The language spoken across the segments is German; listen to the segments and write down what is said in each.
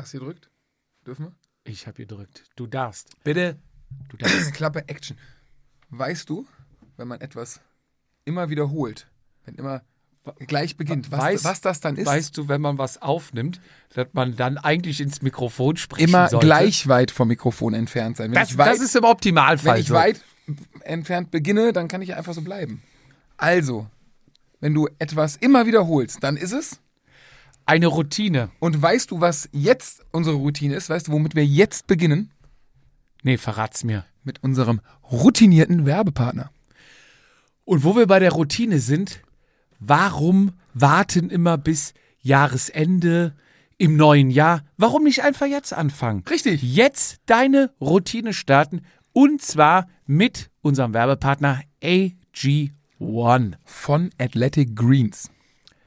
Hast du gedrückt? Dürfen wir? Ich habe gedrückt. Du darfst. Bitte. Du darfst. Klappe Action. Weißt du, wenn man etwas immer wiederholt, wenn immer gleich beginnt, was, Weißt- was das dann ist? weißt du, wenn man was aufnimmt, dass man dann eigentlich ins Mikrofon sprechen immer sollte? gleich weit vom Mikrofon entfernt sein. Wenn Das, ich weit, das ist im Optimalfall wenn ich so. weit entfernt beginne, dann kann ich einfach so bleiben. Also, wenn du etwas immer wiederholst, dann ist es. Eine Routine. Und weißt du, was jetzt unsere Routine ist? Weißt du, womit wir jetzt beginnen? Nee, verrat's mir. Mit unserem routinierten Werbepartner. Und wo wir bei der Routine sind, warum warten immer bis Jahresende im neuen Jahr? Warum nicht einfach jetzt anfangen? Richtig. Jetzt deine Routine starten und zwar mit unserem Werbepartner AG1. Von Athletic Greens.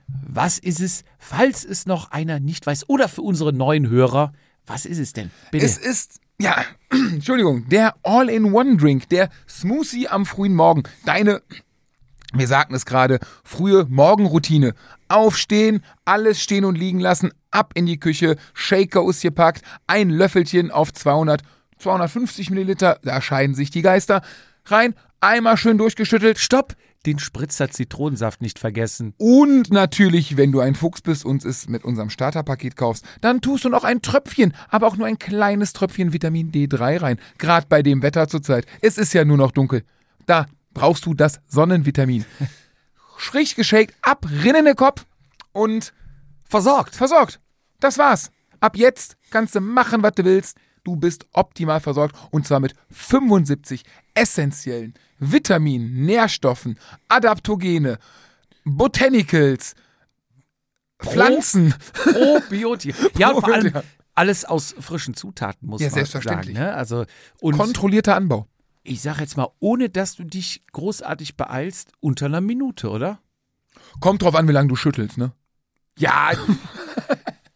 Was ist es, falls es noch einer nicht weiß oder für unsere neuen Hörer, was ist es denn? Bitte. Es ist, ja, Entschuldigung, der All-in-One-Drink, der Smoothie am frühen Morgen. Deine, wir sagten es gerade, frühe Morgenroutine. Aufstehen, alles stehen und liegen lassen, ab in die Küche, Shaker ausgepackt, ein Löffelchen auf 200, 250 Milliliter, da scheiden sich die Geister, rein, einmal schön durchgeschüttelt, Stopp! Den Spritzer Zitronensaft nicht vergessen. Und natürlich, wenn du ein Fuchs bist und es mit unserem Starterpaket kaufst, dann tust du noch ein Tröpfchen, aber auch nur ein kleines Tröpfchen Vitamin D3 rein. Gerade bei dem Wetter zurzeit. Es ist ja nur noch dunkel. Da brauchst du das Sonnenvitamin. Schräg geschakt, ab, rinnende Kopf und Versorgt. versorgt. Das war's. Ab jetzt kannst du machen, was du willst. Du bist optimal versorgt und zwar mit 75 essentiellen Vitaminen, Nährstoffen, Adaptogene, Botanicals, Pflanzen. Probiotika. Ja, und vor allem alles aus frischen Zutaten, muss Ja, man selbstverständlich. sagen. Ne? Also, und Kontrollierter Anbau. ich sage jetzt mal, ohne dass du dich großartig beeilst, unter einer Minute, oder? Kommt drauf an, wie lange du schüttelst, ne? Ja,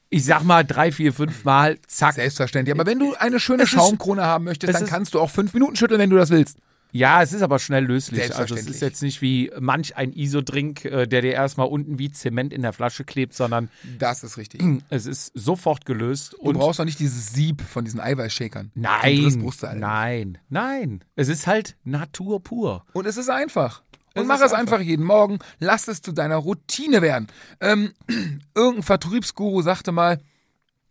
ich sag mal drei, vier, fünf Mal, zack. Selbstverständlich. Aber wenn du eine schöne Es ist- Schaumkrone haben möchtest, es dann ist- kannst du auch fünf Minuten schütteln, wenn du das willst. Ja, es ist aber schnell löslich. Also es ist jetzt nicht wie manch ein Isodrink, äh, der dir erstmal unten wie Zement in der Flasche klebt, sondern Das ist richtig. es ist sofort gelöst. Du und brauchst auch nicht dieses Sieb von diesen Eiweißshakern. Nein, nein, nein. Es ist halt Natur pur. Und es ist einfach. Und mach es einfach. jeden Morgen. Lass es zu deiner Routine werden. Ähm, irgendein Vertriebsguru sagte mal,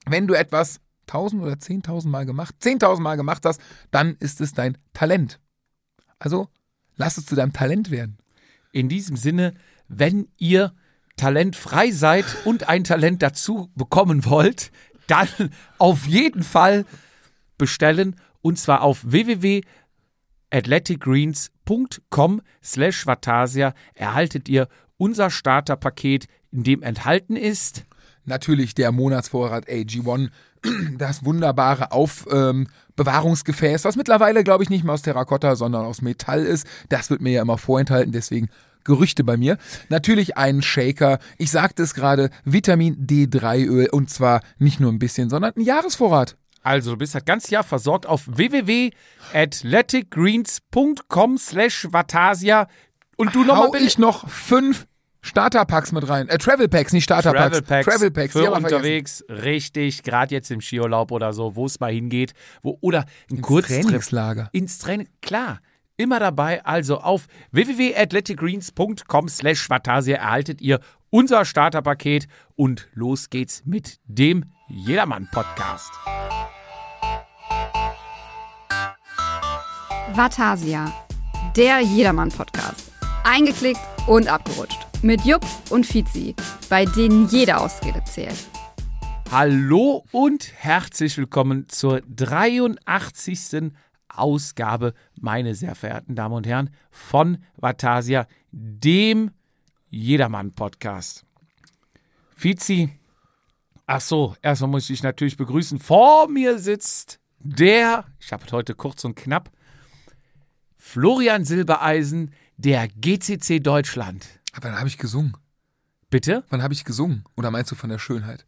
wenn du etwas tausend oder zehntausend Mal gemacht, zehntausend Mal gemacht hast, dann ist es dein Talent. Also lass es zu deinem Talent werden. In diesem Sinne, wenn ihr talentfrei seid und ein Talent dazu bekommen wollt, dann auf jeden Fall bestellen und zwar auf www.athleticgreens.com slash Vatasia erhaltet ihr unser Starterpaket, in dem enthalten ist Natürlich der Monatsvorrat AG1, das wunderbare Aufbewahrungsgefäß, was mittlerweile, glaube ich, nicht mehr aus Terrakotta, sondern aus Metall ist. Das wird mir ja immer vorenthalten, deswegen Gerüchte bei mir. Natürlich einen Shaker, ich sagte es gerade, Vitamin D3-Öl und zwar nicht nur ein bisschen, sondern ein Jahresvorrat. Also, du bist das ganze Jahr versorgt auf www.athleticgreens.com slash Vatasia. Und du nochmal Hau ich noch fünf Starterpacks mit rein. Äh, Travel Packs, nicht Starterpacks. Travel Packs, Travel Packs, für unterwegs, richtig, gerade jetzt im Skiurlaub oder so, wo es mal hingeht, wo oder ein Ins Kurztrip Trainingslager. ins Training, klar, immer dabei. Also auf www.athleticgreens.com slash Vatasia erhaltet ihr unser Starterpaket und los geht's mit dem Jedermann-Podcast. Vatasia, der Jedermann-Podcast. Eingeklickt und abgerutscht. Mit Jupp und Fizi, bei denen jede Ausrede zählt. Hallo und herzlich willkommen zur 83. Ausgabe, meine sehr verehrten Damen und Herren, von Vatasia, dem Jedermann-Podcast. Fizi, ach so, erstmal muss ich dich natürlich begrüßen. Vor mir sitzt der, ich habe heute kurz und knapp, Florian Silbereisen, der GCC Deutschland. Aber dann habe ich gesungen. Bitte? Wann habe ich gesungen? Oder meinst du von der Schönheit?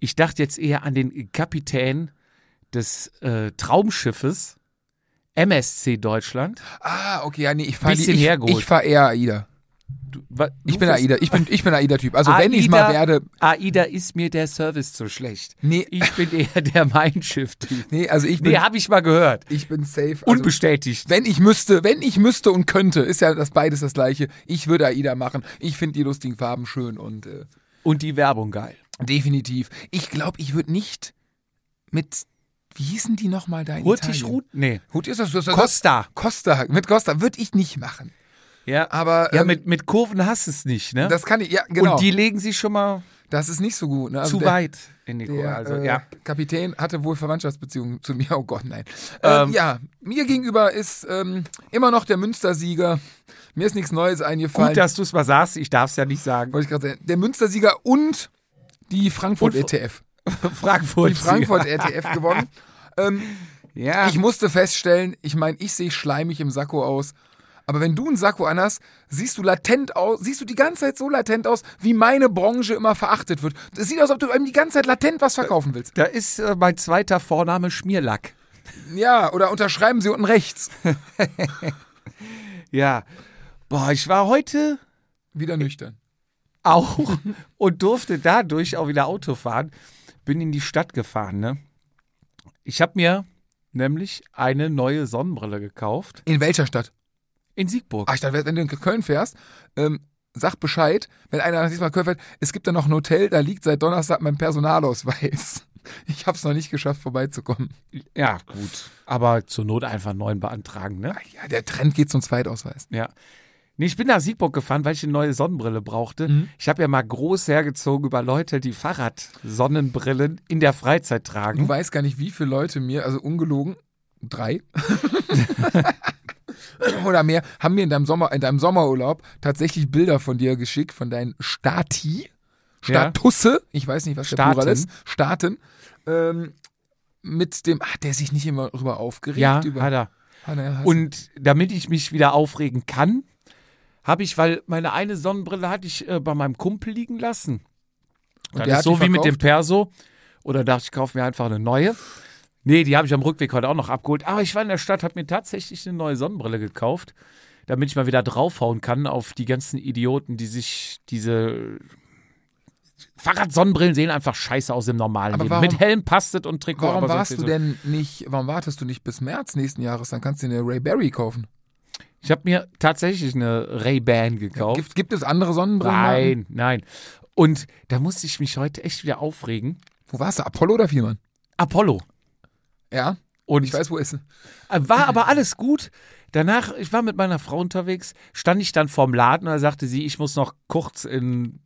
Ich dachte jetzt eher an den Kapitän des äh, Traumschiffes MSC Deutschland. Ah, okay, ja, nee, ich fahre ich, ich fahr eher AIDA. Du, wa- Ich du bin wirst- AIDA, ich bin, ich bin AIDA-Typ. Also wenn ich mal werde, AIDA ist mir der Service zu schlecht. Nee. Ich bin eher der Mein Schiff-Typ. nee, also ich bin, Nee, habe ich mal gehört. ich bin safe. Also, Unbestätigt. wenn ich müsste, wenn ich müsste und könnte, ist ja das beides das gleiche. Ich würde AIDA machen. Ich finde die lustigen Farben schön und äh, Und die Werbung geil. definitiv. Ich glaube, ich würde nicht mit, wie hießen die nochmal da in Hurtig Italien? Rut? Nee. Hut ist das, das, das Costa. Costa, mit Costa würde ich nicht machen. Ja, Aber ja ähm, mit, mit Kurven hast du es nicht, ne? das kann ich, ja, genau. Und die legen sich schon mal das ist nicht so gut. Ne? Also zu der, weit in die Kurve. Also, äh, ja. Kapitän hatte wohl Verwandtschaftsbeziehungen zu mir. Oh Gott, nein. Ähm, Ähm. ja, mir gegenüber ist ähm, immer noch der Münstersieger. Mir ist nichts Neues eingefallen. Gut, dass du es mal sagst. Ich darf es ja nicht sagen. Wollte ich gerade sagen. Der Münstersieger und die Frankfurt Und- ETF. Frankfurt. Die Frankfurt ETF gewonnen. Ähm, Ja. Ich musste feststellen, ich meine, ich sehe schleimig im Sakko aus. Aber wenn du einen Sakko anhast, siehst du latent aus, siehst du die ganze Zeit so latent aus, wie meine Branche immer verachtet wird. Es sieht aus, als ob du einem die ganze Zeit latent was verkaufen willst. da ist äh, mein zweiter Vorname Schmierlack. Ja, oder unterschreiben sie unten rechts. Ja. Boah, ich war heute Wieder nüchtern. auch und durfte dadurch auch wieder Auto fahren. Bin in die Stadt gefahren, ne? Ich habe mir nämlich eine neue Sonnenbrille gekauft In welcher Stadt? In Siegburg. Ach, ich dachte, wenn du in Köln fährst, ähm, sag Bescheid, wenn einer Mal Köln fährt, es gibt da noch ein Hotel, da liegt seit Donnerstag mein Personalausweis. Ich habe es noch nicht geschafft, vorbeizukommen. Ja, gut. Aber zur Not einfach einen neuen beantragen, ne? Ja, der Trend geht zum Zweitausweis. Ja. Nee, ich bin nach Siegburg gefahren, weil ich eine neue Sonnenbrille brauchte. Mhm. Ich habe ja mal groß hergezogen über Leute, die Fahrradsonnenbrillen in der Freizeit Du tragen. weißt gar nicht, wie viele Leute mir, also ungelogen, drei oder mehr, haben mir in deinem, Sommer, in deinem Sommerurlaub tatsächlich Bilder von dir geschickt, von deinen Stati, Ja. Statusse, ich weiß nicht, was der Staaten. Plural ist, Staaten, ähm, mit dem, hat der sich nicht immer darüber aufgeregt? Ja, über, hat er. Hat er Und damit ich mich wieder aufregen kann, habe ich, weil meine eine Sonnenbrille hatte ich äh, bei meinem Kumpel liegen lassen. Und Das der ist so wie mit dem? Perso. Oder dachte ich, kaufe mir einfach eine neue. Nee, die habe ich am Rückweg heute auch noch abgeholt. Aber ich war in der Stadt, habe mir tatsächlich eine neue Sonnenbrille gekauft, damit ich mal wieder draufhauen kann auf die ganzen Idioten, die sich diese Fahrradsonnenbrillen sehen einfach scheiße aus im normalen Aber Leben. warum- Mit Helm, Pastet und Trikot. Warum warst du denn nicht, warum wartest du nicht bis März nächsten Jahres? Dann kannst du dir eine Ray Berry kaufen. Ich habe mir tatsächlich eine Ray-Ban gekauft. Gibt, gibt es andere Sonnenbrillen? Nein, nein. Und da musste ich mich heute echt wieder aufregen. Wo warst du? Apollo oder Viermann? Apollo. Ja, Und ich weiß, wo ist. Äh, War aber alles gut. Danach, ich war mit meiner Frau unterwegs, stand ich dann vorm Laden und da sagte sie, ich muss noch kurz in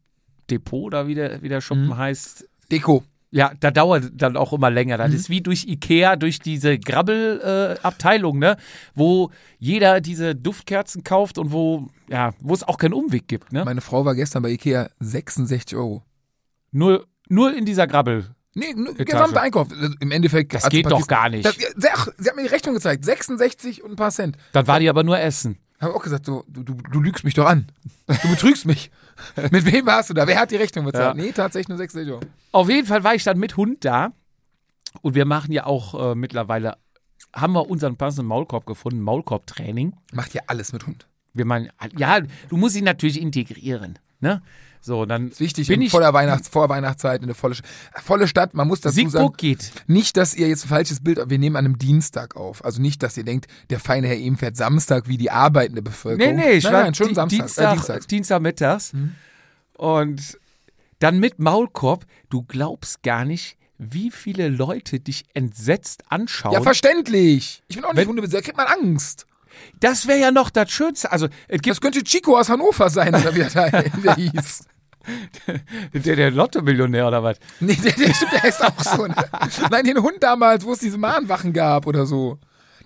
Depot oder wie der, wie der Schuppen Mhm. heißt. Deko. Ja, da dauert dann auch immer länger. Mhm. Das ist wie durch Ikea, durch diese Grabbel-Abteilung, äh, ne? Wo jeder diese Duftkerzen kauft und wo, ja, wo es auch keinen Umweg gibt, ne? Meine Frau war gestern bei Ikea 66 Euro. Nur, nur in dieser Grabbel. Nee, gesamter Einkauf. Im Endeffekt. Das geht doch gar nicht. Das, sie, ach, sie hat mir die Rechnung gezeigt. 66 und ein paar Cent. Dann war die aber nur Essen. Habe auch gesagt, du, du, du lügst mich doch an. Du betrügst mich. Mit wem warst du da? Wer hat die Rechnung bezahlt? Ja. Nee, tatsächlich nur 66 Euro. Auf jeden Fall war ich dann mit Hund da. Und wir machen ja auch äh, mittlerweile, haben wir unseren passenden Maulkorb gefunden, Maulkorbtraining. Macht ja alles mit Hund. Wir meinen, ja, du musst ihn natürlich integrieren. Ne? So, dann Ist wichtig bin in ich. voller Weihnachts Vorweihnachtszeit, in eine volle, volle Stadt. Man muss dazu sagen, Siegburg geht. nicht, dass ihr jetzt ein falsches Bild, wir nehmen an einem Dienstag auf. Also nicht, dass ihr denkt, der feine Herr eben fährt Samstag wie die arbeitende Nee, Bevölkerung. nee, ich nein, nein, schon Samstag, Dienstag, äh, Dienstags. Dienstagmittags. Und dann mit Maulkorb, du glaubst gar nicht, wie viele Leute dich entsetzt anschauen. Ja, verständlich. Ich bin auch nicht Hundebesitzer, da kriegt man Angst. das wäre ja noch das Schönste. Also, es gibt Das könnte Chico aus Hannover sein, oder wie der, der hieß. Der, der Lotto-Millionär oder was? Nee, der, der stimmt, der ist auch so. Ne? Nein, den Hund damals, wo es diese Mahnwachen gab oder so.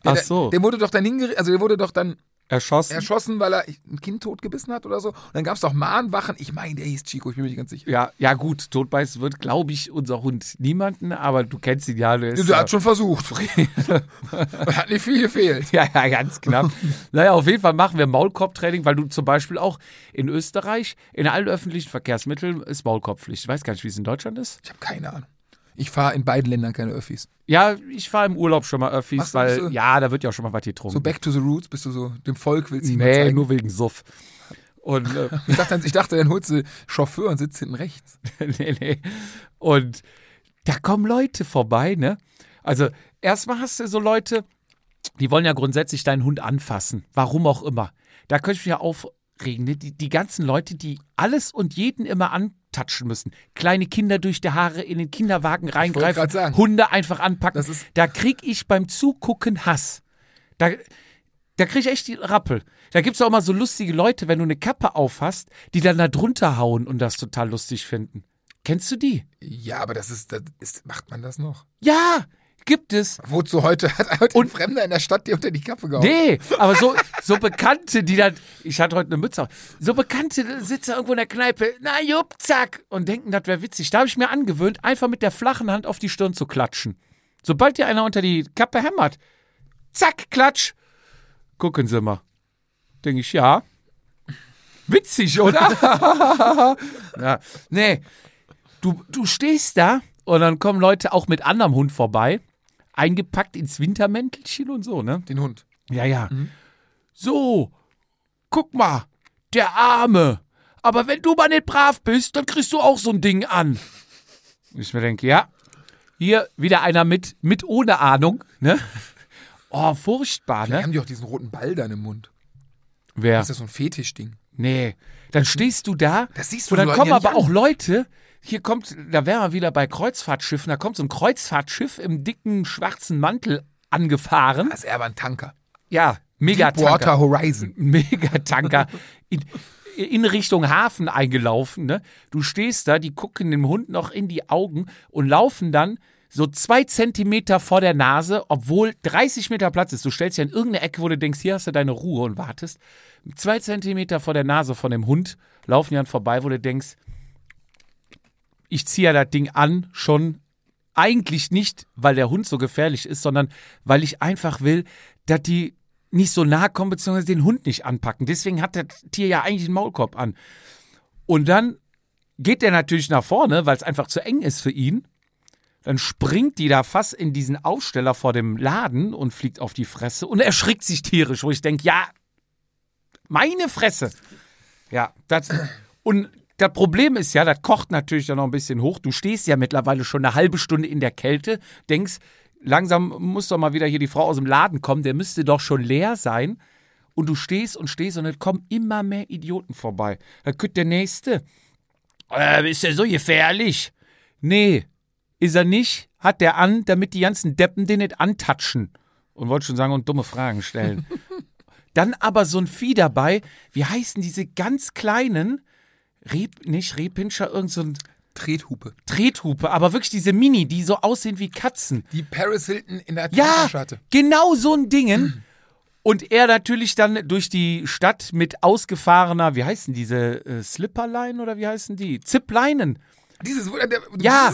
Der, Ach so. Der, der wurde doch dann hingerichtet, also der wurde doch dann Erschossen. erschossen, weil er ein Kind totgebissen hat oder so. Und dann gab es doch Mahnwachen. Ich meine, der hieß Chico, ich bin mir nicht ganz sicher. Ja, ja gut, totbeißen wird, glaube ich, unser Hund niemanden, aber du kennst ihn ja. Der Der ja, hat schon versucht. hat nicht viel gefehlt. ja, ja, ganz knapp. naja, auf jeden Fall machen wir Maulkorbtraining, weil du zum Beispiel auch in Österreich, in allen öffentlichen Verkehrsmitteln ist Maulkorbpflicht. Ich weiß gar nicht, wie es in Deutschland ist. Ich habe keine Ahnung. Ich fahre in beiden Ländern keine Öffis. Ja, ich fahre im Urlaub schon mal Öffis, Machst weil, so- ja, da wird ja auch schon mal was getrunken. So back to the roots, bist du so, dem Volk willst du nee, zeigen. nur wegen Suff. Und äh, Ich dachte, dann- ich dachte, dann holst du Chauffeur und sitzt hinten rechts. nee, nee. Und da kommen Leute vorbei, ne? Also, erstmal hast du so Leute, die wollen ja grundsätzlich deinen Hund anfassen. Warum auch immer. Da könnte ich mich ja aufregen, ne? Die, die ganzen Leute, die alles und jeden immer antatschen müssen. Kleine Kinder durch die Haare in den Kinderwagen reingreifen. Hunde einfach anpacken. Da krieg ich beim Zugucken Hass. Da, da krieg ich echt die Rappel. Da gibt's auch mal so lustige Leute, wenn du eine Kappe aufhast, die dann da drunter hauen und das total lustig finden. Kennst du die? Ja, aber das ist, das ist, macht man das noch? Ja, gibt es. Wozu heute hat heute ein Fremder in der Stadt dir unter die Kappe gehauen? Nee, aber so, so Bekannte, die dann, ich hatte heute eine Mütze auf, so Bekannte sitzen irgendwo in der Kneipe, na jupp, zack, und denken, das wäre witzig. Da habe ich mir angewöhnt, einfach mit der flachen Hand auf die Stirn zu klatschen. Sobald dir einer unter die Kappe hämmert, zack, klatsch. Gucken Sie mal. Denke ich, ja. Witzig, oder? ja. Nee. Du, du stehst da und dann kommen Leute auch mit anderem Hund vorbei, eingepackt ins Wintermäntelchen und so, ne? Den Hund. Ja, ja. So, guck mal, der Arme. Aber wenn du mal nicht brav bist, dann kriegst du auch so ein Ding an. Ich mir denke, ja, hier wieder einer mit, mit ohne Ahnung, ne? Oh, furchtbar, Vielleicht ne? haben die auch diesen roten Ball da im Mund. Wer? Das ist so ein Fetischding. Nee. Dann stehst du da. Das siehst du Und dann kommen ja aber nicht auch Leute. Hier kommt, da wären wir wieder bei Kreuzfahrtschiffen. Da kommt so ein Kreuzfahrtschiff im dicken schwarzen Mantel angefahren. Das ist aber ein Tanker. Ja, mega Deepwater Horizon. Megatanker in, in Richtung Hafen eingelaufen. Ne? Du stehst da, die gucken dem Hund noch in die Augen und laufen dann so zwei Zentimeter vor der Nase, obwohl 30 Meter Platz ist. Du stellst dich an irgendeine Ecke, wo du denkst, hier hast du deine Ruhe und wartest. Zwei Zentimeter vor der Nase von dem Hund laufen die dann vorbei, wo du denkst, ich ziehe ja das Ding an, schon eigentlich nicht, weil der Hund so gefährlich ist, sondern weil ich einfach will, dass die nicht so nahe kommen, beziehungsweise den Hund nicht anpacken. Deswegen hat das Tier ja eigentlich einen Maulkorb an. Und dann geht der natürlich nach vorne, weil es einfach zu eng ist für ihn. Dann springt die da fast in diesen Aufsteller vor dem Laden und fliegt auf die Fresse und erschrickt sich tierisch, wo ich denke, ja, meine Fresse. Ja, das. Und das Problem ist ja, das kocht natürlich dann noch ein bisschen hoch. Du stehst ja mittlerweile schon eine halbe Stunde in der Kälte, denkst, langsam muss doch mal wieder hier die Frau aus dem Laden kommen, der müsste doch schon leer sein. Und du stehst und stehst und es kommen immer mehr Idioten vorbei. Dann könnte der Nächste. Äh, ist der so gefährlich? Nee, ist er nicht. Hat der an, damit die ganzen Deppen den nicht antatschen. Und wollte schon sagen und dumme Fragen stellen. Dann aber so ein Vieh dabei, wie heißen diese ganz kleinen, Reb, nicht Rehpinscher, irgend so ein Trethupe. Trethupe, aber wirklich diese Mini, die so aussehen wie Katzen. Die Paris Hilton in der Ja, hatte. genau so ein Dingen. Und er natürlich dann durch die Stadt mit ausgefahrener, wie heißen diese, äh, Slipperlein oder wie heißen die? Zipleinen. Dieses, wo, der, Ja.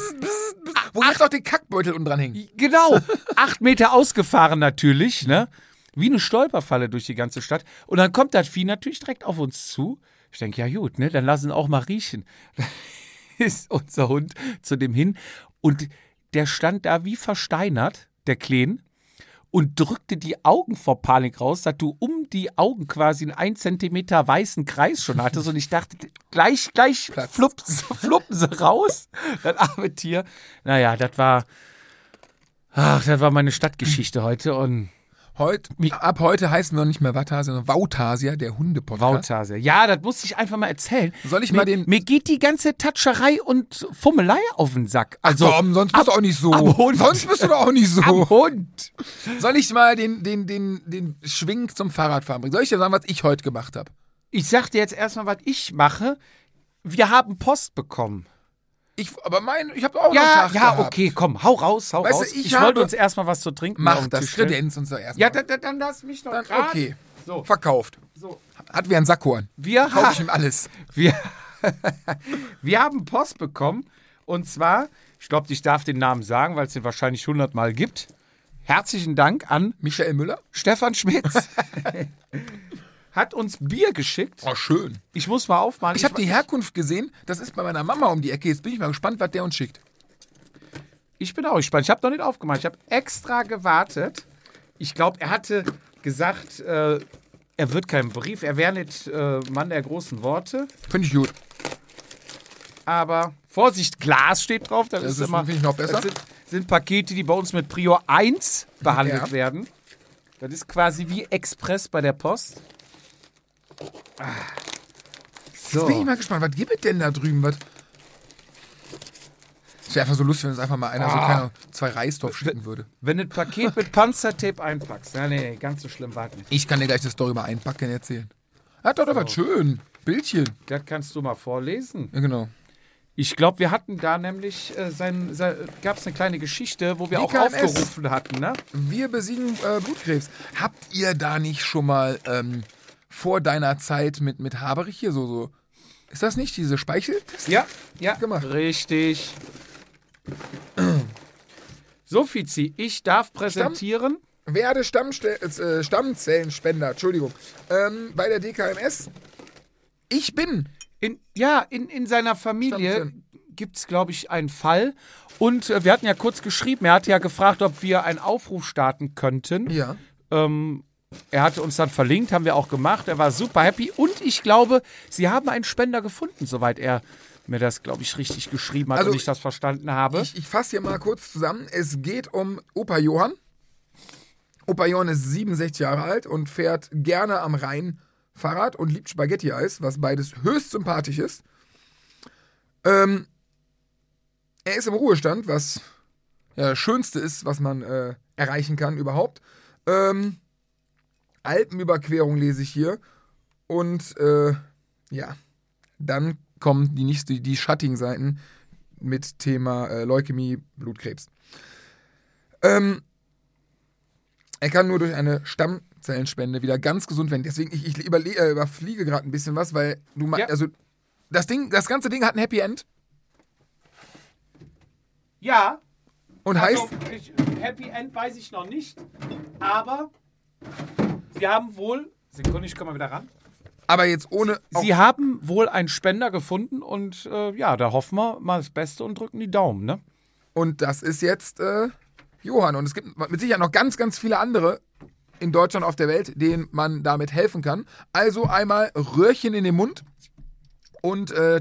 wo jetzt auch den Kackbeutel unten dran hängt. Genau, acht Meter ausgefahren natürlich, ne? Wie eine Stolperfalle durch die ganze Stadt. Und dann kommt das Vieh natürlich direkt auf uns zu. Ich denke, ja gut, ne? Dann lassen auch mal riechen. ist unser Hund zu dem hin. Und der stand da wie versteinert, der Kleen, und drückte die Augen vor Panik raus, dass du um die Augen quasi einen 1 Zentimeter weißen Kreis schon hattest. Und ich dachte, gleich, gleich fluppen sie, fluppen sie raus. Das arme Tier. Naja, das war. Ach, das war meine Stadtgeschichte heute und Heut, ab heute heißen wir nicht mehr Wattasia, sondern Wautasia, der Hundepodcast. Wautase. Ja, das musste ich einfach mal erzählen. Soll ich mir, mal den- Mir geht die ganze Tatscherei und Fummelei auf den Sack. Also, Komm, sonst bist du auch nicht so. am Hund. Sonst bist du doch auch nicht so. am Hund. Soll ich mal den, den, den, den Schwing zum Fahrradfahren bringen? Soll ich dir sagen, was ich heute gemacht habe? Ich sag dir jetzt erstmal, was ich mache. Wir haben Post bekommen. Ich, aber mein, ich habe auch noch Ja, einen Tag ja, gehabt. okay, komm, hau raus, hau Weißt du, raus. ich ich habe- wollte uns erstmal was zu trinken Mach das. Kredenz uns da erstmal. Ja, dann, dann, lass mich doch Dann, grad. okay. So. Verkauft. So. Hat wie ein Sackhorn. Wir, Kauf ich ihm alles. wir, wir haben Post bekommen. Und zwar, ich glaube, ich darf den Namen sagen, weil es den wahrscheinlich hundertmal gibt. Herzlichen Dank an Michael Müller? Stefan Schmitz. Hat uns Bier geschickt. Oh, schön. Ich muss mal aufmachen. Ich habe die Herkunft gesehen. Das ist bei meiner Mama um die Ecke. Jetzt bin ich mal gespannt, was der uns schickt. Ich bin auch gespannt. Ich habe noch nicht aufgemacht. Ich habe extra gewartet. Ich glaube, er hatte gesagt, äh, Er wird kein Brief, er wäre nicht äh, Mann der großen Worte. Finde ich gut. Aber Vorsicht, Glas steht drauf. Das, Das ist ist- immer. finde ich noch besser. Sind, sind Pakete, die bei uns mit Prior 1 behandelt Ja. werden. Das ist quasi wie Express bei der Post. Ah. Jetzt So. bin ich mal gespannt, was gibt es denn da drüben? Was? Es wäre einfach so lustig, wenn uns einfach mal einer so Ah. keine, zwei Reisdorf schicken würde. Wenn du ein Paket mit Panzertape einpackst. Ja, nee, nee, ganz so schlimm war es nicht. Ich kann dir gleich eine Story mal einpacken erzählen. Hat doch doch was schön. Bildchen. Das kannst du mal vorlesen. Ja, genau. Ich glaube, wir hatten da nämlich, äh, sein, sein, gab es eine kleine Geschichte, wo wir auch DKMS. aufgerufen hatten, ne? Wir besiegen äh, Blutkrebs. Habt ihr da nicht schon mal ähm, vor deiner Zeit mit, mit Haberich hier so, so. Ist das nicht diese Speichel? Ja, ja, Gemacht. Richtig. So, Fizi, ich darf präsentieren. Werde Stammste äh, Stammzellenspender, Entschuldigung, ähm, bei der DKMS. Ich bin. In, ja, in, in seiner Familie gibt es, glaube ich, einen Fall. Und äh, wir hatten ja kurz geschrieben, er hatte ja gefragt, ob wir einen Aufruf starten könnten. Ja. Ähm, er hatte uns dann verlinkt, haben wir auch gemacht. Er war super happy. Und ich glaube, sie haben einen Spender gefunden, soweit er mir das, glaube ich, richtig geschrieben hat Also, und ich das verstanden habe. Ich, ich fasse hier mal kurz zusammen. Es geht um Opa Johann. Opa Johann ist 67 Jahre alt und fährt gerne am Rhein Fahrrad und liebt Spaghetti-Eis, was beides höchst sympathisch ist. Ähm, er ist im Ruhestand, was ja, das Schönste ist, was man äh, erreichen kann überhaupt. Ähm, Alpenüberquerung lese ich hier. Und äh, ja, dann kommen die nächste, die schattigen Seiten mit Thema äh, Leukämie, Blutkrebs. Ähm, er kann nur durch eine Stammzellenspende wieder ganz gesund werden. Deswegen, ich, ich äh, überfliege gerade ein bisschen was, weil du mal, Ja. also das Ding, das ganze Ding hat ein Happy End ja, und Also, heißt, ich, Happy End weiß ich noch nicht, aber sie haben wohl. Sekunde, ich komme mal wieder ran. aber jetzt ohne. Sie haben wohl einen Spender gefunden und äh, ja, da hoffen wir mal das Beste und drücken die Daumen, ne? Und das ist jetzt äh, Johann. Und es gibt mit Sicherheit noch ganz, ganz viele andere in Deutschland auf der Welt, denen man damit helfen kann. Also einmal Röhrchen in den Mund und äh,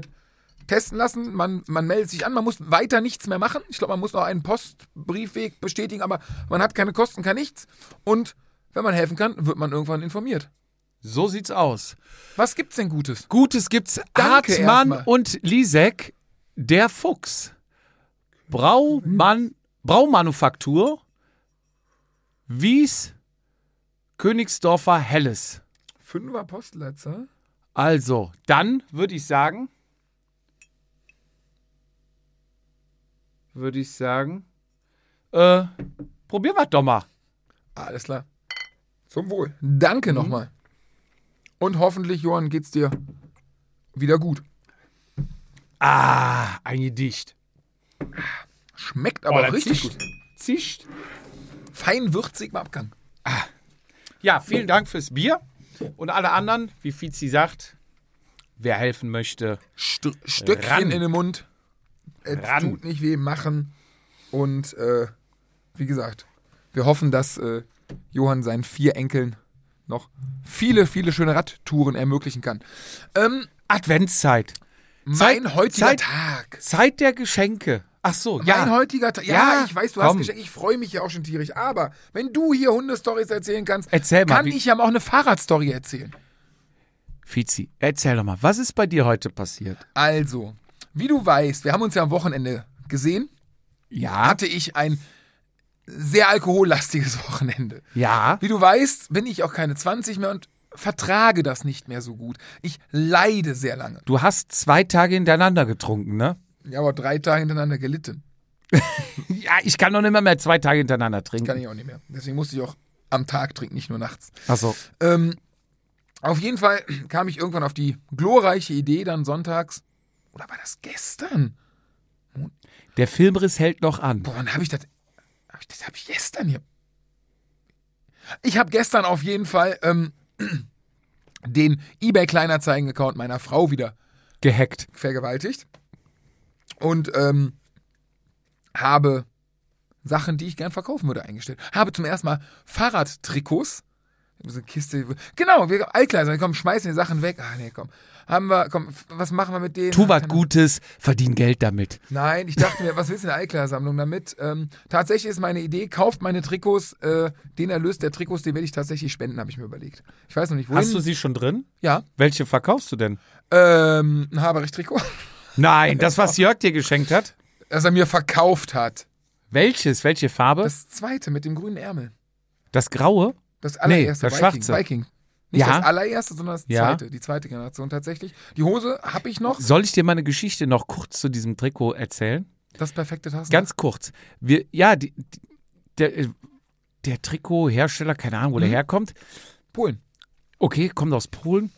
testen lassen. Man, man meldet sich an, man muss weiter nichts mehr machen. Ich glaube, man muss noch einen Postbriefweg bestätigen, aber man hat keine Kosten, kein nichts. Und wenn man helfen kann, wird man irgendwann informiert. So sieht's aus. Was gibt's denn Gutes? Gutes gibt's Danke Hartmann und Lisek, der Fuchs. Braumann, Braumanufaktur, Wies, Königsdorfer Helles. Fünfer Postleitzahl? Also, dann würde ich sagen, würde ich sagen, äh, probieren wir doch mal. Alles klar. Zum Wohl. Danke nochmal. Und hoffentlich, Johann, geht's dir wieder gut. Ah, ein Gedicht. Schmeckt aber das richtig zischt. gut. Zischt. Fein würzig im Abgang. Ja, vielen Dank fürs Bier. Und alle anderen, wie Fizi sagt, wer helfen möchte, St Stöckchen Ran. in den Mund. Es Ran. tut nicht weh, machen. Und äh, wie gesagt, wir hoffen, dass äh, Johann seinen vier Enkeln noch viele, viele schöne Radtouren ermöglichen kann. Ähm, Adventszeit. mein Zeit- heutiger Zeit- Tag. Zeit der Geschenke. Ach so, Mein ja. heutiger Tag. Ja, Ja, ich weiß, du komm. hast geschenkt. Ich freue mich ja auch schon tierisch. Aber wenn du hier Hundestories erzählen kannst, Erzähl mal, kann ich ja auch eine Fahrradstory erzählen. Fizi, erzähl doch mal, was ist bei dir heute passiert? Also, wie du weißt, wir haben uns ja am Wochenende gesehen. Ja. Hatte ich ein sehr alkohollastiges Wochenende. Ja. Wie du weißt, bin ich auch keine 20 mehr und vertrage das nicht mehr so gut. Ich leide sehr lange. Du hast zwei Tage hintereinander getrunken, ne? Ja, aber drei Tage hintereinander gelitten. Ja, ich kann doch nicht mehr, mehr zwei Tage hintereinander trinken. Kann ich auch nicht mehr. Deswegen musste ich auch am Tag trinken, nicht nur nachts. Ach so. Ähm, auf jeden Fall kam ich irgendwann auf die glorreiche Idee, dann sonntags, oder war das gestern? Der Filmriss hält noch an. Boah, wann habe ich das? Das habe ich gestern hier. Ich habe gestern auf jeden Fall ähm, den eBay Kleinanzeigen-Account meiner Frau wieder Gehackt. vergewaltigt und ähm, habe Sachen, die ich gern verkaufen würde, eingestellt. Habe zum ersten Mal Fahrradtrikots So eine Kiste. Genau, wir Altkleider, komm, schmeißen die Sachen weg. Ah, nee, komm. Haben wir, komm, was machen wir mit denen? Tu was Gutes, verdien Geld damit. Nein, ich dachte mir, was willst du in der Altkleidersammlung damit? Ähm, tatsächlich ist meine Idee, kauft meine Trikots, äh, den Erlös der Trikots, den werde ich tatsächlich spenden, habe ich mir überlegt. Ich weiß noch nicht, wohin. Hast du sie schon drin? Ja. Welche verkaufst du denn? Ähm, ein Haberich-Trikot, Nein, das, was Jörg dir geschenkt hat. das er mir verkauft hat. Welches? Welche Farbe? Das, Das zweite mit dem grünen Ärmel. graue? Das allererste das Viking. schwarze. Viking. Nicht Ja. das allererste, sondern das Ja. zweite, die zweite Generation tatsächlich. Die Hose habe ich noch. Soll ich dir mal eine Geschichte noch kurz zu diesem Trikot erzählen? Das perfekte Tassen. Ganz kurz. Wir, ja, die, die, der, äh, der Trikothersteller, keine Ahnung, wo der herkommt. Polen. Okay, kommt aus Polen.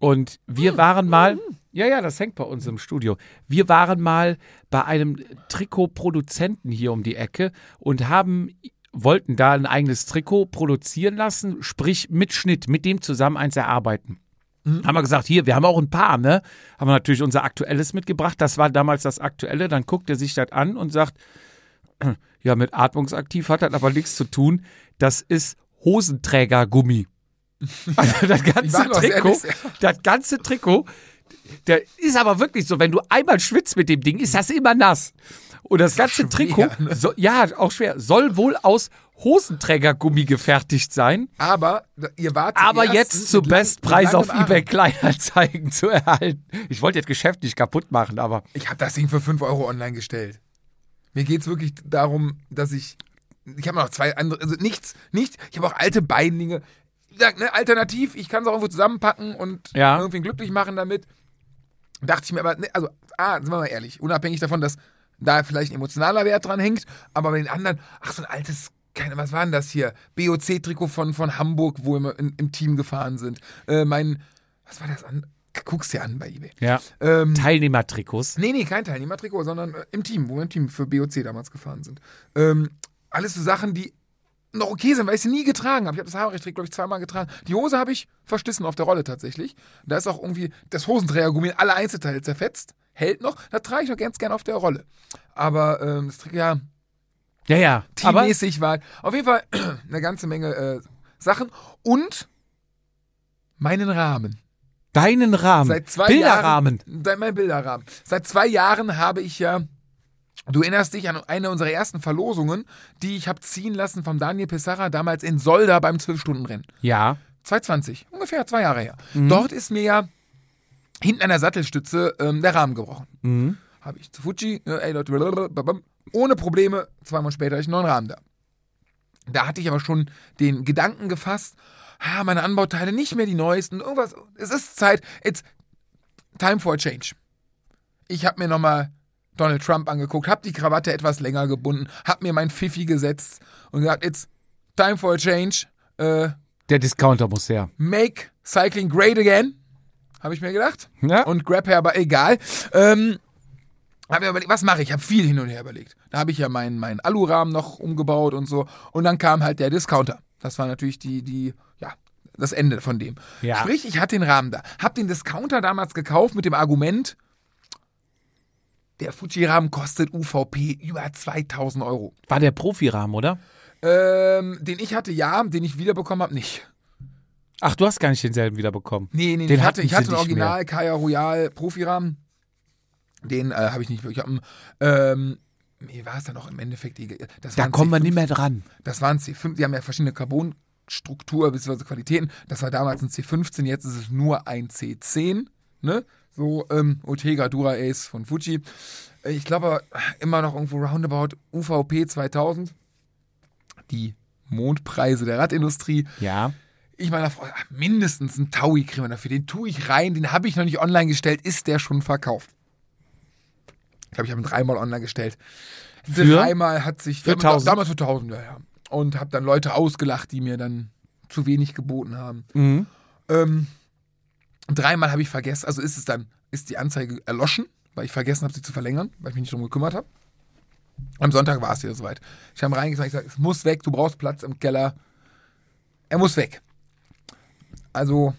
Und wir waren mal, ja, ja, das hängt bei uns im Studio. Wir waren mal bei einem Trikotproduzenten hier um die Ecke und haben, wollten da ein eigenes Trikot produzieren lassen, sprich mit Schnitt, mit dem zusammen eins erarbeiten. Haben wir gesagt, hier, wir haben auch ein paar, ne? Haben wir natürlich unser aktuelles mitgebracht. Das war damals das aktuelle. Dann guckt er sich das an und sagt, ja, mit atmungsaktiv hat das aber nichts zu tun. Das ist Hosenträgergummi. Also das ganze Trikot, das ganze Trikot, der ist aber wirklich so, wenn du einmal schwitzt mit dem Ding, ist das immer nass. Und das ganze schwer, Trikot, ne? so, ja, auch schwer, soll wohl aus Hosenträgergummi gefertigt sein, Aber ihr wart aber jetzt zu Bestpreis auf eBay. Kleinanzeigen zu erhalten. Ich wollte das Geschäft nicht kaputt machen, aber Ich habe das Ding für 5 Euro online gestellt. Mir geht es wirklich darum, dass ich. Ich habe noch zwei andere. Also nichts, nichts. Ich habe auch alte Beinlinge. Gesagt, ne, alternativ, ich kann es auch irgendwo zusammenpacken und Ja. irgendwie glücklich machen damit. Dachte ich mir aber, ne, also, ah, sind wir mal ehrlich, unabhängig davon, dass da vielleicht ein emotionaler Wert dran hängt, aber bei den anderen, ach, so ein altes, keine, was war denn das hier? BOC-Trikot von, von Hamburg, wo wir im, im Team gefahren sind. Äh, mein, was war das an? Guck's dir an bei eBay. ja. Ähm, Teilnehmertrikots. Nee, nee, kein Teilnehmertrikot, sondern äh, im Team, wo wir im Team für BOC damals gefahren sind. Ähm, alles so Sachen, die noch okay sind, weil ich sie nie getragen habe. Ich habe das Haarrecht, glaube ich, zweimal getragen. Die Hose habe ich verschlissen auf der Rolle tatsächlich. Da ist auch irgendwie das Hosenträgergummi in alle Einzelteile zerfetzt. Hält noch. Das trage ich noch ganz gern auf der Rolle. Aber ähm, das Trikot, ja, Ja, ja. Teammäßig war auf jeden Fall eine ganze Menge äh, Sachen. Und meinen Rahmen. deinen Rahmen. Seit zwei Bilderrahmen. Jahren. Mein Bilderrahmen. Seit zwei Jahren habe ich ja. Du erinnerst dich an eine unserer ersten Verlosungen, die ich habe ziehen lassen vom Daniel Pissarra damals in Solda beim 12-Stunden-Rennen. Ja. 2020, ungefähr zwei Jahre her. Mhm. Dort ist mir ja hinten an der Sattelstütze ähm, der Rahmen gebrochen. Mhm. Habe ich zu Fuji, äh, ey Leute, blablabla, ohne Probleme, zwei Monate später hatte ich einen neuen Rahmen da. Da hatte ich aber schon den Gedanken gefasst, ah, meine Anbauteile nicht mehr die neuesten, irgendwas, es ist Zeit, it's time for a change. Ich habe mir nochmal Donald Trump angeguckt, habe die Krawatte etwas länger gebunden, habe mir mein Pfiffi gesetzt und gesagt, it's time for a change, äh, Der Discounter muss her. make cycling great again, habe ich mir gedacht. Ja. Und Grab her, aber egal. Ähm, habe mir überlegt, was mache ich? Ich habe viel hin und her überlegt. Da habe ich ja meinen meinen Alurahmen noch umgebaut und so. Und dann kam halt der Discounter. Das war natürlich die, die, ja, das Ende von dem. Ja. Sprich, ich hatte den Rahmen da. Hab den Discounter damals gekauft mit dem Argument, der Fuji-Rahmen kostet UVP über 2000 Euro. War der Profirahmen, oder? Ähm, den ich hatte, ja, den ich wiederbekommen habe, nicht. Ach, du hast gar nicht denselben wiederbekommen. Nee, nee, Den ich hatte, ich hatte nicht Original Kaya Royal Profirahmen. Den äh, habe ich nicht wirklich. Ähm, wie war es dann auch im Endeffekt? Da kommen wir C5 nicht mehr dran. Das waren C5, die haben ja verschiedene Carbonstruktur bzw. Qualitäten. Das war damals ein C15, jetzt ist es nur ein C10. Ne? So ähm, Ortega Dura Ace von Fuji. Äh, Ich glaube aber immer noch irgendwo roundabout UVP 2000. Die Mondpreise der Radindustrie. Ja. Ich ach, mindestens einen Taui kriegen wir dafür. Den tue ich rein, den habe ich noch nicht online gestellt. Ist der schon verkauft? Ich glaube, ich habe ihn dreimal online gestellt. Für? Dreimal hat sich. Für ja, 1000? Damals für 1000, ja, ja. Und habe dann Leute ausgelacht, die mir dann zu wenig geboten haben. Mhm. Ähm, dreimal habe ich vergessen, also ist es dann, ist die Anzeige erloschen, weil ich vergessen habe, sie zu verlängern, weil ich mich nicht drum gekümmert habe. Am Sonntag war es wieder soweit. Ich habe reingesagt, ich gesagt, es muss weg, du brauchst Platz im Keller. Er muss weg. Also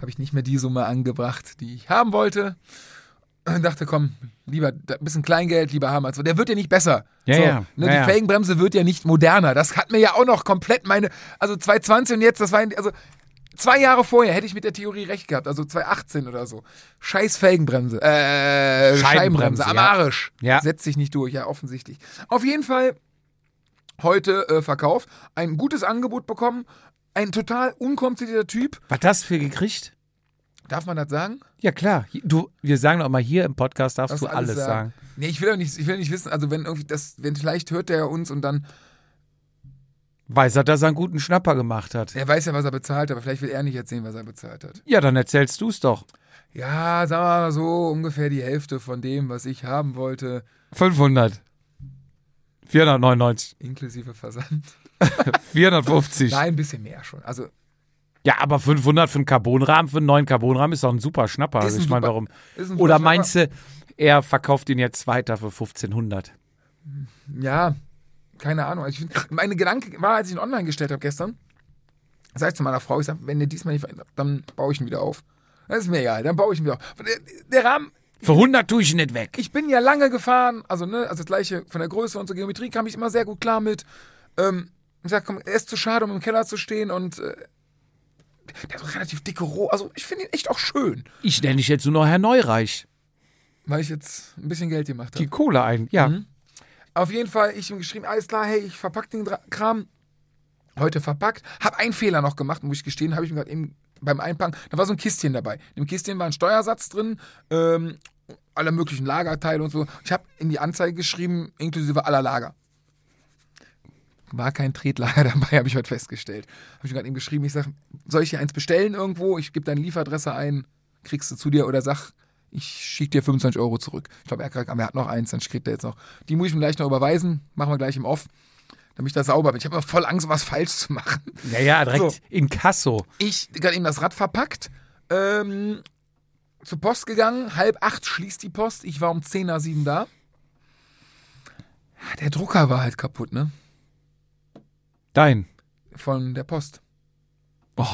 habe ich nicht mehr die Summe angebracht, die ich haben wollte. Und dachte, komm, lieber ein bisschen Kleingeld, lieber haben als der wird ja nicht besser. Ja, so, ja. Ne, Ja, die. Felgenbremse wird ja nicht moderner. Das hat mir ja auch noch komplett meine, also 2020 und jetzt, das war, also zwei Jahre vorher hätte ich mit der Theorie recht gehabt, also 2018 oder so. Scheiß Felgenbremse, äh, Scheibenbremse, Scheibenbremse, am. Arsch. Ja. Setzt sich nicht durch, ja, offensichtlich. Auf jeden Fall heute äh, verkauft, ein gutes Angebot bekommen, ein total unkomplizierter Typ. Was das für gekriegt? Darf man das sagen? Ja, klar. Du, wir sagen doch mal, hier im Podcast darfst Darfst du alles sagen. Nee, ich will doch nicht, ich will nicht wissen, also wenn irgendwie das, wenn vielleicht hört der uns und dann, Weiß er, dass er einen guten Schnapper gemacht hat. er weiß ja, was er bezahlt, aber vielleicht will er nicht erzählen, was er bezahlt hat. Ja, dann erzählst du es doch. Ja, sagen wir mal so, ungefähr die Hälfte von dem, was ich haben wollte, 500. 499. inklusive Versand. 450. Nein, ein bisschen mehr schon. Also Ja, aber 500 für einen Carbonrahmen, für einen neuen Carbonrahmen ist doch ein super Schnapper. Ist Also ein ich meine, warum? ist ein Oder meinst du, er verkauft ihn jetzt weiter für 1500? Ja, keine Ahnung. Also ich find, meine Gedanke war, als ich ihn online gestellt habe gestern, sag ich zu meiner Frau, ich sag, wenn der diesmal nicht verändert, dann baue ich ihn wieder auf. Das ist mir egal, dann baue ich ihn wieder auf. Der, der Rahmen, Für 100 tue ich ihn nicht weg. ich bin ja lange gefahren, also ne, also das gleiche von der Größe und zur Geometrie kam ich immer sehr gut klar mit. Ähm, ich sag, komm, er ist zu schade, um im Keller zu stehen und äh, der hat relativ dicke Roh. Also ich finde ihn echt auch schön, Ich nenne dich jetzt nur noch Herr Neureich. weil ich jetzt ein bisschen Geld gemacht habe. Die Kohle ein. Ja. Mhm. Auf jeden Fall, ich ihm geschrieben, alles klar, hey, ich verpack den Kram. Heute verpackt. Hab einen Fehler noch gemacht, muss ich gestehen, habe ich mir gerade eben beim Einpacken, da war so ein Kistchen dabei. In dem Kistchen war ein Steuersatz drin, ähm, aller möglichen Lagerteile und so. Ich habe in die Anzeige geschrieben, inklusive aller Lager. War kein Tretlager dabei, habe ich heute festgestellt. Habe ich gerade eben geschrieben, ich sage, soll ich hier eins bestellen irgendwo? Ich gebe deine Lieferadresse ein, kriegst du zu dir oder sag, ich schicke dir 25 Euro zurück. Ich glaube, er, er hat noch eins, dann kriegt er jetzt noch. Die muss ich ihm gleich noch überweisen, machen wir gleich im Off, damit ich da sauber bin. Ich habe immer voll Angst, was falsch zu machen. Ja, ja, direkt So. in Kasso. Ich gerade eben das Rad verpackt, ähm, zur Post gegangen, halb acht schließt die Post, ich war um 10 nach 7 da. Der Drucker war halt kaputt, ne? Dein. Von der Post. Oh,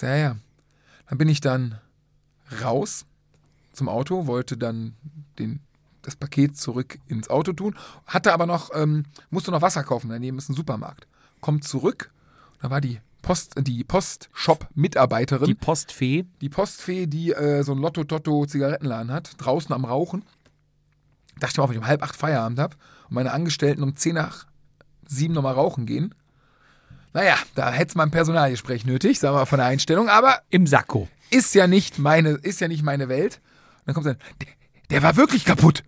Ja, ja. Dann bin ich dann raus zum Auto, wollte dann den, das Paket zurück ins Auto tun, hatte aber noch, ähm, musste noch Wasser kaufen, daneben ist ein Supermarkt. Kommt zurück, da war die Post, die Post-Shop-Mitarbeiterin, die die, Postfee. Postfee, die äh, so ein Lotto-Totto-Zigarettenladen hat, draußen am Rauchen. Dachte ich mir auch, wenn ich um halb acht Feierabend habe und meine Angestellten um zehn nach sieben nochmal rauchen gehen. Naja, da hätte es mal ein Personalgespräch nötig, sagen wir mal von der Einstellung, aber Im Sakko. ist ja nicht meine, ist ja nicht meine Welt. Und dann kommt dann, der, der war wirklich kaputt.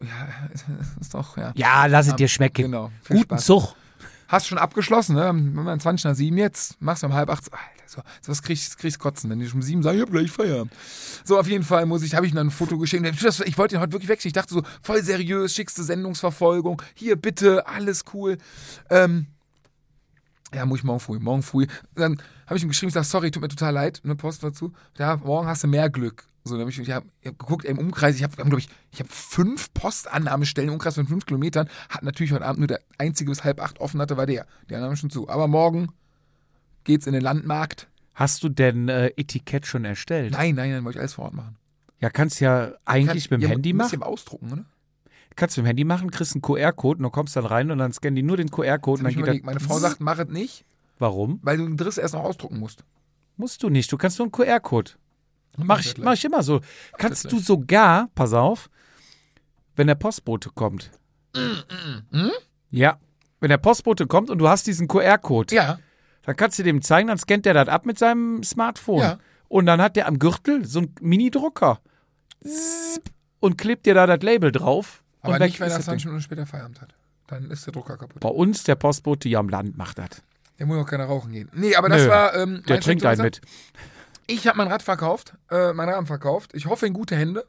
Ja, ist doch, ja. Ja, lass es dir schmecken. Genau. Guten Spaß. Zug. Hast schon abgeschlossen, ne? Wenn man 20 nach 7 jetzt, machst du um halb acht, so, Alter, so, so was kriegst kriegst kotzen, wenn die schon um 7 sagen, ich hab gleich Feierabend. So, auf jeden Fall muss ich, habe ich ihm dann ein Foto geschickt. Ich wollte ihn heute wirklich wegschicken. Ich dachte so, voll seriös, schickste Sendungsverfolgung. Hier, bitte, alles cool. Ähm, ja, muss ich morgen früh, morgen früh. Dann habe ich ihm geschrieben, ich sag, sorry, tut mir total leid, eine Post dazu. Ja, morgen hast du mehr Glück. So, dann habe ich, ich hab, ich hab geguckt, im Umkreis, ich habe, glaube ich, ich habe fünf Postannahmestellen im Umkreis von fünf Kilometern. Hat natürlich heute Abend nur der einzige bis halb acht offen hatte, war der. Die anderen haben schon zu. Aber morgen geht's in den Landmarkt. Hast du denn äh, Etikett schon erstellt? Nein, nein, nein, wollte ich alles vor Ort machen. Ja, kannst ja eigentlich Kann- mit dem ja, Handy machen. ihr ausdrucken, oder? Kannst du mit dem Handy machen, kriegst einen QR-Code und du kommst dann rein und dann scannen die nur den QR-Code und dann geht das. Meine Frau sagt, mach es nicht, Warum? weil du den Driss erst noch ausdrucken musst. Musst du nicht. Du kannst nur einen QR-Code. Mach ich, mach ich immer so. Kannst du sogar, pass auf, wenn der Postbote kommt. Mm, Ja. Wenn der Postbote kommt und du hast diesen QR-Code, Ja, dann kannst du dem zeigen, dann scannt der das ab mit seinem Smartphone. Ja. Und dann hat der am Gürtel so einen Mini-Drucker. Und klebt dir da das Label drauf. Aber nicht, wenn er das 20 Ding. Minuten später Feierabend hat. Dann ist der Drucker kaputt. Bei uns, der Postbote hier am Land macht das. Der muss auch keiner rauchen gehen. Nee, aber das Nö, war. Ähm, Der trinkt einen mit. Ich habe mein Rad verkauft, äh, mein Rahmen verkauft. Ich hoffe in gute Hände.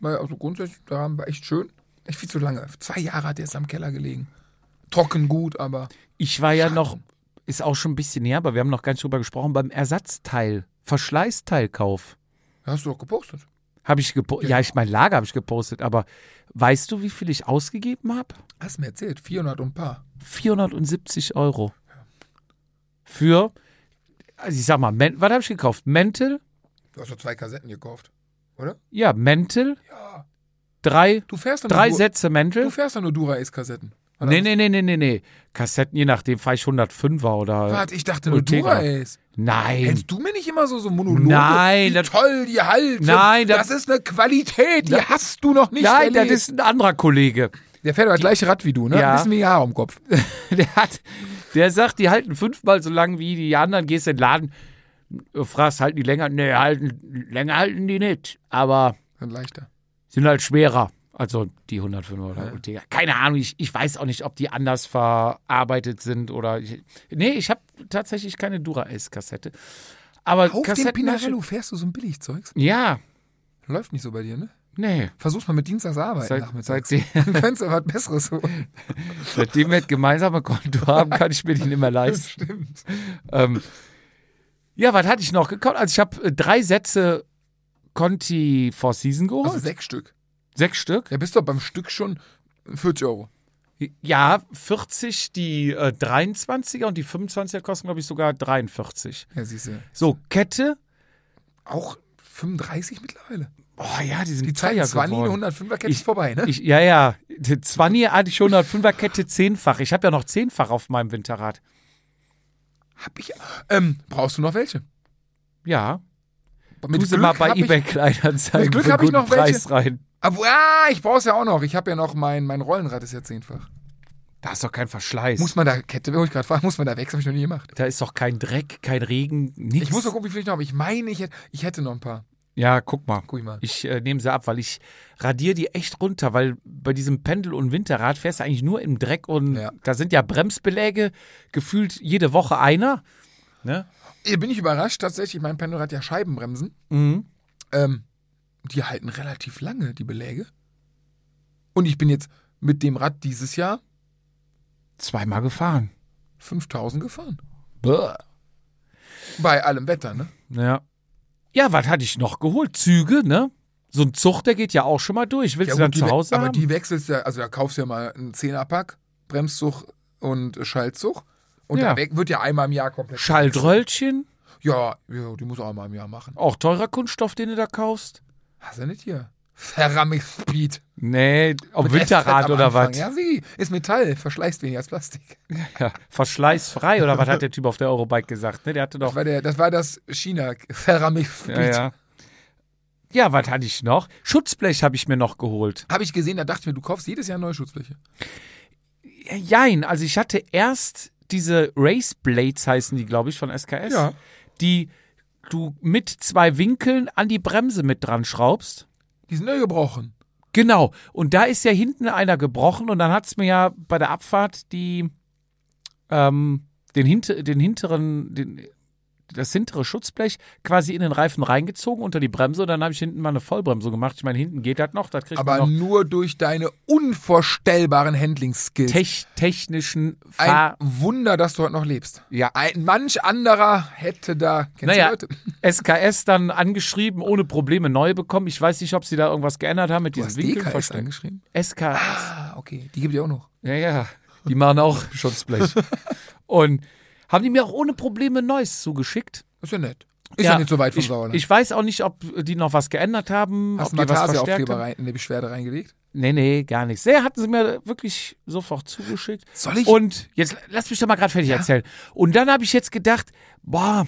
Weil, also grundsätzlich, der Rahmen war echt schön. Echt viel zu lange. Zwei Jahre hat er jetzt am Keller gelegen. Trocken gut, aber. Ich war ja Schade noch, ist auch schon ein bisschen näher, aber wir haben noch gar nicht drüber gesprochen, beim Ersatzteil, Verschleißteilkauf. Hast du doch gepostet. Habe ich gepostet. Ja, ich mein Lager habe ich gepostet, aber weißt du, wie viel ich ausgegeben habe? Hast mir erzählt. 400 und ein paar. 470 Euro. Für, also ich sag mal, was habe ich gekauft? Mäntel? Du hast doch zwei Kassetten gekauft. oder? Ja, Mäntel. Ja. Drei, Du fährst drei nur, Sätze Du Mäntel. fährst dann nur Dura-Ace-Kassetten. Oder Nee, nee, nee, nee, nee, nee. Kassetten, je nachdem, fahre ich 105er oder. Warte, ich dachte nur Ultegra. Dura-Ace. Nein. Kennst du mir nicht immer so, so Monologe? Nein, Wie das- toll, die halten. Nein, das, das- ist eine Qualität, die hast du noch nicht Nein, das erlebt. ist ein anderer Kollege. Der fährt aber das gleiche Rad wie du, ne? Ja. Ein bisschen weniger Haare am Kopf. Der hat, der sagt, die halten fünfmal so lang wie die anderen. Gehst in den Laden, du fragst, halten die länger? Nee, halten, länger halten die nicht. Aber Dann leichter. sind halt schwerer. Also die 105 oder Ultegra. Keine Ahnung, ich, ich weiß auch nicht, ob die anders verarbeitet sind oder. Ich, nee, ich habe tatsächlich keine Dura-Ace-Kassette. Aber Auf dem. Pinarello fährst du so ein Billigzeugs? Ja, Läuft nicht so bei dir, ne? nee. Versuch's mal mit Dienstags arbeiten Seit, nachmittags. seitdem, Dann könntest du was Besseres holen. seitdem wir das gemeinsame Konto haben, kann ich mir die nicht mehr leisten. Stimmt. Ähm, ja, was hatte ich noch gekauft? Also ich habe äh, drei Sätze Conti Four Season geholt. Also sechs Stück. Sechs Stück. Ja, bist doch beim Stück schon 40 Euro. Ja, 40 die äh, 23er und die 25er kosten, glaube ich, sogar 43. Ja, siehst du. So, Kette. Auch 35 mittlerweile. Oh ja, die sind Die Zeit teuer 20, geworden. 105er Kette Ich- ist vorbei, ne? Ich, ja, ja. Die 20 hatte ich 105er Kette zehnfach. Ich habe ja noch zehnfach auf meinem Winterrad. Hab ich. Ähm, brauchst du noch welche? Ja. Mit tu sie mal bei eBay Kleinanzeigen Mit Glück für hab ich noch welche. Preis rein. Aber ah, ich brauch's ja auch noch. Ich habe ja noch mein, mein Rollenrad ist ja zehnfach. Da ist doch kein Verschleiß. Muss man da, Kette, wo ich gerade frage, muss man da wechseln? Hab ich noch nie gemacht. da ist doch kein Dreck, kein Regen, nichts. Ich muss noch gucken, wie viel ich noch habe. Ich meine, ich hätte, ich hätte noch ein paar. Ja, guck mal. Guck ich mal. Ich äh, nehme sie ab, weil ich radiere die echt runter, weil bei diesem Pendel- und Winterrad fährst du eigentlich nur im Dreck und Ja. da sind ja Bremsbeläge, gefühlt jede Woche einer. Ne? Hier bin ich überrascht, tatsächlich. Mein Pendel hat ja Scheibenbremsen. Mhm. Ähm, die halten relativ lange, die Beläge. Und ich bin jetzt mit dem Rad dieses Jahr Zweimal gefahren. 5000 gefahren. Bäh. Bei allem Wetter, ne? Ja. Ja, was hatte ich noch geholt? Züge, ne? So ein Zug, der geht ja auch schon mal durch. Willst Ja, du dann zu Hause aber haben? die wechselst ja, also da kaufst du ja mal einen Zehnerpack, Bremszug und Schaltzug. Und Ja. da weg- wird ja einmal im Jahr komplett. Schaltröllchen, Ja, ja, die muss auch einmal im Jahr machen. auch teurer Kunststoff, den du da kaufst. Hast du nicht hier? Ceramic Speed. Nee, auf Mit Winterrad oder was? Ja, wie? Ist Metall, verschleißt weniger als Plastik. Ja, verschleißfrei oder was hat der Typ auf der Eurobike gesagt? Ne, der hatte Das doch. war, der, das, war das China Ceramic Speed. Ja, ja. Ja, was hatte ich noch? Schutzblech habe ich mir noch geholt. Habe ich gesehen, da dachte ich mir, du kaufst jedes Jahr neue Schutzbleche. Jein, also ich hatte erst diese Race Blades heißen die, glaube ich, von SKS. Ja. Die du mit zwei Winkeln an die Bremse mit dran schraubst. Die sind neu gebrochen. Genau. Und da ist ja hinten einer gebrochen und dann hat es mir ja bei der Abfahrt die ähm, den, hinter, den hinteren, den, das hintere Schutzblech quasi in den Reifen reingezogen unter die Bremse und dann habe ich hinten mal eine Vollbremse gemacht. Ich meine, hinten geht das noch, das kriegt Aber man noch nur durch deine unvorstellbaren Handling-Skills. tech, technischen Ein Fahr... Wunder, dass du heute noch lebst. Ja. Ein manch anderer hätte da. Kennst Naja, du Leute? SKS dann angeschrieben, ohne Probleme neu bekommen. Ich weiß nicht, ob sie da irgendwas geändert haben mit Du diesen versteckt. angeschrieben? SKS. Ah, okay. Die gibt ja auch noch. Ja, ja. Die machen auch Schutzblech. Und haben die mir auch ohne Probleme Neues zugeschickt. Ist ja nett. Ist ja, nicht so weit vom ich, Sauerland. Ich weiß auch nicht, ob die noch was geändert haben, Hast ob du Matase-Aufkleber rein, in die Beschwerde reingelegt? Nee, nee, gar nicht. Sehr hatten sie mir wirklich sofort zugeschickt. Soll ich? Und jetzt lass mich doch mal gerade fertig erzählen. Und dann habe ich jetzt gedacht, boah,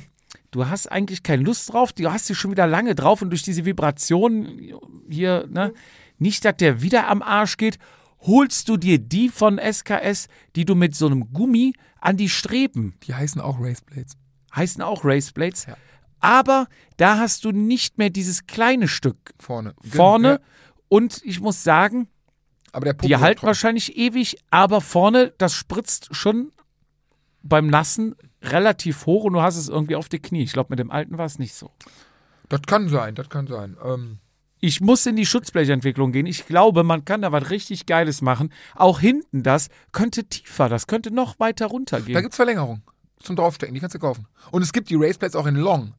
du hast eigentlich keine Lust drauf, du hast sie schon wieder lange drauf und durch diese Vibration hier, ne, nicht, dass der wieder am Arsch geht, holst du dir die von SKS, die du mit so einem Gummi an die Streben, Die heißen auch Raceblades. heißen auch Raceblades, aber da hast du nicht mehr dieses kleine Stück Vorne. vorne Ja. und ich muss sagen, die halten trocken. wahrscheinlich ewig, aber vorne, das spritzt schon beim Nassen relativ hoch und du hast es irgendwie auf die Knie. Ich glaube, mit dem alten war es nicht so. Das kann sein, das kann sein. Ähm, Ich muss in die Schutzblechentwicklung gehen. Ich glaube, man kann da was richtig Geiles machen. Auch hinten das könnte tiefer, das könnte noch weiter da runtergehen. gibt's Verlängerung. Zum Draufstecken, die kannst du kaufen. Und es gibt die Raceblades auch in Long.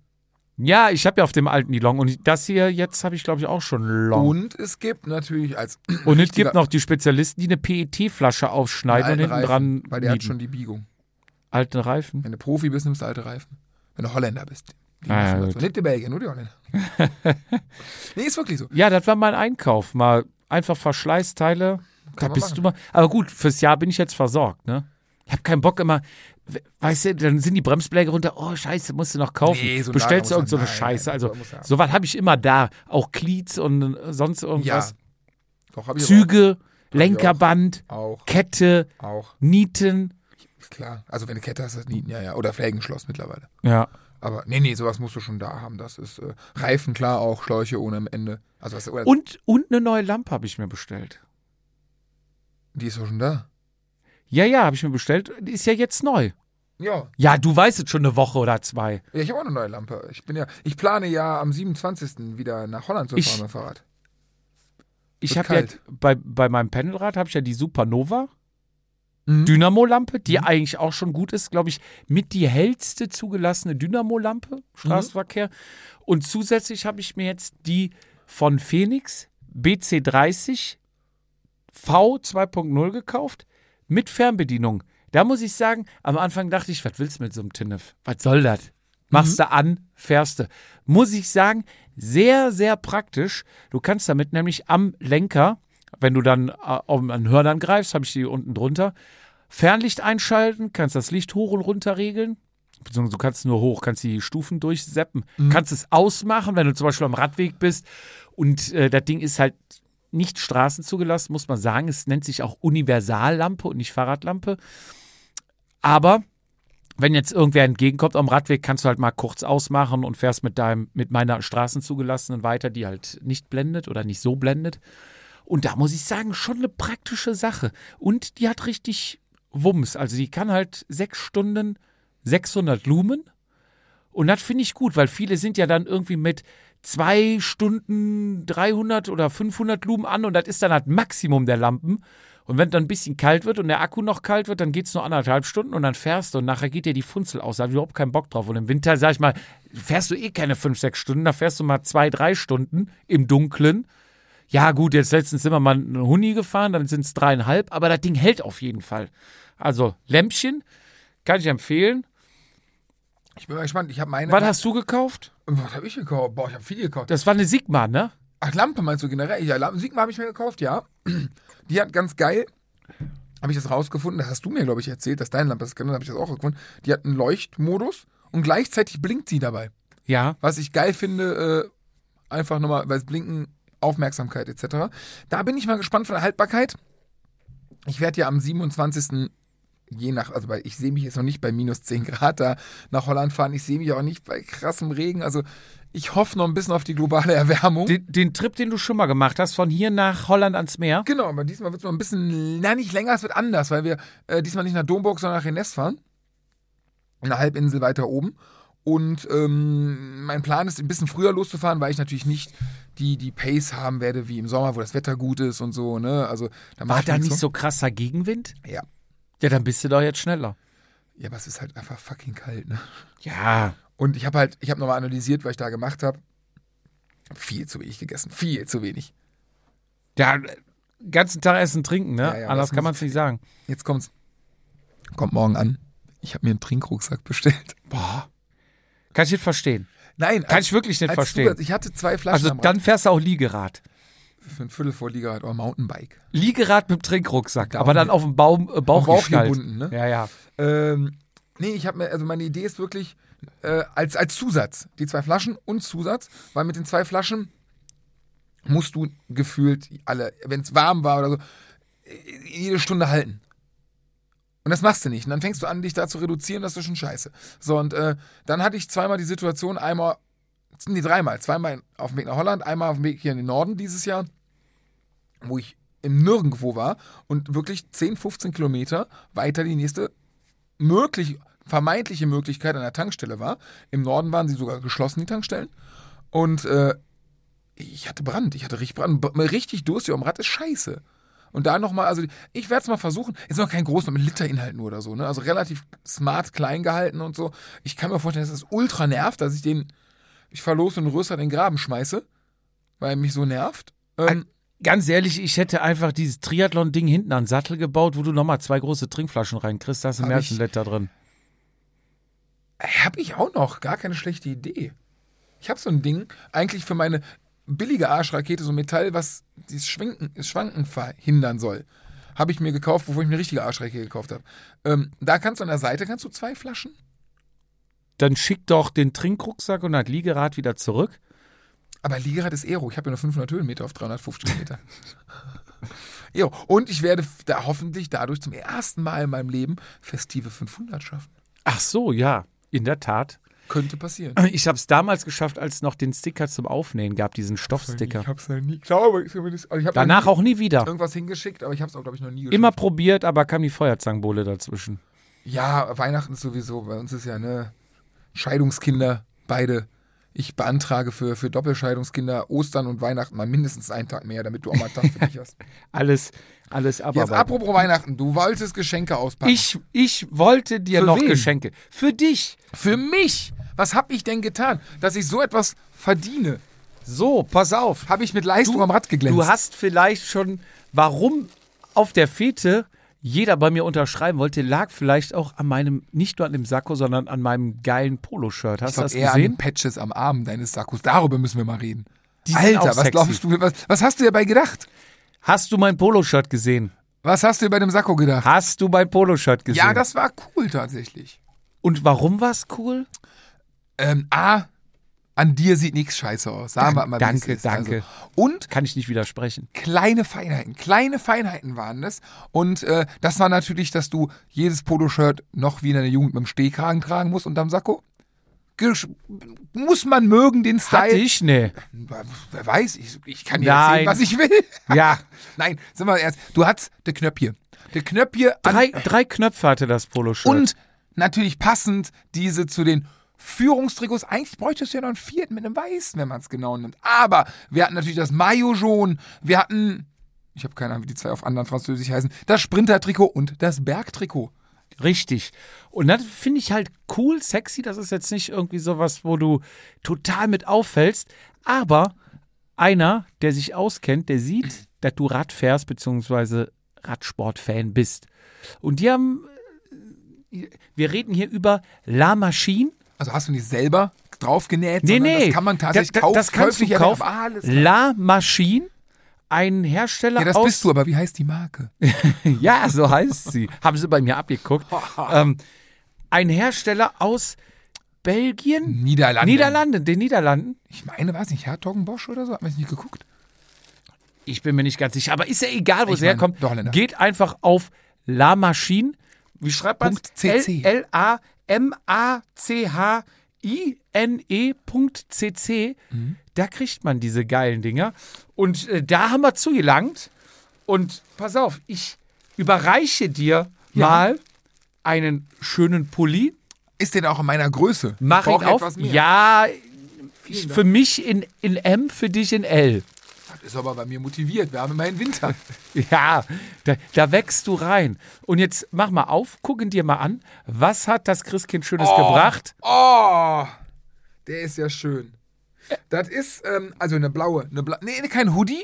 Ja, ich habe ja auf dem alten die Long und das hier jetzt habe ich glaube ich auch schon Long. Und, Und es gibt natürlich als es richtiger- gibt noch die Spezialisten, die eine PET-Flasche aufschneiden und hinten Reifen, dran weil der hat nieten. schon die Biegung. alten Reifen. Wenn du Profi bist, nimmst du alte Reifen. Wenn du Holländer bist. Ah, ja. Nicht die Belgier, nur die Holländer. nee, ist wirklich so. Ja, das war mein Einkauf. Mal einfach Verschleißteile. Da Kann man bist machen. du mal. Aber gut, fürs Jahr bin ich jetzt versorgt, ne? Ich habe keinen Bock immer. we- Weißt du, dann sind die Bremsbeläge runter. Oh, Scheiße, musst du noch kaufen. Nee, so Bestellst du irgend so eine Scheiße. Also, sowas habe ich immer da. Auch Cleats und sonst Ja. irgendwas. Doch, hab ich Züge, ich Lenkerband, Auch. Kette, Auch. Nieten. Ist klar. Also, wenn du Kette hast, das Nieten, ja, ja. Oder Felgenschloss mittlerweile. Ja. Aber nee, nee, sowas musst du schon da haben. Das ist äh, Reifen, klar, auch Schläuche ohne Ende. Also, was, Und, und eine neue Lampe habe ich mir bestellt. die ist doch schon da. Ja, ja, habe ich mir bestellt. Die ist ja jetzt neu. Ja. Ja, du weißt es schon eine Woche oder zwei. Ja, ich habe auch eine neue Lampe. Ich bin ja, ich plane ja am 27. wieder nach Holland zu fahren mit dem Fahrrad. Ich habe ja bei, bei meinem Pendelrad habe ich ja die Supernova Mhm. Dynamo-Lampe, die eigentlich auch schon gut ist, glaube ich, mit die hellste zugelassene Dynamo-Lampe, Straßenverkehr. Und zusätzlich habe ich mir jetzt die von Phoenix BC30 V 2.0 gekauft mit Fernbedienung. Da muss ich sagen, am Anfang dachte ich, was willst du mit so einem Tinnef? Was soll das? Machst du an, fährst du. Muss ich sagen, sehr, sehr praktisch. Du kannst damit nämlich am Lenker, wenn du dann äh, auf an Hörnern greifst, habe ich die unten drunter, Fernlicht einschalten, kannst das Licht hoch und runter regeln. Beziehungsweise du kannst nur hoch, kannst die Stufen durchseppen. Kannst es ausmachen, wenn du zum Beispiel am Radweg bist und äh, das Ding ist halt nicht straßenzugelassen, muss man sagen. Es nennt sich auch Universallampe und nicht Fahrradlampe. Aber wenn jetzt irgendwer entgegenkommt am Radweg, kannst du halt mal kurz ausmachen und fährst mit deinem, mit meiner straßenzugelassenen weiter, die halt nicht blendet oder nicht so blendet. Und da muss ich sagen, schon eine praktische Sache. Und die hat richtig Wumms. Also die kann halt sechs Stunden 600 Lumen. Und das finde ich gut, weil viele sind ja dann irgendwie mit zwei Stunden 300 oder 500 Lumen an und das ist dann halt Maximum der Lampen. Und wenn dann ein bisschen kalt wird und der Akku noch kalt wird, dann geht es nur anderthalb Stunden und dann fährst du und nachher geht dir die Funzel aus. Da habe ich überhaupt keinen Bock drauf. Und im Winter, sag ich mal, fährst du eh keine fünf, sechs Stunden, da fährst du mal zwei, drei Stunden im Dunkeln. Ja, gut, jetzt letztens sind wir mal einen Huni gefahren, dann sind es dreieinhalb, aber das Ding hält auf jeden Fall. Also, Lämpchen kann ich empfehlen. Ich bin mal gespannt. Ich habe meine. Was hast du gekauft? Was habe ich gekauft? Boah, ich habe viel gekauft. Das war eine Sigma, ne? Ach, Lampe meinst du generell? Ja, Lampe. Sigma habe ich mir gekauft, ja. Die hat ganz geil. Habe ich das rausgefunden? Das hast du mir, glaube ich, erzählt, dass deine Lampe das kann. Dann habe ich das auch gefunden. Die hat einen Leuchtmodus und gleichzeitig blinkt sie dabei. Ja. Was ich geil finde, äh, einfach nochmal, weil es blinken, Aufmerksamkeit etc. Da bin ich mal gespannt von der Haltbarkeit. Ich werde ja am 27. je nach, also bei, ich sehe mich jetzt noch nicht bei minus 10 Grad da nach Holland fahren. Ich sehe mich auch nicht bei krassem Regen. Also ich hoffe noch ein bisschen auf die globale Erwärmung. Den, den Trip, den du schon mal gemacht hast, von hier nach Holland ans Meer. Genau, aber diesmal wird es mal ein bisschen, na nicht länger, es wird anders, weil wir äh, diesmal nicht nach Domburg, sondern nach Rennes fahren. Eine Halbinsel weiter oben. Und ähm, mein Plan ist, ein bisschen früher loszufahren, weil ich natürlich nicht die, die Pace haben werde wie im Sommer, wo das Wetter gut ist und so. Ne? Also, da War da nicht so krasser Gegenwind? Ja. Ja, dann bist du doch jetzt schneller. Ja, aber es ist halt einfach fucking kalt. Ne? Ja. Und ich habe halt, ich habe nochmal analysiert, was ich da gemacht habe. Viel zu wenig gegessen. Viel zu wenig. Ja, ganzen Tag essen, trinken, ne? Ja, ja, Anders kann man es nicht sagen. Jetzt kommt's. Kommt morgen an. Ich habe mir einen Trinkrucksack bestellt. Boah. Kann ich nicht verstehen. Nein, Kann als- ich wirklich nicht verstehen. Zusatz, ich hatte zwei Flaschen Also dann fährst du auch Liegerad. Rad für ein Viertel vor Liegerad oder Mountainbike. Liegerad mit Trinkrucksack, Daumen. aber dann auf dem Baum, äh, Bauch, Bauch gebunden, ne? Ja, ja. Ähm, nee, ich habe mir, also meine Idee ist wirklich äh, als, als Zusatz, die zwei Flaschen und Zusatz, weil mit den zwei Flaschen musst du gefühlt alle, wenn es warm war oder so, äh, jede Stunde halten. Und das machst du nicht. Und dann fängst du an, dich da zu reduzieren, das ist schon scheiße. So, und äh, dann hatte ich zweimal die Situation, einmal, nee, dreimal, zweimal auf dem Weg nach Holland, einmal auf dem Weg hier in den Norden dieses Jahr, wo ich im Nirgendwo war und wirklich 10, 15 Kilometer weiter die nächste möglich, vermeintliche Möglichkeit an der Tankstelle war. Im Norden waren sie sogar geschlossen, die Tankstellen. Und äh, ich hatte Brand, ich hatte richtig Brand. Richtig Durst hier am Rad ist scheiße. Und da nochmal, also ich werde es mal versuchen. Ist noch kein großer mit Literinhalt nur oder so, ne? Also relativ smart klein gehalten und so. Ich kann mir vorstellen, dass das ultra nervt, dass ich den, ich verlose einen Röster in den Graben schmeiße, weil er mich so nervt. Ähm, Ganz ehrlich, ich hätte einfach dieses Triathlon-Ding hinten an den Sattel gebaut, wo du nochmal zwei große Trinkflaschen reinkriegst. Da Hab ich- ein Liter drin. Habe ich auch noch. Gar keine schlechte Idee. Ich habe so ein Ding, eigentlich für meine billige Arschrakete, so Metall, was dieses Schwenken, das Schwanken verhindern soll. Habe ich mir gekauft, bevor ich mir eine richtige Arschrakete gekauft habe. Ähm, da kannst du an der Seite kannst du zwei Flaschen. Dann schick doch den Trinkrucksack und das Liegerad wieder zurück. Aber Liegerad ist Aero. Ich habe ja nur 500 Höhenmeter auf 350 Meter. jo, und ich werde da hoffentlich dadurch zum ersten Mal in meinem Leben festive 500 schaffen. Ach so, ja, in der Tat. Könnte passieren. Ich habe es damals geschafft, als es noch den Sticker zum Aufnähen gab, diesen Stoffsticker. Ich habe es ja nie. Ich glaube, zumindest. Also ich hab Danach noch auch nie wieder. nie irgendwas hingeschickt, aber ich habe es auch, glaube ich, noch nie geschickt. Immer probiert, aber kam die Feuerzangenbowle dazwischen. Ja, Weihnachten ist sowieso. Bei uns ist ja, ne, Scheidungskinder, beide. Ich beantrage für, für Doppelscheidungskinder Ostern und Weihnachten mal mindestens einen Tag mehr, damit du auch mal einen Tag für dich hast. Alles, alles Jetzt abarbeiten. apropos Weihnachten, du wolltest Geschenke auspacken. Ich, ich wollte dir Für noch wen? Geschenke. Für dich. Für mich? Was habe ich denn getan, dass ich so etwas verdiene? So, pass auf. Habe ich mit Leistung Du- am Rad geglänzt? Du hast vielleicht schon, warum auf der Fete jeder bei mir unterschreiben wollte, lag vielleicht auch an meinem, nicht nur an dem Sakko, sondern an meinem geilen Poloshirt. Hast du das eher an den gesehen? Patches am Arm deines Sakkos. Darüber müssen wir mal reden. Die Alter, was glaubst du, was, was hast du dabei gedacht? Hast du mein Poloshirt gesehen? Was hast du bei dem Sakko gedacht? Hast du mein Poloshirt gesehen? Ja, das war cool tatsächlich. Und warum war es cool? Ähm, A, an dir sieht nichts scheiße aus. Sagen wir mal, Danke, ist. danke. Also, und Kann ich nicht widersprechen. kleine Feinheiten, kleine Feinheiten waren das. Und äh, das war natürlich, dass du jedes Poloshirt noch wie in der Jugend mit dem Stehkragen tragen musst unterm Sakko. Gesch muss man mögen, den Style. Hatte ich? Nee. Wer weiß, ich, ich kann dir Nein. erzählen, was ich will. Ja. Nein, sind wir ernst. Du hast der Knöpfchen. Der Knöpfchen Drei, drei Knöpfe hatte das Poloshirt. und natürlich passend diese zu den Führungstrikots. Eigentlich bräuchtest du ja noch einen vierten mit einem weißen, wenn man es genau nimmt. Aber wir hatten natürlich das Maillot jaune, wir hatten, ich habe keine Ahnung, wie die zwei auf anderen Französisch heißen, das Sprinter-Trikot und das Bergtrikot. Richtig. Und das finde ich halt cool, sexy. Das ist jetzt nicht irgendwie sowas, wo du total mit auffällst. Aber einer, der sich auskennt, der sieht, dass du Rad fährst, beziehungsweise Radsport-Fan bist. Und die haben, wir reden hier über La Machine. Also hast du nicht selber draufgenäht, Nee, nee. das kann man tatsächlich Da- da- kaufen. Das kannst du kaufen. klar. La Machine, ein Hersteller Ja, das aus... bist du, aber wie heißt die Marke? Ja, so heißt sie. Haben sie bei mir abgeguckt. ähm, ein Hersteller aus Belgien? Niederlande. Niederlanden, den Niederlanden. Ich meine, war es nicht Hertogenbosch oder so? Hat man es nicht geguckt? Ich bin mir nicht ganz sicher, aber ist ja egal, wo Ich es herkommt. Geht einfach auf La Machine. Wie schreibt man Punkt CC. L-A-M-A-C-H-I-N-E.cc. Mhm. Da kriegt man diese geilen Dinger. Und äh, da haben wir zugelangt. Und pass auf, ich überreiche dir mal einen schönen Pulli. Ist denn auch in meiner Größe? Mach Ich ihn auf. etwas mehr. Ja, Vielen für mich in, in M, für dich in L. Das ist aber bei mir motiviert. Wir haben immerhin Winter. Ja, da, da wächst du rein. Und jetzt mach mal auf, guck ihn dir mal an. Was hat das Christkind Schönes gebracht? Oh, der ist ja schön. Das ist, ähm, also eine blaue, eine bla nee, kein Hoodie,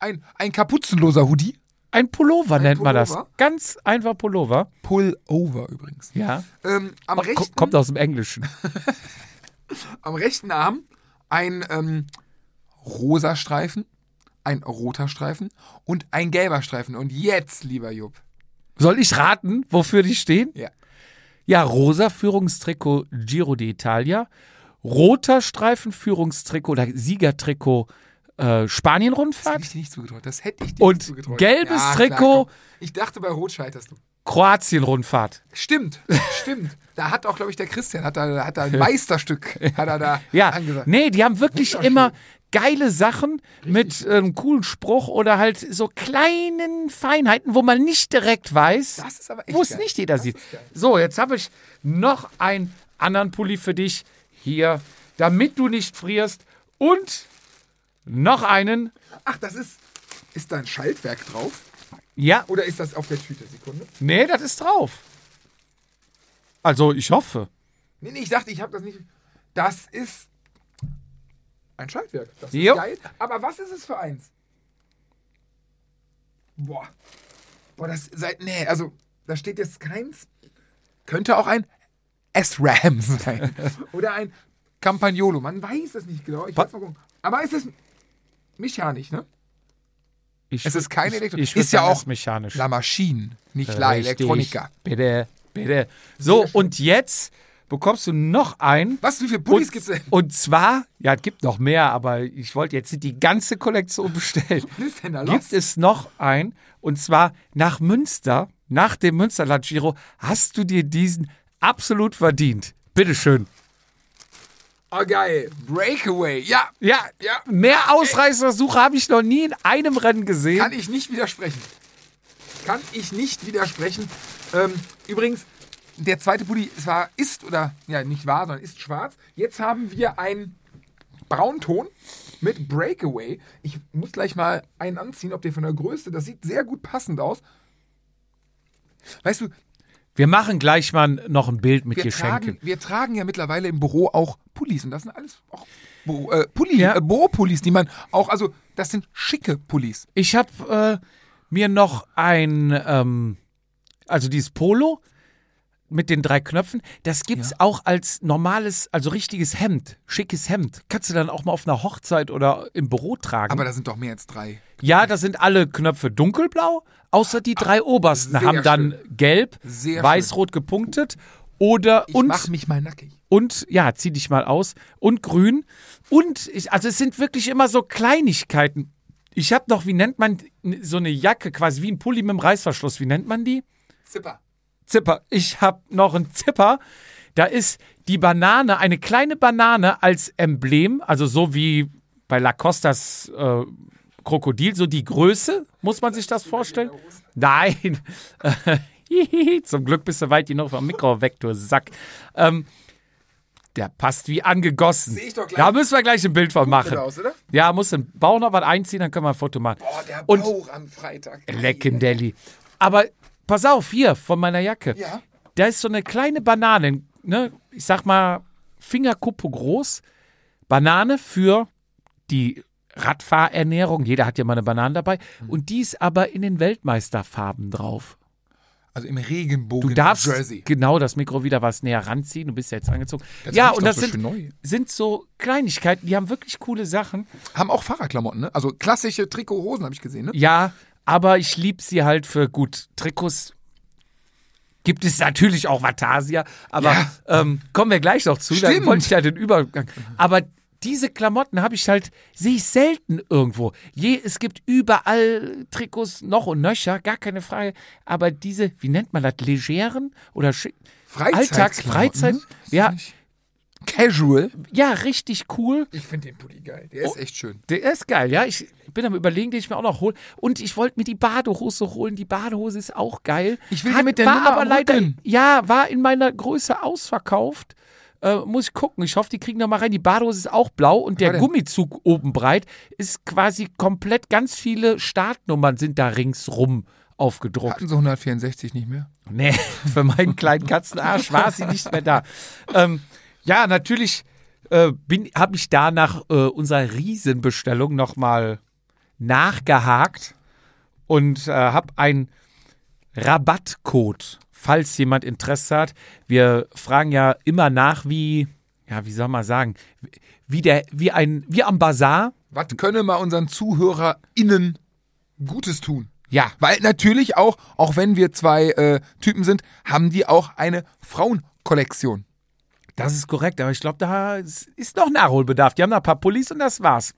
ein, ein kapuzenloser Hoodie. Ein Pullover nennt man das. Pullover? Ganz einfach Pullover. Pullover übrigens. Ja. Ähm, am, Ko- rechten, Kommt aus dem Englischen. am rechten Arm ein ähm, rosa Streifen, ein roter Streifen und ein gelber Streifen. Und jetzt, lieber Jupp. Soll ich raten, wofür die stehen? Ja. Ja, rosa Führungstrikot Giro d'Italia, roter Streifen Führungstrikot oder Siegertrikot äh, Das hätte Spanien-Rundfahrt, ich dir nicht zugetraut. Das hätte ich dir Und nicht zugetraut. gelbes klar, Trikot. komm. Ich dachte, bei Rot scheiterst du. Kroatien-Rundfahrt. Stimmt, stimmt. Da hat auch, glaube ich, der Christian hat da, hat da ein Meisterstück hat er da Ja, angesagt. nee, die haben wirklich immer geile Sachen mit einem coolen Spruch oder halt so kleinen Feinheiten, wo man nicht direkt weiß, wo es nicht jeder Das sieht. So, jetzt habe ich noch einen anderen Pulli für dich hier, damit du nicht frierst und noch einen. Ach, das ist. Ist da ein Schaltwerk drauf? Ja, Oder ist das auf der Tüte? Sekunde. nee, das ist drauf. Also, ich hoffe. Nee, nee, ich dachte, ich habe das nicht. Das ist ein Schaltwerk. Das ist Jo. geil. Aber was ist es für eins? Boah. Boah, das seit. Nee, also, da steht jetzt keins. Könnte auch ein S-Ram sein. Oder ein Campagnolo. Man weiß es nicht genau. Ich muss mal gucken. Aber es ist mechanisch, ne? Ich Es ist kein ich- Elektro. Ich würd Ist ja auch ist mechanisch. La Machine, nicht La Richtig. Electronica. Bitte, bitte. So, und jetzt bekommst du noch ein. Was, wie viele Pullis und, gibt's denn? Und zwar, ja, es gibt noch mehr, aber ich wollte jetzt nicht die ganze Kollektion bestellen. Was ist denn da los? Gibt es noch ein, und zwar nach Münster, nach dem Münsterland Giro, hast du dir diesen absolut verdient. Bitteschön. Oh, geil. Breakaway. Ja, Ja, ja. mehr Ausreißersuche habe ich noch nie in einem Rennen gesehen. Kann ich nicht widersprechen. Kann ich nicht widersprechen. Ähm, übrigens, der zweite Pulli es war, ist oder, ja, nicht war, sondern ist schwarz. Jetzt haben wir einen Braunton mit Breakaway. Ich muss gleich mal einen anziehen, ob der von der Größe, das sieht sehr gut passend aus. Weißt du, Wir machen gleich mal noch ein Bild mit wir Geschenken. tragen, wir tragen ja mittlerweile im Büro auch Pullis und das sind alles auch Büro, äh, Pulli, Ja. äh, Büropullis, die man auch, also das sind schicke Pullis. Ich habe äh, mir noch ein, ähm, also dieses Polo mit den drei Knöpfen, das gibt's auch als normales, also richtiges Hemd, schickes Hemd. Kannst du dann auch mal auf einer Hochzeit oder im Büro tragen. Aber da sind doch mehr als drei. ja, da sind alle Knöpfe dunkelblau, außer die drei obersten sehr haben dann gelb, weiß-rot gepunktet oder Ich und mach mich mal nackig. und ja, zieh dich mal aus und grün und ich, also es sind wirklich immer so Kleinigkeiten. Ich habe noch, wie nennt man so eine Jacke, quasi wie ein Pulli mit dem Reißverschluss, wie nennt man die? Zipper. Zipper. Ich habe noch einen Zipper. Da ist die Banane, eine kleine Banane als Emblem, also so wie bei Lacostas äh, Krokodil, so die Größe, muss man sich das vorstellen? Nein. Zum Glück bist du weit genug vom Mikro weg, du Sack. Ähm, der passt wie angegossen. Seh ich doch gleich. Da müssen wir gleich ein Bild von machen. Aus, oder? Ja, muss den Bauch noch was einziehen, dann können wir ein Foto machen. Boah, der Und- Bauch am Freitag. Leckendelli. Aber pass auf, hier, von meiner Jacke. Ja. Da ist so eine kleine Banane, ne? Ich sag mal, Fingerkuppe groß. Banane für die Radfahrernährung. Jeder hat ja mal eine Banane dabei. Mhm. Und die ist aber in den Weltmeisterfarben drauf. Also im Regenbogen Du darfst Jersey. genau das Mikro wieder was näher ranziehen. Du bist ja jetzt angezogen. Das ja, und das so sind, sind so Kleinigkeiten, die haben wirklich coole Sachen. Haben auch Fahrerklamotten, ne? Also klassische Trikot-Hosen habe ich gesehen, ne? Ja, aber ich liebe sie halt für gut. Trikots gibt es natürlich auch Vatasia, aber Ja. ähm, kommen wir gleich noch zu. Stimmt. wollte ich ja den Übergang. Aber diese Klamotten habe ich halt, sehe ich selten irgendwo. Je, es gibt überall Trikots noch und nöcher, gar keine Frage. Aber diese, wie nennt man das, legeren oder schi- Alltags, Freizeit? Ist ja, nicht- Casual. ja, richtig cool. Ich finde den Pulli geil. Der ist echt schön. Der ist geil, ja. Ich bin am überlegen, den ich mir auch noch hole. Und ich wollte mir die Badehose holen. Die Badehose ist auch geil. Ich will die mit der war Nummer aber leider, Rücken. ja, war in meiner Größe ausverkauft. Äh, muss ich gucken. Ich hoffe, die kriegen noch mal rein. Die Badehose ist auch blau und der? Gummizug oben breit ist quasi komplett. Ganz viele Startnummern sind da ringsrum aufgedruckt. Hatten sie 164 nicht mehr? Nee, für meinen kleinen Katzenarsch war sie nicht mehr da. Ähm, ja, natürlich äh, habe ich da nach äh, unserer Riesenbestellung nochmal nachgehakt und äh, habe einen Rabattcode, falls jemand Interesse hat. Wir fragen ja immer nach, wie, ja, wie soll man sagen, wie, der, wie, ein, wie am Bazar. Was könne mal unseren ZuhörerInnen Gutes tun? Ja, Weil natürlich auch, auch wenn wir zwei äh, Typen sind, haben die auch eine Frauenkollektion. Das ist korrekt, aber ich glaube, da ist noch Nachholbedarf. Die haben noch ein paar Pullis und das war's.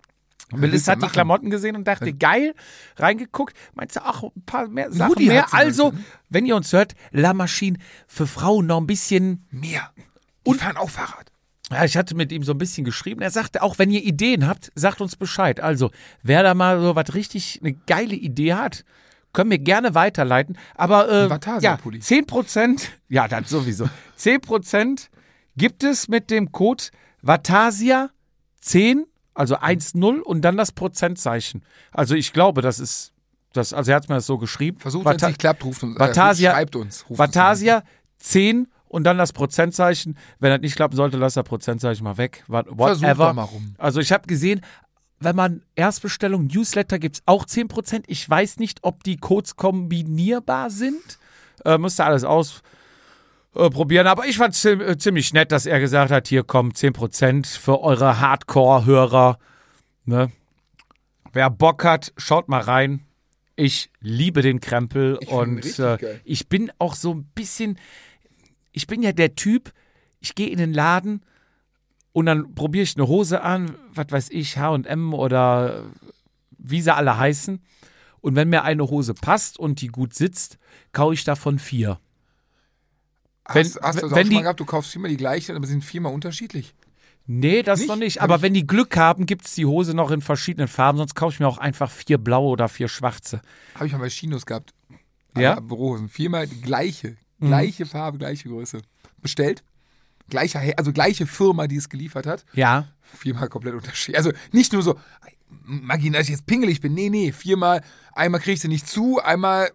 Melissa hat die machen? Klamotten gesehen und dachte, geil, reingeguckt. Meinst du, ach, ein paar mehr Sachen Hoodie mehr. Also, meinst wenn ihr uns hört, La Machine für Frauen noch ein bisschen. Mehr. Und fahren auch Fahrrad. Ja, ich hatte mit ihm so ein bisschen geschrieben. Er sagte auch, wenn ihr Ideen habt, sagt uns Bescheid. Also, wer da mal so was richtig, eine geile Idee hat, können wir gerne weiterleiten. Aber äh, ja, Pulli. 10 Prozent, ja, das sowieso. 10 Prozent gibt es mit dem Code Vatasia 10, also 1-0 und dann das Prozentzeichen. Also ich glaube, das ist, das, also er hat mir das so geschrieben. Versucht, wenn es nicht klappt, ruft uns. Vatasia- Äh, schreibt uns. Vatasia 10 und dann das Prozentzeichen. Wenn das nicht klappen sollte, lass das Prozentzeichen mal weg. What- Versuch Whatever. doch mal rum. Also ich habe gesehen, wenn man Erstbestellung, Newsletter gibt es auch 10%. Ich weiß nicht, ob die Codes kombinierbar sind. Äh, müsste alles aus, äh, probieren. Aber ich fand es äh, ziemlich nett, dass er gesagt hat, hier kommen 10% für eure Hardcore-Hörer. Ne? Wer Bock hat, schaut mal rein. Ich liebe den Krempel Ich und äh, ich bin auch so ein bisschen, ich bin ja der Typ, ich gehe in den Laden und dann probiere ich eine Hose an, was weiß ich, H&M oder wie sie alle heißen. Und wenn mir eine Hose passt und die gut sitzt, kaufe ich davon vier. Wenn- hast, hast du das auch wenn schon die- mal gehabt, du kaufst viermal die gleiche, aber sie sind viermal unterschiedlich. Nee, das Nicht? noch nicht. Aber wenn die Glück haben, gibt es die Hose noch in verschiedenen Farben. Sonst kaufe ich mir auch einfach vier blaue oder vier schwarze. Habe ich mal bei Chinos gehabt. Ja? Bürohosen. Viermal die gleiche. Gleiche Farbe, gleiche Größe. Bestellt. Gleicher, Her- also gleiche Firma, die es geliefert hat. Ja. Viermal komplett unterschiedlich. Also nicht nur so, Maggi, dass ich jetzt pingelig bin. Nee, nee. Viermal, einmal kriege ich sie nicht zu, einmal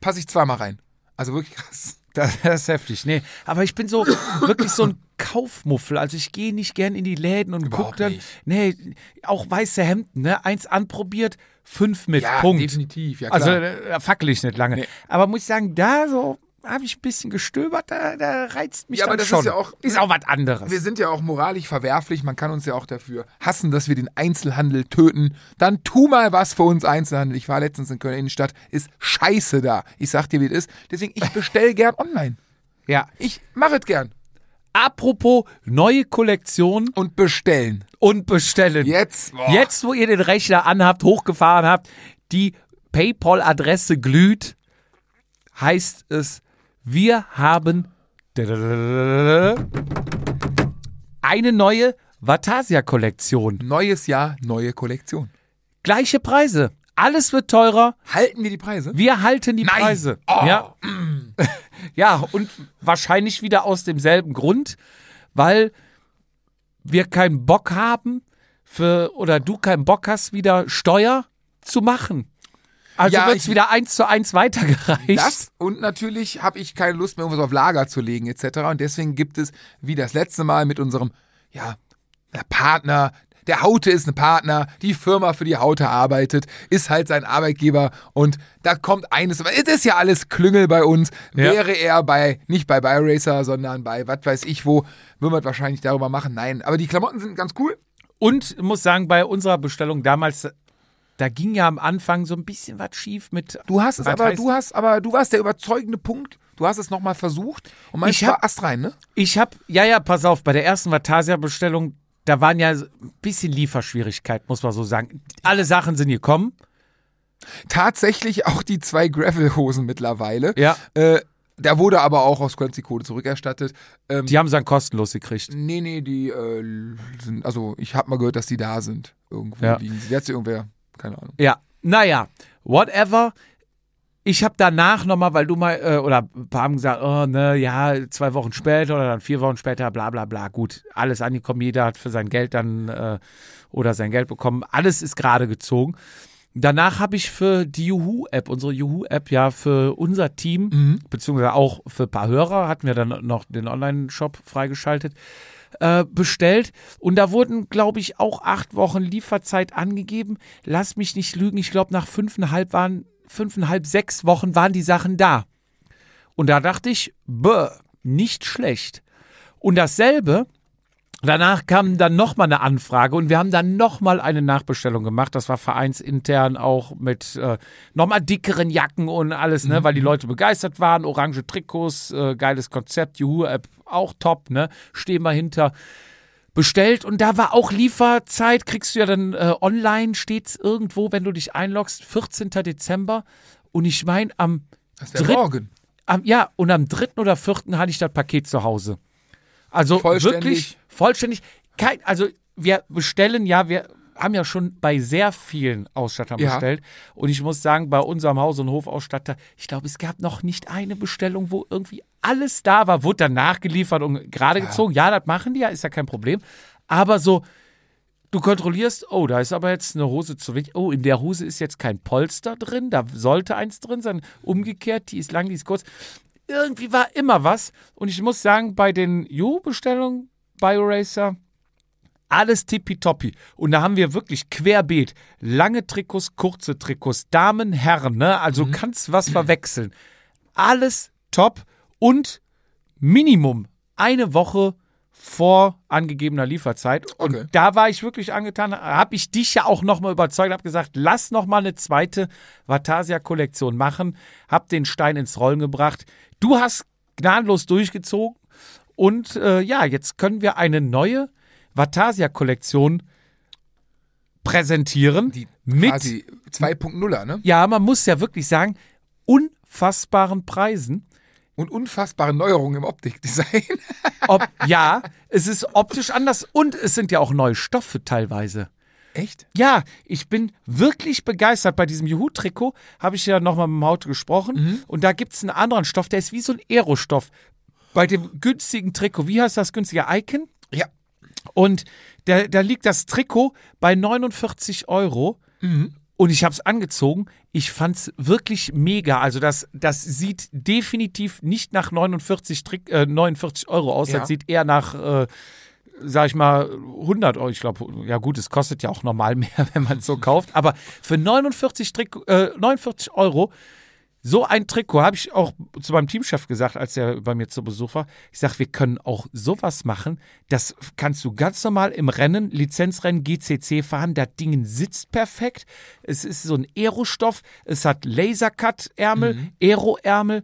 passe ich zweimal rein. Also wirklich krass. Das, das ist heftig. Nee, aber ich bin so wirklich so ein Kaufmuffel. Also ich gehe nicht gern in die Läden und gucke dann. nicht. Nee, auch weiße Hemden, ne? Eins anprobiert, fünf mit. Ja, Punkt. definitiv. Ja, Also klar. äh, da fackel ich nicht lange. Nee. Aber muss ich sagen, da so habe ich ein bisschen gestöbert, da, da reizt mich Ja, aber das schon. ist ja auch- ist auch was anderes. Wir sind ja auch moralisch verwerflich. Man kann uns ja auch dafür hassen, dass wir den Einzelhandel töten. Dann tu mal was für uns Einzelhandel. Ich war letztens in Köln Innenstadt. Ist scheiße da. Ich sag dir, wie es ist. Deswegen, ich bestell gern online. ja. Ich mache es gern. Apropos neue Kollektion Und bestellen. und bestellen. Jetzt. boah. Jetzt, wo ihr den Rechner anhabt, hochgefahren habt, die PayPal-Adresse glüht, heißt es, wir haben eine neue Vatasia-Kollektion. Neues Jahr, neue Kollektion. Gleiche Preise. Alles wird teurer. Halten wir die Preise? Wir halten die Nein. Preise. Oh. Ja. ja, und wahrscheinlich wieder aus demselben Grund, weil wir keinen Bock haben für oder du keinen Bock hast, wieder Steuer zu machen. Also Ja, wird es wieder eins zu eins weitergereicht. Das und natürlich habe ich keine Lust mehr, irgendwas auf Lager zu legen etc. Und deswegen gibt es, wie das letzte Mal mit unserem, ja, der Partner, der Haute ist ein Partner, die Firma für die Haute arbeitet, ist halt sein Arbeitgeber und da kommt eines, es ist ja alles Klüngel bei uns, Ja. wäre er bei, nicht bei BioRacer, sondern bei was weiß ich wo, würden wir wahrscheinlich darüber machen, nein, aber die Klamotten sind ganz cool. Und muss sagen, bei unserer Bestellung damals, da ging ja am Anfang so ein bisschen was schief mit. Du hast es aber, heißt- du hast, aber du warst der überzeugende Punkt, du hast es nochmal versucht und meinst, Ich hab- war astrein, ne? Ich habe, ja, ja, pass auf, bei der ersten Vatasia-Bestellung, da waren ja ein bisschen Lieferschwierigkeit, muss man so sagen. Alle Sachen sind gekommen. tatsächlich auch die zwei Gravel-Hosen mittlerweile. Ja. Äh, da wurde aber auch aus die Kohle zurückerstattet. Ähm, Die haben sie dann kostenlos gekriegt. nee, nee, die äh, sind, also ich habe mal gehört, dass die da sind. Irgendwo Ja. liegen sie. Jetzt irgendwer, keine Ahnung. Ja, naja, whatever. Ich habe danach nochmal, weil du mal, äh, oder ein paar haben gesagt, oh, ne, ja, zwei Wochen später oder dann vier Wochen später, bla bla bla. Gut, alles angekommen, jeder hat für sein Geld dann äh, oder sein Geld bekommen. Alles ist gerade gezogen. Danach habe ich für die Juhu-App, unsere Juhu-App, ja, für unser Team, beziehungsweise auch für ein paar Hörer, hatten wir dann noch den Online-Shop freigeschaltet, äh, bestellt. Und da wurden, glaube ich, auch acht Wochen Lieferzeit angegeben. Lass mich nicht lügen, ich glaube, nach fünfeinhalb waren, fünfeinhalb, sechs Wochen waren die Sachen da. Und da dachte ich, bäh, nicht schlecht. Und dasselbe, danach kam dann nochmal eine Anfrage und wir haben dann nochmal eine Nachbestellung gemacht. Das war vereinsintern auch mit äh, nochmal dickeren Jacken und alles, ne, weil die Leute begeistert waren. Orange Trikots, äh, geiles Konzept, Juhu-App auch top, ne, stehen wir hinter. Bestellt und da war auch Lieferzeit, kriegst du ja dann äh, online, steht's irgendwo, wenn du dich einloggst, 14. Dezember. Und ich meine, am Das ist der Dritt- Morgen. am, ja, und am dritten oder vierten hatte ich das Paket zu Hause. Also wirklich vollständig. Kein, also wir bestellen ja, wir haben ja schon bei sehr vielen Ausstattern Ja. bestellt. Und ich muss sagen, bei unserem Haus- und Hofausstatter, ich glaube, es gab noch nicht eine Bestellung, wo irgendwie alles da war, wurde dann nachgeliefert und gerade gezogen. Ja, das machen die ja, ist ja kein Problem. Aber so, du kontrollierst, oh, da ist aber jetzt eine Hose zu wenig. Oh, in der Hose ist jetzt kein Polster drin, da sollte eins drin sein. Umgekehrt, die ist lang, die ist kurz. Irgendwie war immer was. Und ich muss sagen, bei den Ju-Bestellungen, BioRacer, alles tippitoppi. Und da haben wir wirklich querbeet. Lange Trikots, kurze Trikots, Damen, Herren, ne? Also kannst was verwechseln. Alles top und Minimum eine Woche vor angegebener Lieferzeit. Und Okay. da war ich wirklich angetan, habe ich dich ja auch nochmal überzeugt, habe gesagt, lass nochmal eine zweite Vatasia-Kollektion machen, habe den Stein ins Rollen gebracht. Du hast gnadenlos durchgezogen und äh, ja, jetzt können wir eine neue Vatasia-Kollektion präsentieren. Die mit, quasi 2.0er, ne? ja, man muss ja wirklich sagen, unfassbaren Preisen. Und unfassbare Neuerungen im Optikdesign. Ob, ja, es ist optisch anders und es sind ja auch neue Stoffe teilweise. Echt? Ja, ich bin wirklich begeistert. Bei diesem Juhu-Trikot habe ich ja nochmal mit dem Auto gesprochen. Und da gibt es einen anderen Stoff, der ist wie so ein Aerostoff. Bei dem günstigen Trikot, wie heißt das günstige Icon? Ja. Und da, da liegt das Trikot bei 49 Euro. Und ich habe es angezogen. Ich fand es wirklich mega. Also das, das sieht definitiv nicht nach 49, Trick, äh, 49 Euro aus. Ja. Das sieht eher nach, äh, sag ich mal, 100 Euro. Ich glaube, ja gut, es kostet ja auch normal mehr, wenn man es so kauft. Aber für 49, Trick, äh, 49 Euro so ein Trikot habe ich auch zu meinem Teamchef gesagt, als er bei mir zu Besuch war. Ich sage, wir können auch sowas machen. Das kannst du ganz normal im Rennen, Lizenzrennen GCC fahren. Das Ding sitzt perfekt. Es ist so ein Aerostoff. Es hat Lasercut-Ärmel, Aero-Ärmel.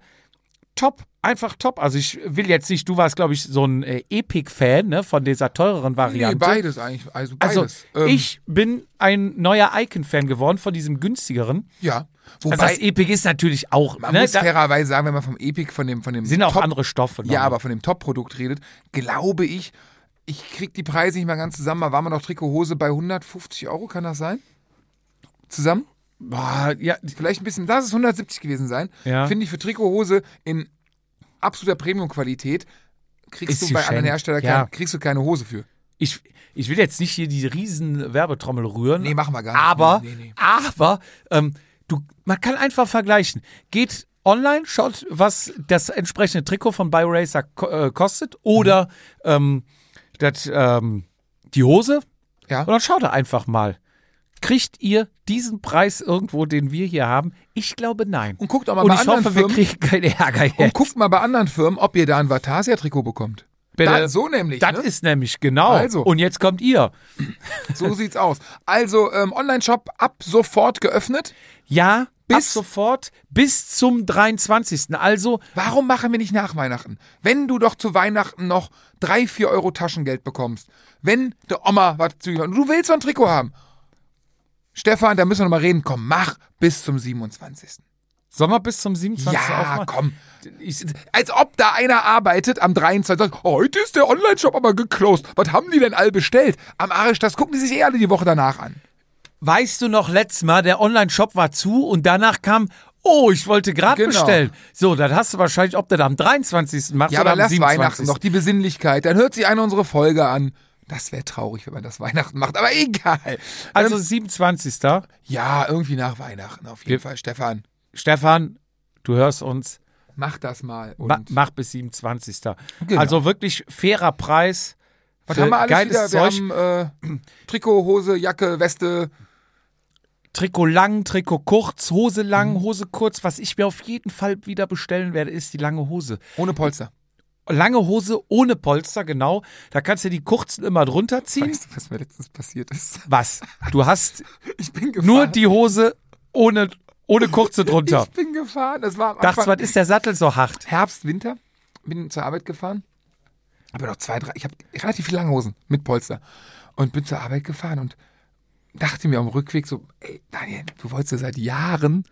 Top, einfach top. Also ich will jetzt nicht, du warst, glaube ich, so ein äh, Epic-Fan ne, von dieser teureren Nee, Variante. beides eigentlich. Also also beides. Ähm, ich bin ein neuer Icon-Fan geworden von diesem günstigeren. Ja. Also Wobei, das Epic ist natürlich auch, man ne, muss fairerweise sagen, wenn man vom Epic, von dem, von dem sind auch Top, andere Stoffe. Ja, aber von dem Top-Produkt redet, glaube ich, ich krieg die Preise nicht mehr ganz zusammen. Da waren wir noch Trikothose bei 150 Euro, kann das sein? Zusammen? Boah, ja, Vielleicht ein bisschen, lass es 170 gewesen sein. Ja. Finde ich für Trikothose in absoluter Premium-Qualität kriegst Ist du bei anderen Herstellern Ja. kein, kriegst du keine Hose für. ich, ich will jetzt nicht hier die riesen Werbetrommel rühren. Nee, machen wir gar nicht. Aber, Nee, nee, aber, ähm, du, man kann einfach vergleichen. Geht online, schaut, was das entsprechende Trikot von BioRacer äh, kostet oder ähm, das, ähm, die Hose. Ja. Und dann schaut er einfach mal. Kriegt ihr diesen Preis irgendwo, den wir hier haben? Ich glaube nein. Und guckt auch mal Und bei ich anderen hoffe, wir Firmen. kriegen keinen Ärger Und jetzt. guckt mal bei anderen Firmen, ob ihr da ein Vatasia-Trikot bekommt. Bitte. Da, so nämlich. Das ne? ist nämlich genau. Also. Und jetzt kommt ihr. So sieht's aus. Also, ähm, Online-Shop ab sofort geöffnet. Ja, Bis- bis sofort bis zum 23. Also, Warum machen wir nicht nach Weihnachten? Wenn du doch zu Weihnachten noch drei, vier Euro Taschengeld bekommst, wenn der Oma was zu und du willst so ein Trikot haben. Stefan, da müssen wir noch mal reden. Komm, mach bis zum 27. sollen wir bis zum 27. Ja, aufmachen? komm. Ich, Als ob da einer arbeitet am 23. sagt, heute ist der Online-Shop aber geclosed. Was haben die denn all bestellt? Am Arsch, das gucken die sich eh alle die Woche danach an. weißt du noch, letztes Mal, der Online-Shop war zu und danach kam, oh, ich wollte gerade Genau. bestellen. So, dann hast du wahrscheinlich, ob du das am 23. machst Ja, oder aber am lass 27. Weihnachten noch, die Besinnlichkeit. Dann hört sich eine unsere Folge an. Das wäre traurig, wenn man das Weihnachten macht, aber egal. Also ähm, 27. ja, irgendwie nach Weihnachten auf jeden Wir- Fall. Stefan, Stefan, du hörst uns. mach das mal. Ma mach bis 27. Genau. Also wirklich fairer Preis. was haben wir alles geiles wieder? Zeug. Wir haben äh, Trikot, Hose, Jacke, Weste. Trikot lang, Trikot kurz, Hose lang, Mhm. Hose kurz. Was ich mir auf jeden Fall wieder bestellen werde, ist die lange Hose. Ohne Polster. Lange Hose ohne Polster, genau. Da kannst du die kurzen immer drunter ziehen. Weißt du, was mir letztens passiert ist? Was? Du hast Ich bin gefahren. nur die Hose ohne, ohne kurze drunter. Ich bin gefahren. Das war am Dachtest, was ist der Sattel so hart? Herbst, Winter. Bin zur Arbeit gefahren. Aber noch zwei, drei. Ich habe relativ viele lange Hosen mit Polster. Und bin zur Arbeit gefahren und dachte mir am Rückweg so, ey, Daniel, du wolltest ja seit Jahren,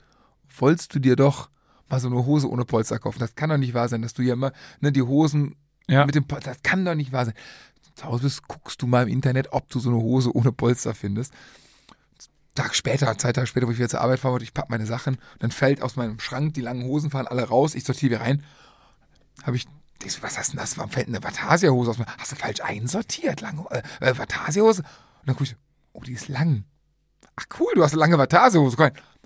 wolltest du dir doch mal so eine Hose ohne Polster kaufen. Das kann doch nicht wahr sein, dass du hier immer ne, die Hosen Ja. mit dem Polster, das kann doch nicht wahr sein. Zu Hause bist, guckst du mal im Internet, ob du so eine Hose ohne Polster findest. Tag später, zwei Tage später, wo ich wieder zur Arbeit fahre, wollte ich pack meine Sachen, dann fällt aus meinem Schrank, die langen Hosen fahren alle raus, ich sortiere wieder rein. Habe ich, ich so, was hast denn das? Warum fällt eine Vatasia-Hose aus? Hast du falsch einsortiert? Lange, äh, Vatasia-Hose? Und dann guck ich oh, die ist lang. Ach cool, du hast eine lange Vatasia-Hose.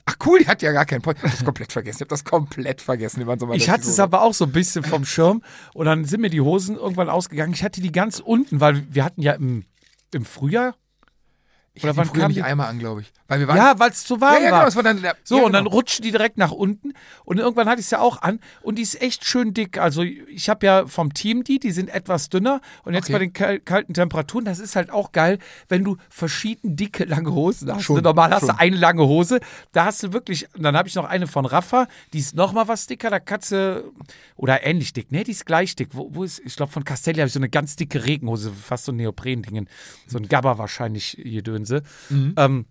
Ach cool, die hat ja gar keinen Polster. Ich habe das komplett vergessen. Ich habe das komplett vergessen. Waren so Ich hatte es aber auch so ein bisschen vom Schirm und dann sind mir die Hosen irgendwann ausgegangen. Ich hatte die ganz unten, weil wir hatten ja im, im Frühjahr Ich Oder wann früher kam nicht die? einmal an, glaube ich. Weil wir waren, Ja, weil es zu warm ja, ja, war. genau, das war dann der, So, ja, und dann genau. rutschen die direkt nach unten. Und irgendwann hatte ich es ja auch an. Und die ist echt schön dick. Also, ich habe ja vom Team die, die sind etwas dünner. Und jetzt Okay. bei den kal kalten Temperaturen, das ist halt auch geil, wenn du verschieden dicke, lange Hosen hast. Schon, Normal hast schon. du eine lange Hose. Da hast du wirklich, und dann habe ich noch eine von Rafa, die ist noch mal was dicker. Da kannst du, oder ähnlich dick, ne? Die ist gleich dick. Wo, wo ist, ich glaube, von Castelli habe ich so eine ganz dicke Regenhose, fast so ein Neopren-Dingen. So ein Gabba wahrscheinlich, Gedönse. Mhm. Ähm,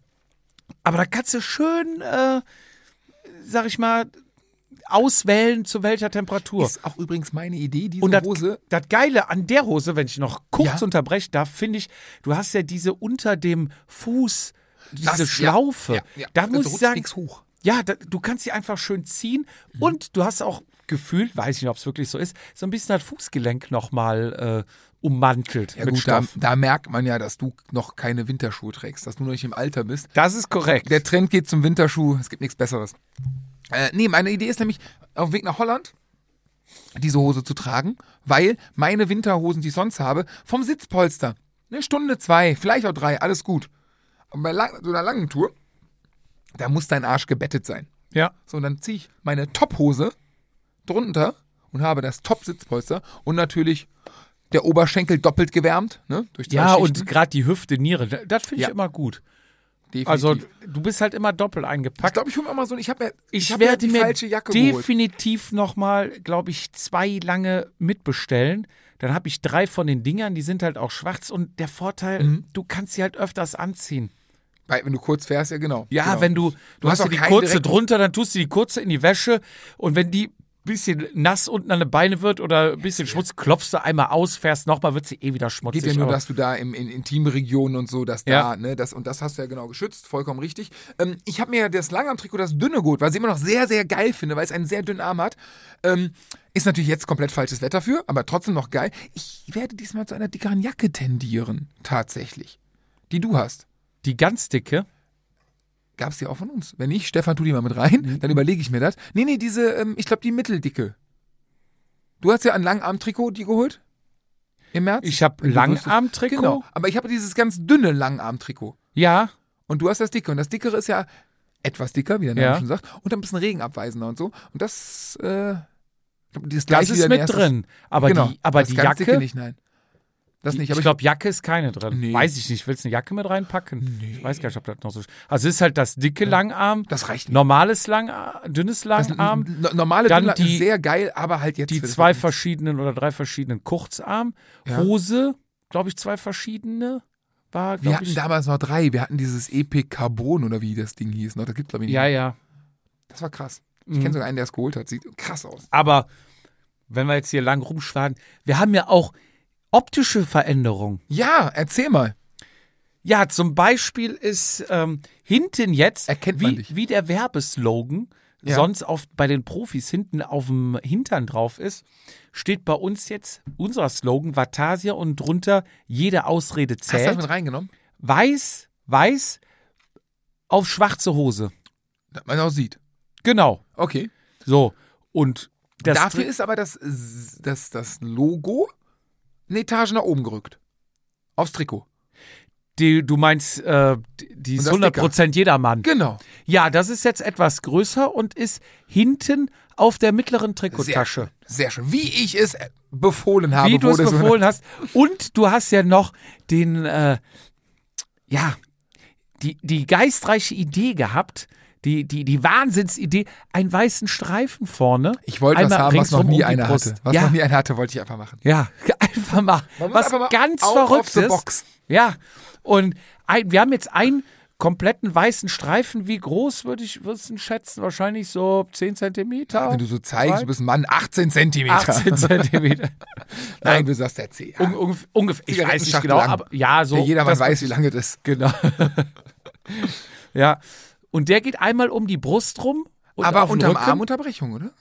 aber da kannst du schön, äh, sag ich mal, auswählen, zu welcher Temperatur. Ist auch übrigens meine Idee, diese Und das, Hose. das Geile an der Hose, wenn ich noch kurz Ja. unterbrechen darf, finde ich, du hast ja diese unter dem Fuß, diese Das- Schlaufe. ja, ja. Da Das muss ich rutscht sagen, hoch. ja, da, du kannst sie einfach schön ziehen Mhm. und du hast auch gefühlt, weiß ich nicht, ob es wirklich so ist, so ein bisschen das Fußgelenk nochmal äh, ummantelt Ja mit gut, da, Stoff. da merkt man ja, dass du noch keine Winterschuhe trägst, dass du noch nicht im Alter bist. das ist korrekt. Der Trend geht zum Winterschuh, es gibt nichts Besseres. Äh, nee, meine Idee ist nämlich, auf dem Weg nach Holland diese Hose zu tragen, weil meine Winterhosen, die ich sonst habe, vom Sitzpolster, eine Stunde, zwei, vielleicht auch drei, alles gut. Aber bei lang, so einer langen Tour, da muss dein Arsch gebettet sein. ja. So, und dann ziehe ich meine Tophose drunter und habe das Top-Sitzpolster und natürlich der Oberschenkel doppelt gewärmt, ne? Durch zwei Ja, Schichten. und gerade die Hüfte, Niere, da- das finde ich Ja. immer gut. Definitiv. Also, du bist halt immer doppelt ich eingepackt. glaube, ich hole mir mal so, ich habe mir, Ich hab mir werde die mir falsche Jacke geholt. definitiv nochmal, glaube ich, zwei lange mitbestellen. Dann habe ich drei von den Dingern, die sind halt auch schwarz. Und der Vorteil, Mhm. du kannst sie halt öfters anziehen. Weil, wenn du kurz fährst, ja genau. Ja, genau. wenn du, du, hast hast ja auch die kurze drunter, dann tust du die kurze in die Wäsche. Und wenn die bisschen nass unten an den Beine wird oder ein bisschen Schmutz, klopfst du einmal aus, fährst nochmal, wird sie eh wieder schmutzig. Geht ja nur, dass du da im, in Intimregionen und so, dass Ja. da, ne, das, und das hast du ja genau geschützt, vollkommen richtig. Ähm, ich habe mir das Langarm-Trikot, das dünne geholt, weil ich immer noch sehr, sehr geil finde, weil es einen sehr dünnen Arm hat. Ähm, ist natürlich jetzt komplett falsches Wetter für, aber trotzdem noch geil. Ich werde diesmal zu einer dickeren Jacke tendieren, tatsächlich. Die du hast. die ganz dicke, Gab's die auch von uns? Wenn nicht, Stefan, tu die mal mit rein, dann überlege ich mir das. Nee, nee, diese, ähm, ich glaube, die mitteldicke. Du hast ja ein Langarm-Trikot die geholt? Im März? ich habe Langarm-Trikot. Genau, aber ich habe dieses ganz dünne Langarm-Trikot. Ja, Und du hast das dicke. Und das dickere ist ja etwas dicker, wie der Name Ja. schon sagt. Und ein bisschen regenabweisender und so. Und das, äh, das das gleiche ist mit drin. Aber genau, die, aber das die ganz Jacke, Dicke nicht, nein. Das nicht, ich glaube, Jacke ist keine drin. Nee. Weiß ich nicht. Willst du eine Jacke mit reinpacken? Ich weiß gar nicht, ob das noch so. Also es ist halt das dicke Langarm, das reicht nicht. normales Langarm, dünnes Das Langarm, n- normale Dann Dünner die- sehr geil, aber halt jetzt die das zwei verschiedenen oder drei verschiedenen Kurzarm, Ja. Hose, glaube ich, zwei verschiedene. War, Wir hatten ich. damals noch drei. Wir hatten dieses Epic Carbon oder wie das Ding hieß. Noch. Das gibt glaube ich nicht. Ja, ja. Das war krass. Ich Mhm. kenne sogar einen, der es geholt hat. Sieht krass aus. Aber wenn wir jetzt hier lang rumschwaden, wir haben ja auch optische Veränderungen. Ja, erzähl mal. Ja, zum Beispiel ist ähm, hinten jetzt, Erkennt wie, man wie der Werbeslogan Ja. sonst auf, bei den Profis hinten auf dem Hintern drauf ist, steht bei uns jetzt unser Slogan Vatasia und drunter jede Ausrede Hast du das zählt. mit reingenommen? Weiß, weiß auf schwarze Hose. Dass man auch sieht. Genau. Okay. So. Und das Dafür ist aber das, das, das Logo eine Etage nach oben gerückt. Aufs Trikot. die, du meinst, äh, die- ist Und das 100% jedermann. Genau. Ja, das ist jetzt etwas größer und ist hinten auf der mittleren Sehr Trikottasche. schön. Sehr schön. Wie ich es befohlen habe. Wie du es befohlen hast. Und du hast ja noch den, äh, ja, die, die geistreiche Idee gehabt, die, die, die Wahnsinnsidee, einen weißen Streifen vorne. Ich wollte was haben, was noch nie um einer hatte. Was ja, noch nie einer hatte, wollte ich einfach machen. ja, einfach mal was einfach mal ganz of Verrücktes. Ja, und ein, wir haben jetzt einen kompletten weißen Streifen. Wie groß würde ich würdest schätzen? Wahrscheinlich so 10 Zentimeter. Wenn du so zeigst, Zwei? du bist ein Mann, 18 Zentimeter. 18 Zentimeter. Nein, du sagst der C. Un, ungef- ungefähr, ich weiß nicht genau, lang. aber ja, so. ja, jeder das- weiß, wie lange das ist. Genau. ja. Und der geht einmal um die Brust rum. Und Aber unterm Rücken. Arm Unterbrechung, oder?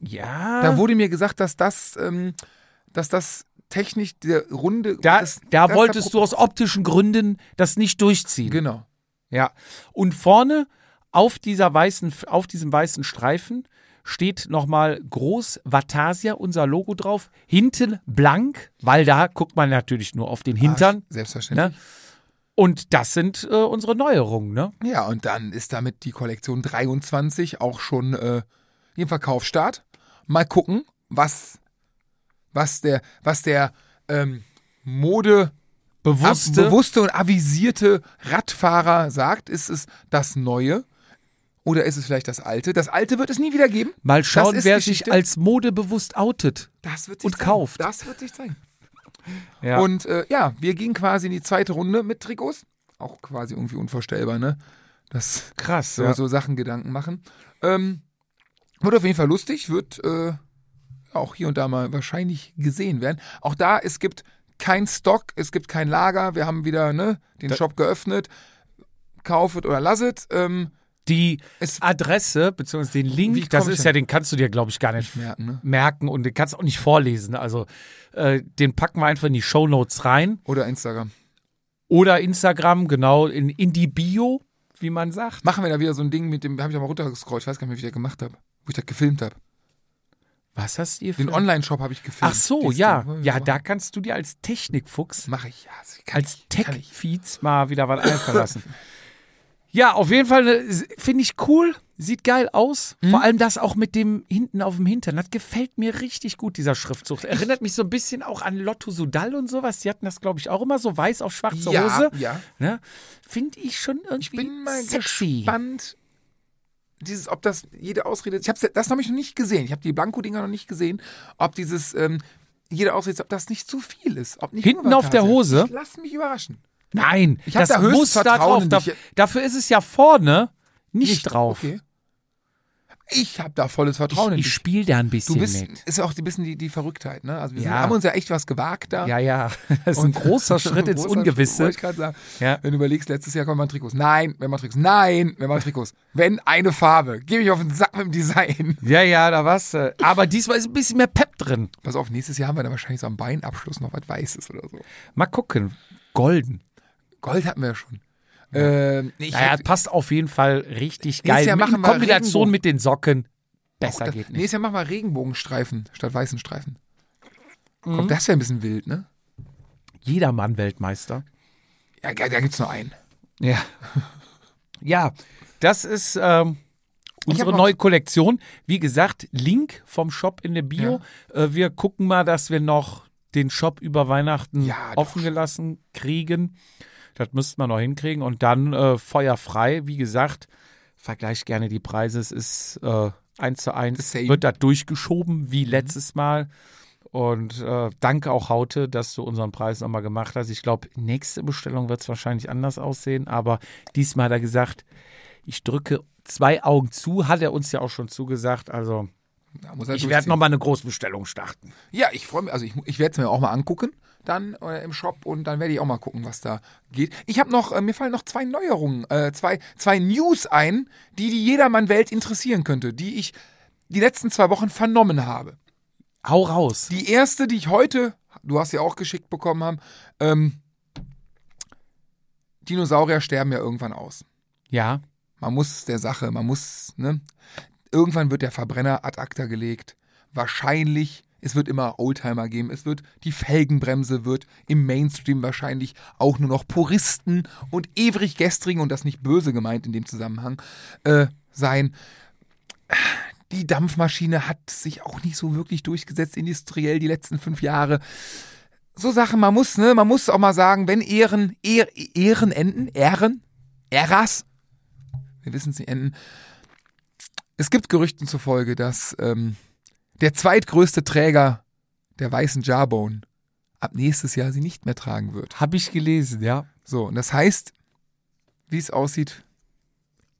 Ja. Da wurde mir gesagt, dass das, ähm, dass das technisch der Runde. da, das, da das wolltest du aus optischen Gründen das nicht durchziehen. Genau. Ja. Und vorne auf dieser weißen, auf diesem weißen Streifen steht nochmal groß Vatasia, unser Logo drauf. Hinten blank, weil da guckt man natürlich nur auf den Hintern. Arsch, Selbstverständlich. Ne? Und das sind äh, unsere Neuerungen, ne? Ja, und dann ist damit die Kollektion 23 auch schon äh, im Verkaufsstart. Mal gucken, was, was der, was der ähm, Mode Bewusste. Ab, bewusste und avisierte Radfahrer sagt, ist es das Neue oder ist es vielleicht das Alte? Das Alte wird es nie wieder geben. Mal schauen, wer Geschichte. sich als modebewusst outet. Das wird sich und zeigen. kauft. Das wird sich zeigen. Ja. Und äh, ja, wir gingen quasi in die zweite Runde mit Trikots. Auch quasi irgendwie unvorstellbar, ne? Das krass. so, Ja. so Sachen Gedanken machen. Ähm, wird auf jeden Fall lustig, wird äh, auch hier und da mal wahrscheinlich gesehen werden. Auch da, es gibt kein Stock, es gibt kein Lager. Wir haben wieder ne, den Da- Shop geöffnet. Kaufet oder lasset. Ähm, Die es Adresse bzw. den Link, das ist ja, den kannst du dir, glaube ich, gar nicht merken, ne? merken und den kannst du auch nicht vorlesen. Also äh, den packen wir einfach in die Show Notes rein. Oder Instagram. Oder Instagram, genau, in, in die Bio, wie man sagt. Machen wir da wieder so ein Ding mit dem, habe ich da mal runtergescrollt, ich weiß gar nicht mehr, wie ich das gemacht habe. Wo ich das gefilmt habe. Was hast du hier für Den Online-Shop habe ich gefilmt. Ach so, ja. Ding. Ja, da kannst du dir als Technikfuchs, Mache ich, ja. Kann als. Tech-Feeds mal wieder was einfallen lassen. Ja, auf jeden Fall äh, finde ich cool. Sieht geil aus. Mhm. Vor allem das auch mit dem hinten auf dem Hintern. Das gefällt mir richtig gut, dieser Schriftzug. Erinnert mich so ein bisschen auch an Lotto Sudal und sowas. Die hatten das, glaube ich, auch immer so weiß auf schwarze Ja, Hose. ja. Ne? Finde ich schon irgendwie Ich bin mal sexy. gespannt, dieses, ob das jede Ausrede, ich habe das habe ich noch nicht gesehen. Ich habe die Blanko-Dinger noch nicht gesehen, ob dieses ähm, jede Ausrede, ob das nicht zu viel ist. Ob nicht Hinten auf der. Hose? Ich lass mich überraschen. Nein, Ich das da muss da drauf. in Da, dafür ist es ja vorne nicht, drauf. Okay. Ich habe da volles Vertrauen in Ich, ich dich. spiele da ein bisschen Du bist, mit. ist ja auch ein bisschen die, die Verrücktheit, ne? Also wir sind, Ja. haben uns ja echt was gewagt da. Ja, ja. Das ist ein großer Schritt ins Großer Ungewisse. Wollte ich sagen. Ja. Wenn du überlegst, letztes Jahr kommen wir Trikots. Nein, wenn man Trikots. Nein, wenn man Trikots. Wenn eine Farbe. Geh mich auf den Sack mit dem Design. Ja, ja, da war's. äh, Aber diesmal ist ein bisschen mehr Pep drin. Pass auf, nächstes Jahr haben wir dann wahrscheinlich so am Beinabschluss noch was Weißes oder so. Mal gucken. Golden. Gold hatten wir ja schon. Ähm, nee, Naja, hätte- passt auf jeden Fall richtig geil. Jahr machen In Kombination Regenbogen. mit den Socken. Besser das- geht nicht. Nächstes Jahr machen wir Regenbogenstreifen statt weißen Streifen. Mhm. Komm, das wäre ein bisschen wild, ne? Jedermann Weltmeister. Ja, da da gibt's nur einen. Ja. Ja, das ist ähm, unsere neue Kollektion. Wie gesagt, Link vom Shop in der Bio. Äh, wir gucken mal, dass wir noch den Shop über Weihnachten Ja, doch offen gelassen kriegen. Das müssten wir noch hinkriegen. Und dann äh, feuerfrei. Wie gesagt, vergleich gerne die Preise. Es ist äh, zu eins. Same. Wird da durchgeschoben wie letztes Mal. Und äh, danke auch Haute, dass du unseren Preis nochmal gemacht hast. Ich glaube, nächste Bestellung wird es wahrscheinlich anders aussehen. Aber diesmal hat er gesagt, ich drücke zwei Augen zu. Hat er uns ja auch schon zugesagt. Also ich werde nochmal eine Großbestellung starten. Ja, ich freue mich. Also ich, ich werde es mir auch mal angucken dann äh, im Shop und dann werde ich auch mal gucken, was da geht. Ich habe noch, äh, mir fallen noch zwei Neuerungen, äh, zwei, zwei News ein, die die Jedermann-Welt interessieren könnte, die ich die letzten zwei Wochen vernommen habe. Hau raus. Die erste, die ich heute, du hast ja auch geschickt bekommen haben, ähm, Dinosaurier sterben ja irgendwann aus. Ja. Man muss der Sache, man muss, ne? Irgendwann wird der Verbrenner ad acta gelegt. Wahrscheinlich, es wird immer Oldtimer geben. Es wird, die Felgenbremse wird im Mainstream wahrscheinlich auch nur noch Puristen und ewig gestrigen, und das nicht böse gemeint in dem Zusammenhang, äh, sein. Die Dampfmaschine hat sich auch nicht so wirklich durchgesetzt industriell die letzten fünf Jahre. So Sachen, man muss, ne, man muss auch mal sagen, wenn Ehren, Ehr, Ehren enden, Ehren, Eras, wir wissen es nicht enden. Es gibt Gerüchten zufolge, dass ähm, der zweitgrößte Träger der weißen Jarbone ab nächstes Jahr sie nicht mehr tragen wird. Habe ich gelesen, ja. So, und das heißt, wie es aussieht,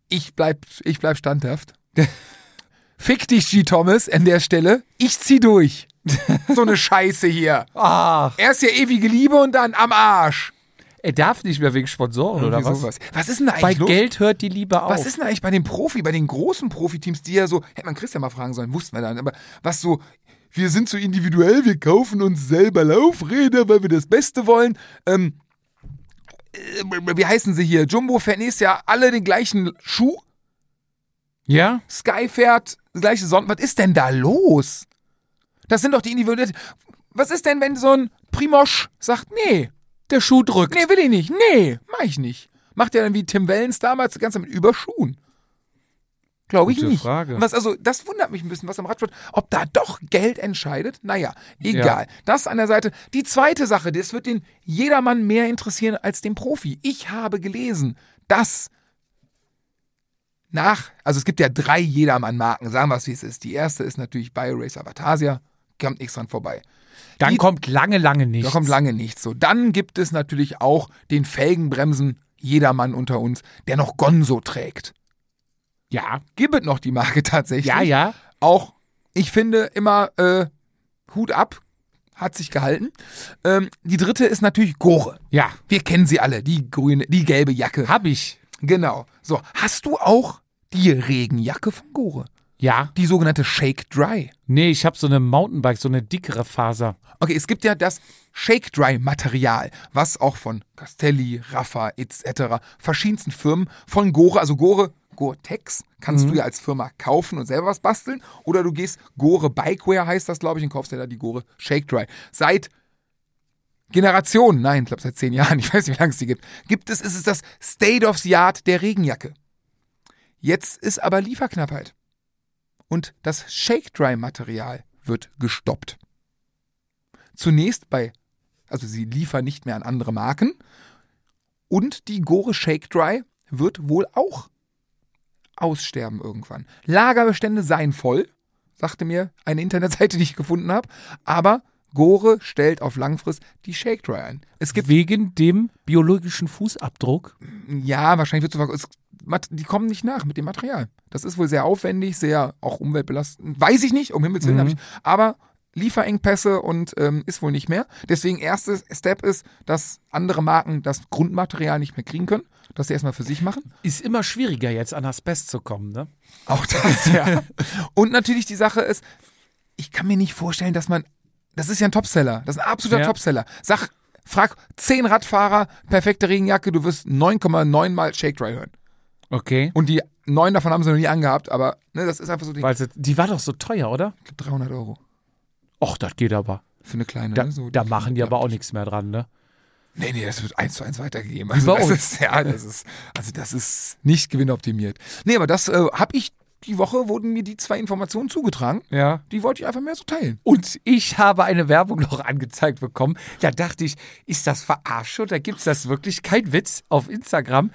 ich bleib, ich bleib standhaft. Fick dich, G. Thomas, an der Stelle. Ich zieh durch. so eine Scheiße hier. Ach. Erst ja ewige Liebe und dann am Arsch. Er darf nicht mehr wegen Sponsoren, oder was? sowas. Was ist denn da eigentlich Bei los? Geld hört die Liebe auf. Was ist denn eigentlich bei den Profi, bei den großen Profiteams, die ja so, hätte man Christian mal fragen sollen, wussten wir dann, aber was so, wir sind so individuell, wir kaufen uns selber Laufräder, weil wir das Beste wollen. Ähm, äh, wie heißen sie hier? Jumbo fährt nächstes Jahr alle den gleichen Schuh. ja? Sky fährt gleiche Sonnen. Was ist denn da los? Das sind doch die individuellen. Was ist denn, wenn so ein Primosch sagt, nee, Der Schuh drückt. Nee, will ich nicht. Nee, mach ich nicht. Macht er dann wie Tim Wellens damals ganz mit Überschuhen. Glaube ich Gute nicht. Frage. Was, also, das wundert mich ein bisschen, was am Radsport, ob da doch Geld entscheidet. Naja, egal. Das an der Seite. Die zweite Sache, das wird den jedermann mehr interessieren als den Profi. Ich habe gelesen, dass nach, also es gibt ja drei Jedermann-Marken, sagen wir es wie es ist. Die erste ist natürlich BioRacer Vatasia, kommt nichts dran vorbei. Dann Die- kommt lange, lange nichts. Da kommt lange nichts so. Dann gibt es natürlich auch den Felgenbremsen Jedermann unter uns, der noch Gonzo trägt. Ja. Gibt es noch die Marke tatsächlich? Ja, ja. Auch, ich finde immer äh, Hut ab, hat sich gehalten. Ähm, die dritte ist natürlich Gore. Ja. Wir kennen sie alle, die grüne, die gelbe Jacke. Hab ich. Genau. So, hast du auch die Regenjacke von Gore? Ja. Die sogenannte Shake Dry. Nee, ich habe so eine Mountainbike, so eine dickere Faser. Okay, es gibt ja das Shake Dry Material, was auch von Castelli, Rafa etc. verschiedensten Firmen von Gore, also Gore Gore-Tex kannst du ja als Firma kaufen und selber was basteln oder du gehst Gore Bikewear heißt das, glaube ich, und kaufst dir da die Gore Shake Dry. Seit Generationen, nein, ich glaube seit zehn Jahren, ich weiß nicht, wie lange es die gibt, gibt es, ist es das State of the Art der Regenjacke. Jetzt ist aber Lieferknappheit. Und das Shake Dry Material wird gestoppt. Zunächst bei, also sie liefern nicht mehr an andere Marken. Und die Gore Shake Dry wird wohl auch aussterben irgendwann. Lagerbestände seien voll, sagte mir eine Internetseite, die ich gefunden habe. Aber Gore stellt auf Langfrist die Shake Dry ein. Es gibt, Wegen dem biologischen Fußabdruck. ja, wahrscheinlich wird es, die kommen nicht nach mit dem Material. Das ist wohl sehr aufwendig, sehr auch umweltbelastend. Weiß ich nicht, um Himmels Willen. Mhm. Ich, aber Lieferengpässe und ähm, ist wohl nicht mehr. Deswegen erstes Step ist, dass andere Marken das Grundmaterial nicht mehr kriegen können, dass sie erstmal für sich machen. Ist immer schwieriger, jetzt an Asbest zu kommen, ne? Auch das, ja. und natürlich die Sache ist, ich kann mir nicht vorstellen, dass man, das ist ja ein Topseller, das ist ein absoluter Ja. Topseller. Sag, frag zehn Radfahrer, perfekte Regenjacke, du wirst 9,9 mal Shake Dry hören. Okay. Und die neun davon haben sie noch nie angehabt, aber ne, das ist einfach so die Weil sie, die war doch so teuer, oder? 300 Euro Och, das geht aber. für eine kleine. Da, ne, so, da machen die aber auch nichts mehr dran, ne? Nee, nee, das wird eins zu eins weitergegeben. Also das ist, ja, das ist, also das ist nicht gewinnoptimiert. Nee, aber das äh, habe ich, die Woche wurden mir die zwei Informationen zugetragen. Ja. Die wollte ich einfach mehr so teilen. Und ich habe eine Werbung noch angezeigt bekommen. Da dachte ich, ist das verarsche oder gibt es das wirklich? Kein Witz auf Instagram.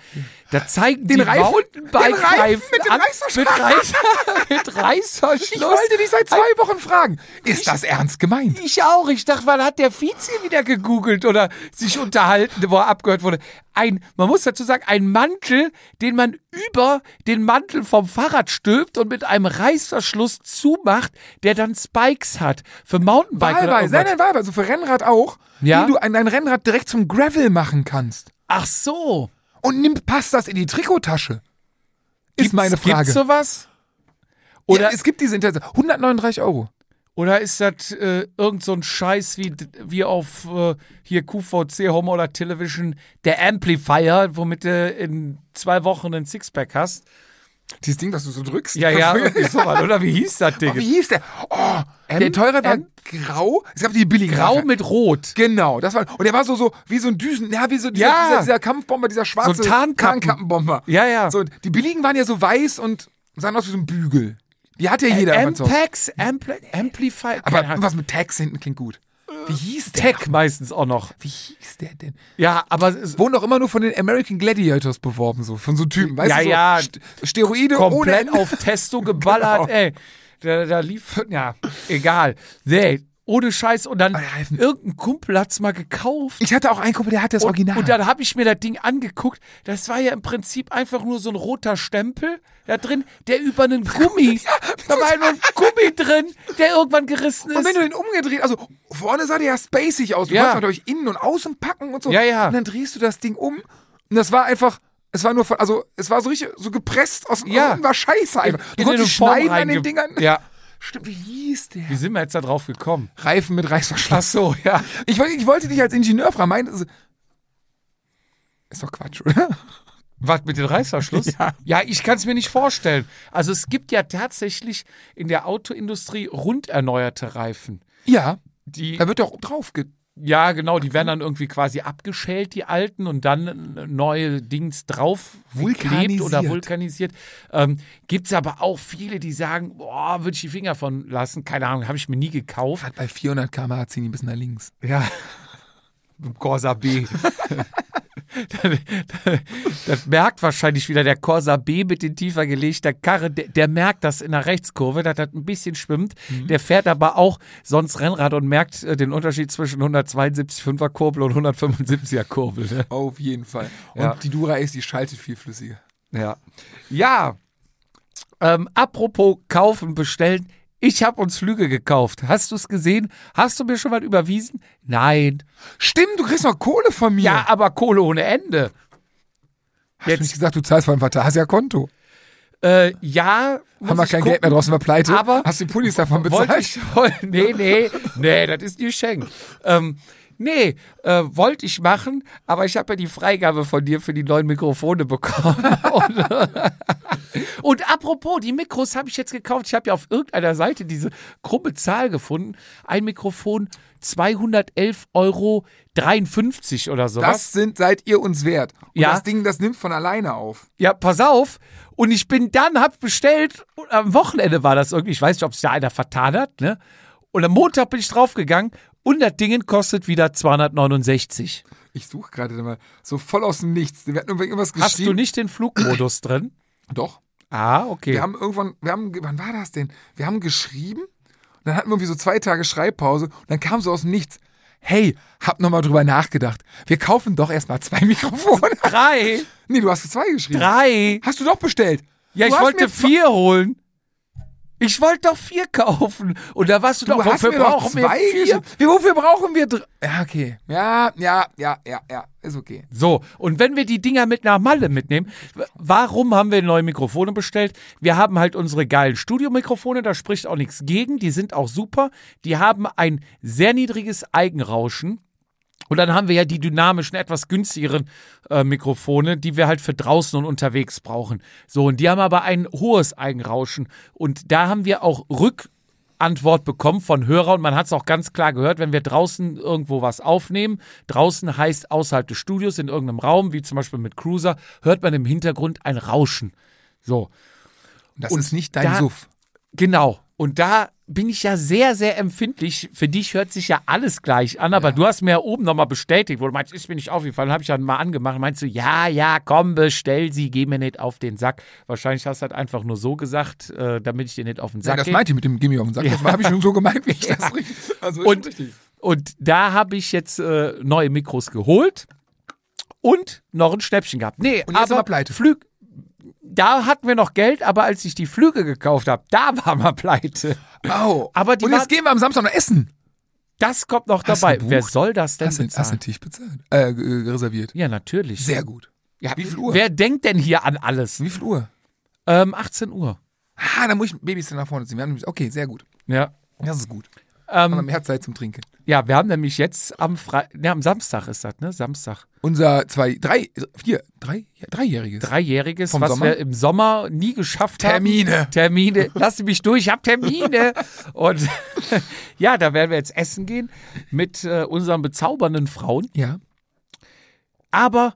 Da zeigen Den die Reifen- Mountainbike-Reifen den Reifen mit dem Reißverschluss. Mit, Reiß, mit Reißverschluss. Ich wollte dich seit zwei Wochen fragen. Ist das ernst gemeint? Ich auch. Ich dachte, wann hat der Vize wieder gegoogelt oder sich unterhalten, wo er abgehört wurde? Ein, man muss dazu sagen, ein Mantel, den man über den Mantel vom Fahrrad stülpt und mit einem Reißverschluss zumacht, der dann Spikes hat. Für Mountainbike oder Wahlweise. Nein, nein, wahlweise. So für Rennrad auch. Ja? Wie du an dein Rennrad direkt zum Gravel machen kannst. Ach so. Und nimm, passt das in die Trikottasche? Ist Gibt's- meine Frage. Gibt's sowas? Oder ja, es gibt diese Interesse. 139 Euro. oder ist das äh, irgend so ein Scheiß wie, wie auf äh, hier QVC Home oder Television, der Amplifier, womit du in zwei Wochen ein Sixpack hast? Dieses Ding, das du so drückst. Ja, ja, irgendwie sowas. Oder wie hieß das Ding? Oh, wie hieß der? Oh, der M- teure war M- grau. Es gab die billigen. Grau mit Rot. Genau, das war und der war so so wie so ein Düsen, ja wie so dieser, Ja. dieser, dieser Kampfbomber, dieser schwarze So Tarnkappen. Tarnkappenbomber. Ja, ja. So die billigen waren ja so weiß und sahen aus wie so ein Bügel. Die hat ja jeder immer so. Ampax, Ampli Amplifier. Aber was mit Tags hinten klingt gut. Wie hieß der? Tech meistens auch noch. Wie hieß der denn? Ja, aber es Wurden doch immer nur von den American Gladiators beworben, so von so Typen, weißt Ja, du? So ja. St Steroide komplett ohne auf Testo geballert, Genau. ey. Da, da lief, ja, egal. Nee, ohne Scheiß. Und dann Reifen- irgendein Kumpel hat's mal gekauft. Ich hatte auch einen Kumpel, der hat das Und, Original. und dann habe ich mir das Ding angeguckt. Das war ja im Prinzip einfach nur so ein roter Stempel da drin, der über einen Gummi. da war nur ein Gummi drin, der irgendwann gerissen ist. und wenn du den umgedreht, also vorne sah der ja spacig aus. Du Ja. konntest natürlich innen und außen packen und so. Ja, ja. Und dann drehst du das Ding um und das war einfach, es war nur, von- also es war so richtig so gepresst aus, Ja. aus war scheiße einfach. Du in konntest schneiden an den Dingern. Ja. Stimmt, wie hieß der? Wie sind wir jetzt da drauf gekommen? Reifen mit Reißverschluss. Ach so, ja. Ich, wollte- ich wollte dich als Ingenieur fragen. Meinte, also, ist doch Quatsch, oder? Was mit dem Reißverschluss? Ja. ja ich kann es mir nicht vorstellen. Also es gibt ja tatsächlich in der Autoindustrie runderneuerte Reifen. Ja, Die, da wird doch drauf ge Ja, genau, die werden dann irgendwie quasi abgeschält, die alten, und dann neue Dings drauf geklebt oder Vulkanisiert. Ähm, Gibt es aber auch viele, die sagen, boah, würde ich die Finger von lassen. Keine Ahnung, habe ich mir nie gekauft. Hat bei 400 km/h ziehen die ein bisschen nach links. Ja. Corsa B. das, das, das merkt wahrscheinlich wieder der Corsa B mit den tiefer gelegter Karre. Der, der merkt das in der Rechtskurve, dass das ein bisschen schwimmt. Der fährt aber auch sonst Rennrad und merkt äh, den Unterschied zwischen 172 5er Kurbel und 175er Kurbel. Ne? Auf jeden Fall. Und Ja. die Dura Ace, die schaltet viel flüssiger. Ja. Ja. Ähm, apropos kaufen, bestellen. Ich habe uns Flüge gekauft. Hast du es gesehen? Hast du mir schon mal überwiesen? Nein. Stimmt, du kriegst noch Kohle von mir. Ja, aber Kohle ohne Ende. Hast du nicht Jetzt, gesagt, du zahlst von Vatasia Konto? äh, ja. Haben wir kein gucken. Geld mehr draußen, wir pleite? Aber- Hast du die Pullis davon bezahlt? Ich, nee, nee, nee, das ist nicht Schenk. Ähm, nee, äh, wollte ich machen, aber ich habe ja die Freigabe von dir für die neuen Mikrofone bekommen. und, und apropos, die Mikros habe ich jetzt gekauft. Ich habe ja auf irgendeiner Seite diese krumme Zahl gefunden. Ein Mikrofon 211,53 Euro oder sowas. Das sind, seid ihr uns wert. Und Ja. das Ding, das nimmt von alleine auf. Ja, pass auf. Und ich bin dann, hab bestellt, am Wochenende war das irgendwie, ich weiß nicht, ob sich da einer vertan hat, ne? Und am Montag bin ich draufgegangen und das Ding kostet wieder 269. Ich suche gerade mal so voll aus dem Nichts. Wir hatten irgendwas geschrieben. Hast du nicht den Flugmodus drin? Doch. Ah, okay. Wir haben irgendwann, wir haben, wann war das denn? Wir haben geschrieben, und dann hatten wir irgendwie so zwei Tage Schreibpause und dann kam so aus dem Nichts. Hey, hab nochmal drüber nachgedacht. Wir kaufen doch erstmal zwei Mikrofone. drei, nee, du hast zwei geschrieben. drei. Hast du doch bestellt. Ja, Du ich wollte vier holen. Ich wollte doch vier kaufen. Und da warst du, Du doch, wofür brauchen wir vier? Wie, wofür brauchen wir drei? Ja, okay. Ja, ja, ja, ja, ja. Ist okay. So, und wenn wir die Dinger mit nach Malle mitnehmen, warum haben wir neue Mikrofone bestellt? Wir haben halt unsere geilen Studiomikrofone, da spricht auch nichts gegen, die sind auch super. Die haben ein sehr niedriges Eigenrauschen. Und dann haben wir ja die dynamischen, etwas günstigeren äh, Mikrofone, die wir halt für draußen und unterwegs brauchen. So, und die haben aber ein hohes Eigenrauschen. Und da haben wir auch Rückantwort bekommen von Hörern. Und man hat es auch ganz klar gehört, wenn wir draußen irgendwo was aufnehmen, draußen heißt außerhalb des Studios, in irgendeinem Raum, wie zum Beispiel mit Cruiser, hört man im Hintergrund ein Rauschen. So, Und das Und ist nicht dein da- Suff. Genau. Und da bin ich ja sehr, sehr empfindlich. Für dich hört sich ja alles gleich an, aber du hast mir ja oben nochmal bestätigt, wo du meinst, ist mir nicht aufgefallen, habe ich dann mal angemacht. Meinst du, ja, ja, komm, bestell sie, geh mir nicht auf den Sack. Wahrscheinlich hast du halt einfach nur so gesagt, äh, damit ich dir nicht auf den Ja, Sack das gehe. meinte ich mit dem Gimme auf den Sack. Das habe ich schon so gemeint, wie ich das richtig. Also Und- richtig. Und da habe ich jetzt äh, neue Mikros geholt und noch ein Schnäppchen gehabt. Nee, Und aber wir pleite. Flüg. Da hatten wir noch Geld, aber als ich die Flüge gekauft habe, da waren wir pleite. Au. Aber die Und waren- jetzt gehen wir am Samstag noch essen. Das kommt noch Hast dabei. Wer soll das denn Hast du, hast du bezahlen? Tisch bezahlt? Äh, g- reserviert. Ja, natürlich. Sehr gut. Ja, Wie viel Uhr? Wer denkt denn hier an alles? Wie viel Uhr? Ähm, 18 Uhr. Ah, dann muss ich Babys nach vorne ziehen. Okay, sehr gut. Ja. Das ist gut. Ähm, dann mehr Zeit zum Trinken. ja, wir haben nämlich jetzt am Fre ne, am Samstag ist das, ne? Samstag. Unser zwei, drei, vier, drei, dreijähriges. Dreijähriges, Vom was Sommer? wir im Sommer nie geschafft Termine. haben. Termine. Lass mich durch, ich hab Termine. Und ja, da werden wir jetzt essen gehen mit äh, unseren bezaubernden Frauen. Ja. Aber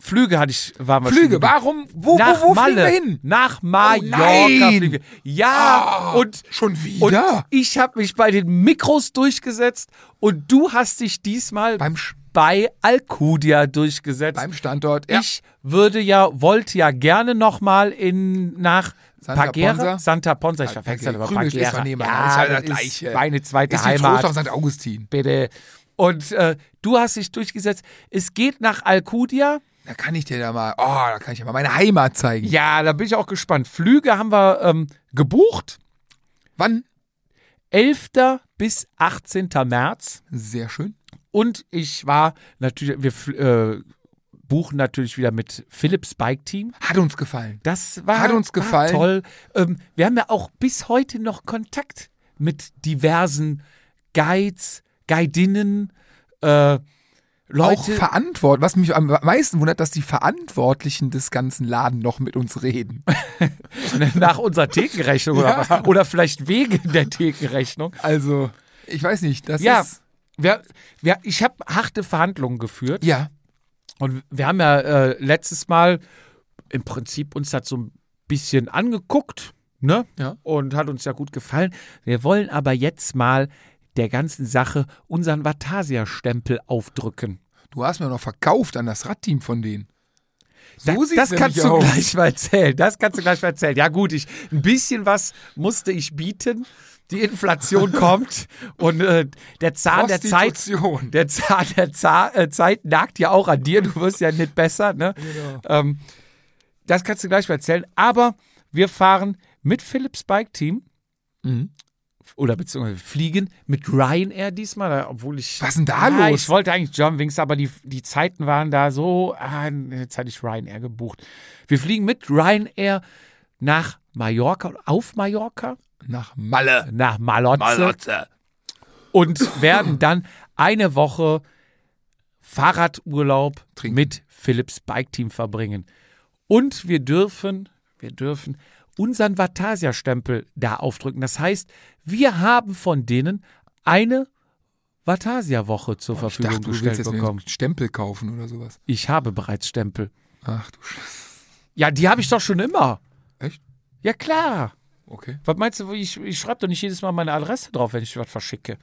Flüge hatte ich, waren wir Flüge, warum? Wo, nach wo, wo Malle, fliegen wir hin? Nach Mallorca nein! fliegen wir. Ja, Ah, und schon und wieder? ich habe mich bei den Mikros durchgesetzt und du hast dich diesmal Beim, Sch- bei Alcudia durchgesetzt. beim Standort. Ja. Ich würde ja, wollte ja gerne nochmal in nach Santa Pagera, Ponsa? Santa Ponsa, ich verwechsel aber Pagera. ja, ist halt das das Gleiche. meine zweite ist Heimat. Auf St. Augustin. bitte. Und äh, du hast dich durchgesetzt. Es geht nach Alcudia. Da kann ich dir da mal, oh, da kann ich dir mal meine Heimat zeigen. Ja, da bin ich auch gespannt. Flüge haben wir ähm, gebucht. Wann? 11. bis 18. März. Sehr schön. Und ich war natürlich, wir äh, buchen natürlich wieder mit Philips Bike Team. Hat uns gefallen. Das war, Hat uns gefallen. toll. Ähm, wir haben ja auch bis heute noch Kontakt mit diversen Guides, Guidinnen, äh, Auch Leute. verantwortlich. Was mich am meisten wundert, dass die Verantwortlichen des ganzen Laden noch mit uns reden. nach unserer Thekenrechnung oder Ja. was? Oder vielleicht wegen der Thekenrechnung. Also, ich weiß nicht, das Ja. ist. wir, wir, ich habe harte Verhandlungen geführt. Ja. Und wir haben ja äh, letztes Mal im Prinzip uns das so ein bisschen angeguckt, ne? Ja. Und hat uns ja gut gefallen. Wir wollen aber jetzt mal der ganzen Sache unseren Vatasia-Stempel aufdrücken. Du hast mir noch verkauft an das Radteam von denen. Da- So sieht's das kannst du aus. gleich mal erzählen. Das kannst du gleich mal erzählen. Ja gut, ich ein bisschen was musste ich bieten. Die Inflation kommt und äh, der Zahn der Zeit, der Zahn der Za äh, Zeit nagt ja auch an dir. Du wirst ja nicht besser. Ne? Ähm, das kannst du gleich mal erzählen. Aber wir fahren mit Philips Bike Team Mhm. Oder beziehungsweise fliegen mit Ryanair diesmal, obwohl ich. Was ist denn da ja, los? Ich wollte eigentlich Germanwings, aber die, die Zeiten waren da so. Ah, jetzt hatte ich Ryanair gebucht. Wir fliegen mit Ryanair nach Mallorca, auf Mallorca, Nach Malle. nach Malotze und werden dann eine Woche Fahrradurlaub Trinken. mit Philips Bike Team verbringen. Und wir dürfen, wir dürfen unseren Vatasia-Stempel da aufdrücken. Das heißt, wir haben von denen eine Vatasia-Woche zur Ich Verfügung dachte, du gestellt jetzt bekommen. Stempel kaufen oder sowas. Ich habe bereits Stempel. Ach du Scheiße. Ja, die habe ich doch schon immer. Echt? Ja, klar. Okay. Was meinst du, ich, ich schreibe doch nicht jedes Mal meine Adresse drauf, wenn ich was verschicke.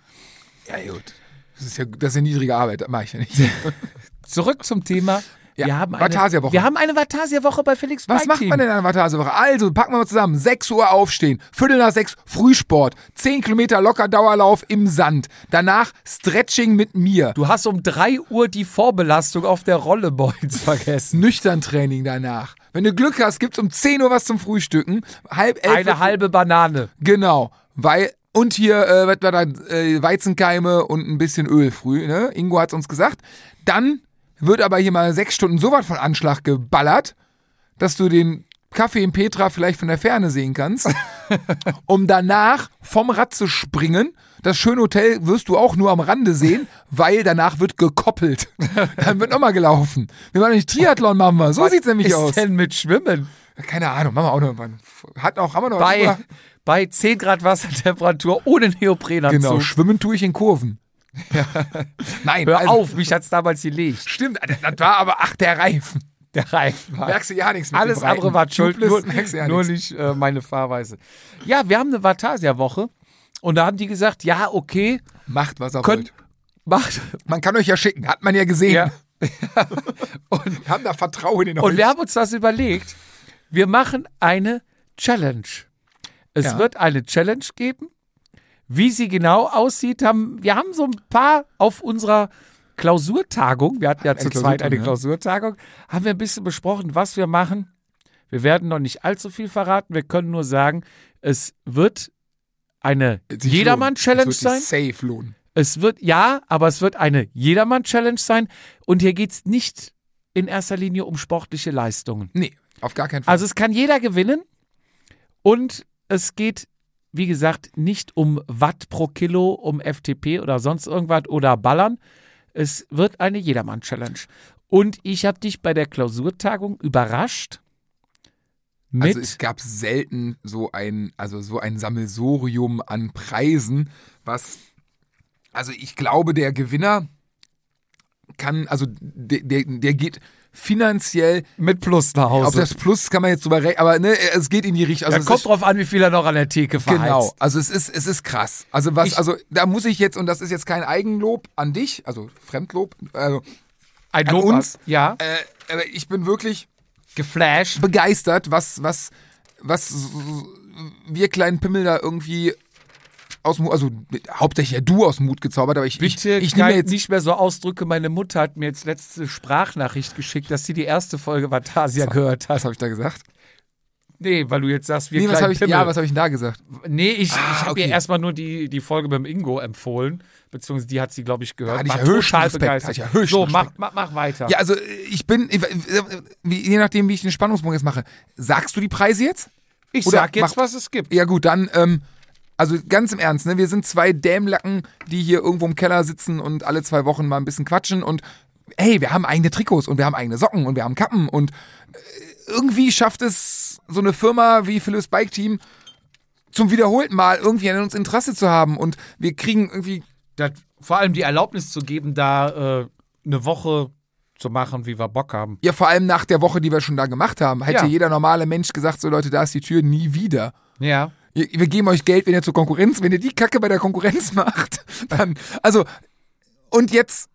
Ja, gut. Das ist ja, das ist ja niedrige Arbeit, das mache ich ja nicht. Zurück zum Thema. Ja, wir haben Vatasia-Woche. eine, wir haben eine Vatasia-Woche bei Felix Was Bike macht Team. man denn an der Vatasewoche? Also, packen wir mal zusammen. 6 Uhr aufstehen, Viertel nach 6 Frühsport, 10 Kilometer locker Dauerlauf im Sand. Danach Stretching mit mir. Du hast um 3 Uhr die Vorbelastung auf der Rolleballs vergessen. Nüchtern Training danach. Wenn du Glück hast, gibt's um 10 Uhr was zum Frühstücken. Halb elf. Eine halbe Banane. Genau. Weil, und hier, äh, was war da, äh, Weizenkeime und ein bisschen Öl früh, ne? Ingo hat's uns gesagt. Dann wird aber hier mal sechs Stunden so was von Anschlag geballert, dass du den Kaffee in Petra vielleicht von der Ferne sehen kannst, um danach vom Rad zu springen. Das schöne Hotel wirst du auch nur am Rande sehen, weil danach wird gekoppelt. Dann wird nochmal gelaufen. Wir machen nicht Triathlon, machen wir. So sieht's nämlich ist aus. denn mit Schwimmen? Keine Ahnung, machen wir auch noch irgendwann. Hat auch, haben wir noch Bei, bei 10 Grad Wassertemperatur ohne Neoprenanzug. Genau, schwimmen tue ich in Kurven. Nein, Hör also, auf, mich hat's damals gelegt. Stimmt, das war aber, ach, der Reifen. Der Reifen war. Merkst du ja nichts mit Alles andere war schuld, nur, ja nur nicht äh, meine Fahrweise. Ja, wir haben eine Vatasia-Woche und da haben die gesagt, ja, okay, Macht, was ihr können, wollt. macht. Man kann euch ja schicken, hat man ja gesehen. Ja. Und wir haben da Vertrauen in euch. Und wir haben uns das überlegt. Wir machen eine Challenge. Es Ja. wird eine Challenge geben. Wie sie genau aussieht, haben wir haben so ein paar auf unserer Klausurtagung, wir hatten ja zu zweit eine Klausurtagung, haben wir ein bisschen besprochen, was wir machen. Wir werden noch nicht allzu viel verraten. Wir können nur sagen, es wird eine. Jedermann-Challenge sein. Safe lohnen. Es wird, ja, aber es wird eine Jedermann-Challenge sein. Und hier geht es nicht in erster Linie um sportliche Leistungen. Nee, auf gar keinen Fall. Also es kann jeder gewinnen. Und es geht, wie gesagt, nicht um Watt pro Kilo, um FTP oder sonst irgendwas oder Ballern. Es wird eine Jedermann-Challenge. Und ich habe dich bei der Klausurtagung überrascht mit also es gab selten so ein, also so ein Sammelsorium an Preisen, was, also ich glaube, der Gewinner kann, also der, der, der geht finanziell, mit Plus nach auf Hause. das Plus kann man jetzt drüber rechnen, aber ne, es geht in die Richtung. Also es kommt ist, drauf an, wie viel er noch an der Theke verheizt. Genau, also es ist, es ist krass. Also was, Ich- also da muss ich jetzt, und das ist jetzt kein Eigenlob an dich, also Fremdlob, also, Ein An Lob uns? Ja, äh, ich bin wirklich geflasht. begeistert, was, was, was wir kleinen Pimmel da irgendwie aus Mut, also hauptsächlich ja du aus Mut gezaubert, aber ich, Bitte ich, ich nehme jetzt nicht mehr so Ausdrücke. Meine Mutter hat mir jetzt letzte Sprachnachricht geschickt, dass sie die erste Folge Vatasia gehört hat. was habe ich da gesagt? Nee, weil du jetzt sagst, wir Nee, was kleinen habe ich, Pimmel. ja, was habe ich denn da gesagt? Nee, ich, ich habe okay. ihr erstmal nur die, die Folge beim Ingo empfohlen, beziehungsweise die hat sie, glaube ich, gehört. hatte ich ja höchsten total Respekt, begeistert. hatte ich ja höchsten so, mach, mach, mach weiter. Ja, also ich bin, je nachdem, wie ich den Spannungsbogen jetzt mache, sagst du die Preise jetzt? ich oder sag jetzt, mach- was es gibt. Ja gut, dann, ähm, also ganz im Ernst, ne, wir sind zwei Dämlacken, die hier irgendwo im Keller sitzen und alle zwei Wochen mal ein bisschen quatschen und hey, wir haben eigene Trikots und wir haben eigene Socken und wir haben Kappen und äh, irgendwie schafft es so eine Firma wie Philips Bike Team zum wiederholten Mal irgendwie an uns Interesse zu haben und wir kriegen irgendwie das, vor allem die Erlaubnis zu geben, da äh, eine Woche zu machen, wie wir Bock haben. Ja, vor allem nach der Woche, die wir schon da gemacht haben, hätte Ja. jeder normale Mensch gesagt, so Leute, da ist die Tür nie wieder. Ja. Wir geben euch Geld, wenn ihr zur Konkurrenz, wenn ihr die Kacke bei der Konkurrenz macht, dann, also, und jetzt,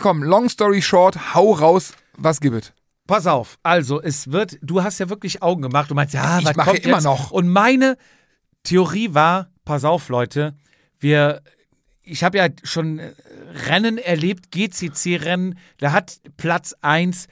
komm, long story short, hau raus, was gibt es? Pass auf, also es wird, du hast ja wirklich Augen gemacht, du meinst, ja, Ich was mache kommt immer jetzt? noch. Und meine Theorie war, pass auf, Leute, wir, ich habe ja schon äh, Rennen erlebt, GCC-Rennen, da hat Platz 1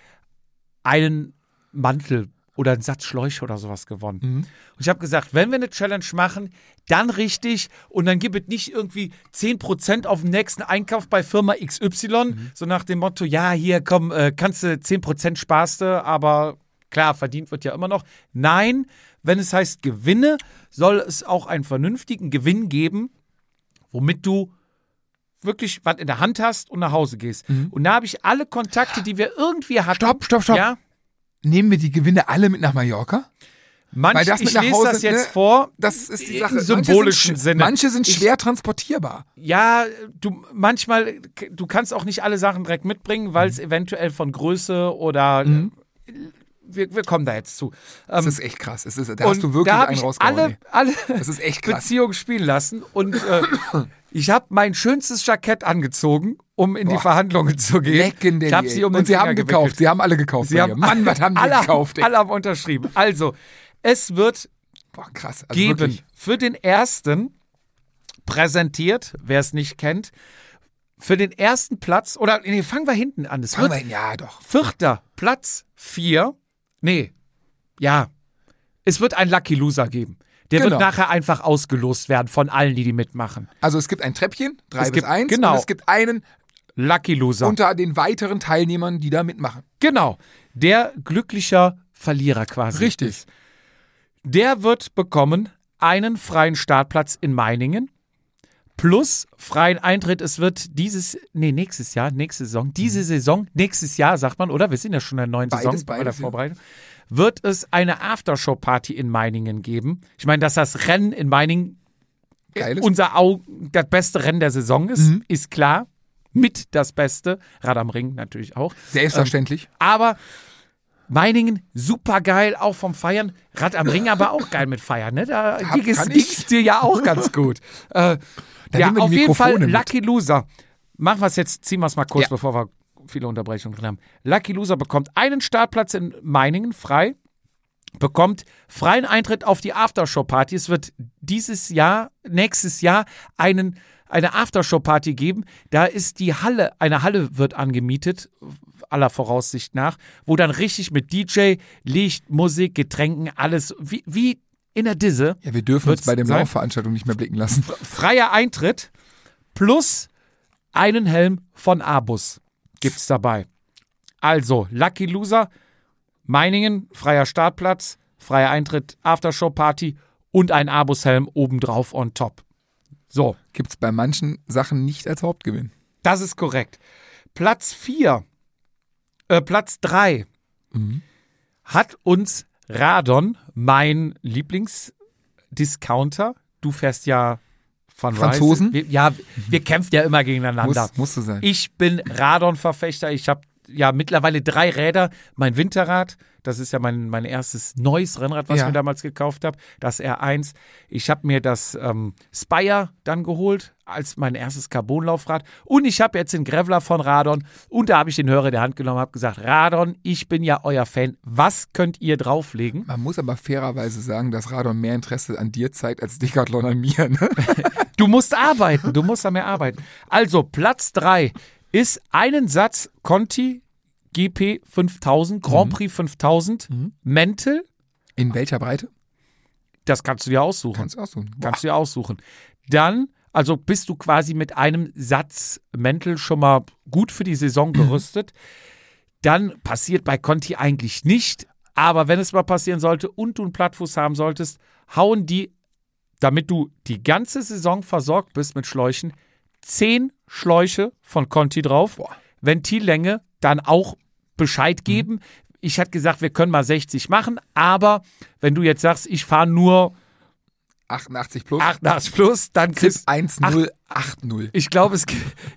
einen Mantel oder einen Satz Schläuche oder sowas gewonnen. Und ich habe gesagt, wenn wir eine Challenge machen, dann richtig und dann gibt es nicht irgendwie 10% auf dem nächsten Einkauf bei Firma XY, so nach dem Motto, ja, hier komm, äh, kannst du 10% sparst du, aber klar, verdient wird ja immer noch. Nein, wenn es heißt Gewinne, soll es auch einen vernünftigen Gewinn geben, womit du wirklich was in der Hand hast und nach Hause gehst. Und da habe ich alle Kontakte, die wir irgendwie hatten. Stopp, stopp, stopp. Ja, Nehmen wir die Gewinne alle mit nach Mallorca? manch, Weil das ich lese Hause, das jetzt ne? vor. Das ist die Im Sache. symbolischen manche sind, Sinne. Manche sind Ich- schwer transportierbar. Ja, du manchmal, du kannst auch nicht alle Sachen direkt mitbringen, weil es Mhm. eventuell von Größe oder wir, wir kommen da jetzt zu. Das Ähm, ist echt krass. Es ist, da hast du wirklich da hab einen rausgehauen. alle, alle Das ist echt krass. Beziehungen spielen lassen und äh, ich habe mein schönstes Jackett angezogen, um in die Boah. Verhandlungen zu gehen. Legendary. Ich habe sie um und sie Finger haben gewickelt. gekauft. Sie haben alle gekauft. Sie haben. Mann, was haben die alle, gekauft? Ey. Alle haben unterschrieben. Also, es wird Boah, krass. Also geben Wirklich. für den ersten präsentiert, wer es nicht kennt, für den ersten Platz, oder nee, fangen wir hinten an. Es Fangen wird wir hin. Ja, doch. vierter Platz vier. Nee, ja. Es wird einen Lucky Loser geben. Der Genau. wird nachher einfach ausgelost werden von allen, die die mitmachen. Also es gibt ein Treppchen, drei Es bis gibt- eins. genau. Und es gibt einen Lucky Loser. unter den weiteren Teilnehmern, die da mitmachen. genau. Der glücklicher Verlierer quasi. Richtig. Der wird bekommen einen freien Startplatz in Meiningen plus freien Eintritt. Es wird dieses, nee, nächstes Jahr, nächste Saison, diese Saison, nächstes Jahr, sagt man, oder? Wir sind ja schon in der neuen Mhm. Beides, Saison bei der beides, ja. Vorbereitung. Wird es eine Aftershow-Party in Meiningen geben? Ich meine, dass das Rennen in Meiningen Geil ist. unser Au das beste Rennen der Saison ist, Mhm. ist klar. Mit das Beste. Rad am Ring natürlich auch. Selbstverständlich. Aber Meiningen, super geil, auch vom Feiern. Rad am Ring aber auch geil mit Feiern, ne? Da ging es dir ja auch ganz gut. äh, Da ja, auf jeden Fall mit. Lucky Loser. Machen wir es jetzt, ziehen wir es mal kurz, Ja. bevor wir viele Unterbrechungen drin haben. Lucky Loser bekommt einen Startplatz in Meiningen frei, bekommt freien Eintritt auf die Aftershow-Party. Es wird dieses Jahr, nächstes Jahr einen, eine Aftershow-Party geben. Da ist die Halle, eine Halle wird angemietet, aller Voraussicht nach, wo dann richtig mit DJ, Licht, Musik, Getränken, alles, wie, wie in der Disse. Ja, wir dürfen uns bei den sein? Laufveranstaltungen nicht mehr blicken lassen. Freier Eintritt plus einen Helm von Abus gibt's dabei. Also, Lucky Loser, Meiningen, freier Startplatz, freier Eintritt, Aftershow-Party und ein Abus-Helm obendrauf on top. So, Gibt es bei manchen Sachen nicht als Hauptgewinn. das ist korrekt. Platz 4, äh, Platz 3 hat uns Radon, mein Lieblingsdiscounter, du fährst ja von Franzosen? Wir, ja, wir kämpfen ja immer gegeneinander. Muss, musste sein. Ich bin Radon-Verfechter. Ich habe ja mittlerweile drei Räder. Mein Winterrad, das ist ja mein, mein erstes neues Rennrad, was Ja. ich mir damals gekauft habe. Das R1. Ich habe mir das ähm, Spire dann geholt als mein erstes Carbonlaufrad. Und ich habe jetzt den Grevler von Radon. Und da habe ich den Hörer in der Hand genommen und habe gesagt, Radon, ich bin ja euer Fan. Was könnt ihr drauflegen? Man muss aber fairerweise sagen, dass Radon mehr Interesse an dir zeigt als Decathlon an mir. Ne? Du musst arbeiten, du musst da mehr arbeiten. Also Platz 3 ist einen Satz Conti GP 5000, Grand Prix 5000, Mäntel, In welcher Breite? das kannst du dir aussuchen. Kannst du aussuchen. Boah, Kannst du dir aussuchen. Dann, also bist du quasi mit einem Satz Mäntel schon mal gut für die Saison gerüstet. Dann passiert bei Conti eigentlich nicht. Aber wenn es mal passieren sollte und du einen Plattfuß haben solltest, hauen die, damit du die ganze Saison versorgt bist mit Schläuchen, zehn Schläuche von Conti drauf. Ventillänge dann auch Bescheid geben. Ich hatte gesagt, wir können mal 60 machen, aber wenn du jetzt sagst, ich fahre nur 88 plus. 88 plus, dann kriegst 1080. ich glaube, es,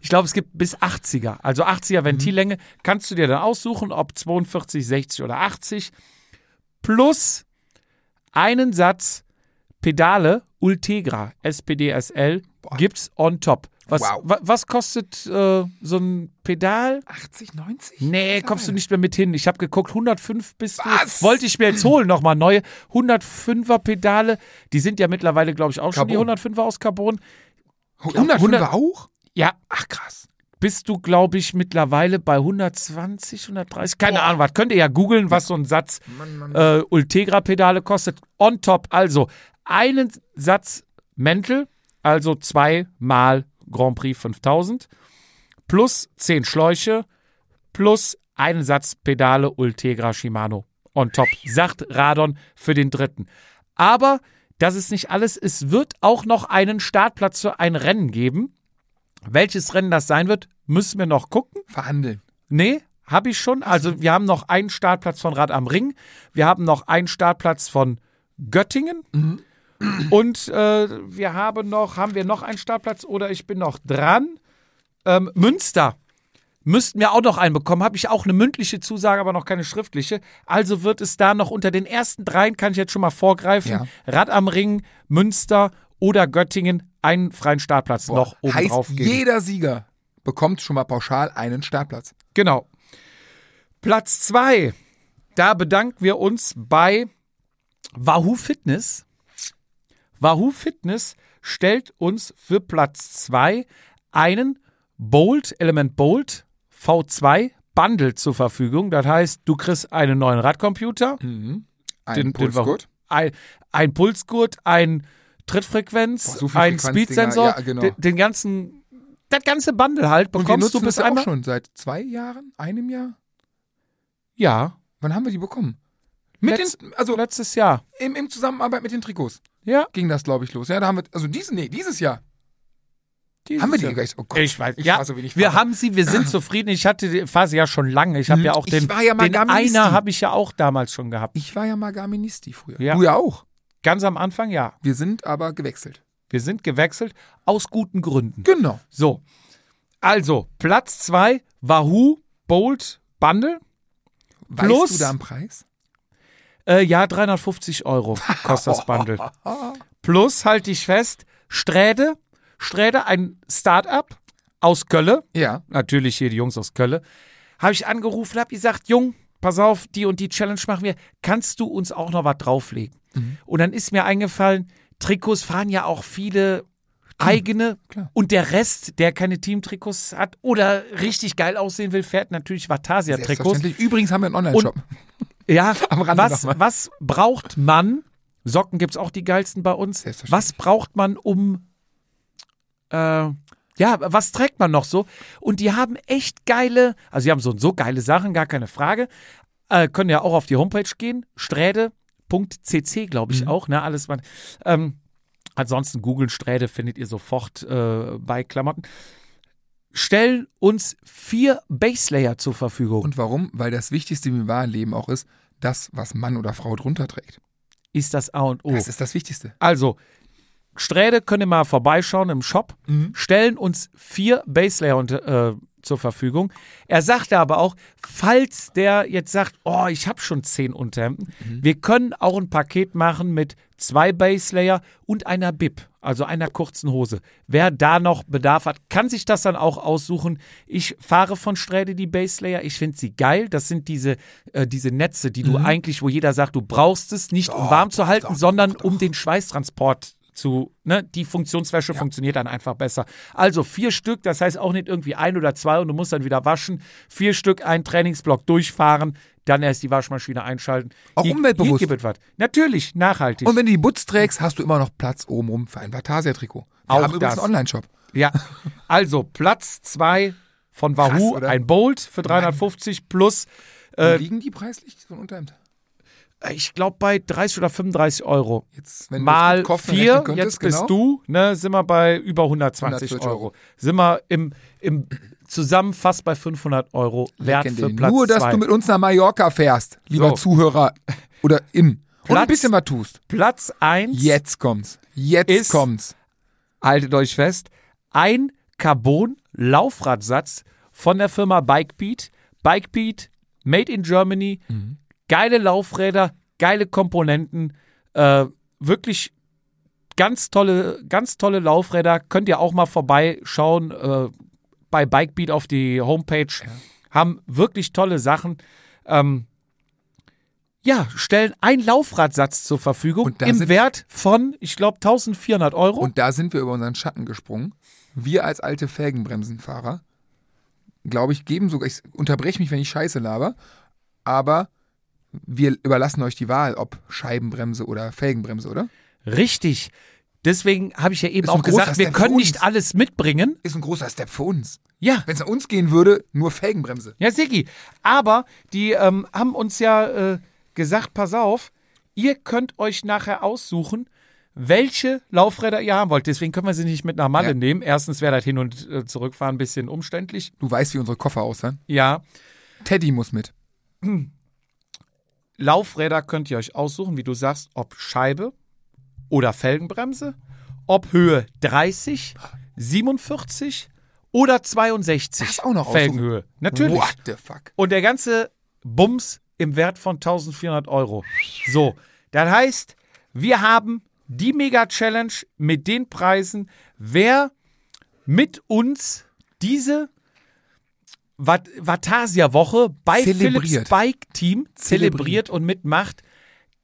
ich glaube, es gibt bis 80er. Also 80er Mhm. Ventillänge. Kannst du dir dann aussuchen, ob 42, 60 oder 80. Plus einen Satz Pedale Ultegra SPDSL gibt's on top. Was, Wow. wa, was kostet äh, so ein Pedal? 80, 90? Nee, kommst du nicht mehr mit hin. Ich habe geguckt, 105 bist Was? du. Wollte ich mir jetzt holen, nochmal neue 105er Pedale. Die sind ja mittlerweile, glaube ich, auch schon die Carbon. 105er aus Carbon. 105 100 auch? Ja, Ach krass. bist du, glaube ich, mittlerweile bei 120, 130. Keine Ahnung, was. Könnt ihr ja googeln, was so ein Satz äh, Ultegra-Pedale kostet. On top, also einen Satz Mäntel, also zweimal Grand Prix 5000, plus 10 Schläuche, plus einen Satz Pedale Ultegra Shimano. On top, sagt Radon für den dritten. Aber das ist nicht alles. Es wird auch noch einen Startplatz für ein Rennen geben. Welches Rennen das sein wird, müssen wir noch gucken. Verhandeln. Nee, habe ich schon. Also wir haben noch einen Startplatz von Rad am Ring. Wir haben noch einen Startplatz von Göttingen. Und äh, wir haben noch, haben wir noch einen Startplatz oder ich bin noch dran? Ähm, Münster. Müssten wir auch noch einen bekommen. Habe ich auch eine mündliche Zusage, aber noch keine schriftliche. Also wird es da noch unter den ersten dreien, kann ich jetzt schon mal vorgreifen. Ja. Rad am Ring, Münster oder Göttingen einen freien Startplatz noch oben heißt, drauf geben. jeder Sieger bekommt schon mal pauschal einen Startplatz. Genau. Platz zwei. Da bedanken wir uns bei Wahoo Fitness. Wahoo Fitness stellt uns für Platz zwei einen Bolt, Element Bolt V2 Bundle zur Verfügung. Das heißt, du kriegst einen neuen Radcomputer, Ein den, den Pulsgurt. Wahoo- ein, ein Pulsgurt, ein Trittfrequenz, Boah, so ein Speedsensor, ja, genau. den, den ganzen, das ganze Bundle halt Und wir bekommst du bis das ja auch einmal. schon seit zwei Jahren, einem Jahr. Ja, Wann haben wir die bekommen? Mit Letz- den, also letztes Jahr. im, im Zusammenarbeit mit den Trikots Ja, ging das, glaube ich, los. Ja, da haben wir, also dieses, nee, dieses Jahr. dieses haben wir die gleich? Oh Gott, Ich weiß, ich ja, war so wenig wir haben sie, wir sind zufrieden. Ich hatte die Phase ja schon lange. Ich habe ja auch Ich den, ja den einer habe ich ja auch damals schon gehabt. Ich war ja mal Garministi früher. Ja. Du ja auch. Ganz am Anfang, ja. Wir sind aber gewechselt. Wir sind gewechselt aus guten Gründen. Genau. So, also Platz zwei Wahoo Bolt Bundle. Weißt Plus- du da einen Preis? Äh, ja, 350 Euro kostet das Bundle. Plus, halte ich fest, Sträde. Sträde, ein Start-up aus Kölle. Ja. natürlich hier die Jungs aus Kölle, habe ich angerufen, habe gesagt, Jung, pass auf, die und die Challenge machen wir, kannst du uns auch noch was drauflegen? Und dann ist mir eingefallen, Trikots fahren ja auch viele eigene klar. und der Rest, der keine Teamtrikots hat oder richtig geil aussehen will, fährt natürlich Vatasia-Trikots. Übrigens haben wir einen Online-Shop. Ja, Am Rande was, was braucht man? Socken gibt's auch die geilsten bei uns. Was braucht man, um äh, ja, was trägt man noch so? Und die haben echt geile, also die haben so so geile Sachen, gar keine Frage. Äh, können ja auch auf die Homepage gehen, sträde.cc, glaube ich auch, ne, alles mal. Ähm, ansonsten googeln Sträde findet ihr sofort äh, bei Klamotten. Stellen uns vier Baselayer zur Verfügung. Und warum? Weil das Wichtigste im wahren Leben auch ist, das, was Mann oder Frau drunter trägt. ist das A und O. Das ist das Wichtigste. Also, Sträde könnt ihr mal vorbeischauen im Shop, Mhm. stellen uns vier Baselayer unter, äh, zur Verfügung. Er sagte aber auch, falls der jetzt sagt, oh, ich habe schon zehn Unterhemden, Mhm. wir können auch ein Paket machen mit zwei Baselayer und einer Bib, also einer kurzen Hose. Wer da noch Bedarf hat, kann sich das dann auch aussuchen. Ich fahre von Sträde die Baselayer, ich finde sie geil. Das sind diese, äh, diese Netze, die du eigentlich, wo jeder sagt, du brauchst es nicht, um warm zu halten, sondern um den Schweißtransport zu, ne, die Funktionswäsche funktioniert dann einfach besser. Also vier Stück, das heißt auch nicht irgendwie ein oder zwei und du musst dann wieder waschen. Vier Stück, ein Trainingsblock durchfahren, dann erst die Waschmaschine einschalten. Auch Hier- umweltbewusst. Hier gibt was. Natürlich, nachhaltig. Und wenn du die Butz trägst, hast du immer noch Platz obenrum für ein Auch Vatasia-Trikot. Wir haben übrigens das. einen Online-Shop. ja, also Platz zwei von Wahoo, Krass, ein Bolt für 350 plus, Wo Äh, liegen die preislich, so ein Unterhemd? Ich glaube bei 30 oder 35 Euro. Jetzt, Mal vier, jetzt bist genau. du, ne, sind wir bei über 120 140 Euro. Euro. Sind wir im, im zusammen fast bei 500 Euro Wert für. Platz Nur, dass zwei. du mit uns nach Mallorca fährst, lieber So. Zuhörer oder in. Und ein Platz- bisschen was tust. Platz 1 Jetzt kommt's. Jetzt ist- kommt's. haltet euch fest, ein Carbon-Laufradsatz von der Firma Bikebeat. Bikebeat, made in Germany, geile Laufräder, geile Komponenten, äh, wirklich ganz tolle, ganz tolle Laufräder. Könnt ihr auch mal vorbeischauen äh, bei Bikebeat auf die Homepage. Haben wirklich tolle Sachen. Ähm, ja, stellen einen Laufradsatz zur Verfügung im Wert von, ich glaube, 1400 Euro. Und da sind wir über unseren Schatten gesprungen. Wir als alte Felgenbremsenfahrer, glaube ich, geben sogar, ich unterbreche mich, wenn ich Scheiße laber, aber wir überlassen euch die Wahl, ob Scheibenbremse oder Felgenbremse, oder? Richtig. Deswegen habe ich ja eben auch gesagt, wir Step können nicht alles mitbringen. Ist ein großer Step für uns. Ja, Wenn es an uns gehen würde, nur Felgenbremse. ja, Sigi. Aber die ähm, haben uns ja äh, gesagt, pass auf, ihr könnt euch nachher aussuchen, welche Laufräder ihr haben wollt. Deswegen können wir sie nicht mit nach Malle Ja. nehmen. Erstens wäre das Hin- und äh, Zurückfahren ein bisschen umständlich. Du weißt, wie unsere Koffer aussahen. Ja, Teddy muss mit. Laufräder könnt ihr euch aussuchen, wie du sagst, ob Scheibe oder Felgenbremse, ob Höhe 30, 47 oder 62 Das auch noch Felgenhöhe. Natürlich. What the fuck? Und der ganze Bums im Wert von 1400 Euro. So, das heißt, wir haben die Mega-Challenge mit den Preisen. Wer mit uns diese Vat- Vatasia-Woche bei Zelebriert. Philips Bike Team zelebriert und mitmacht,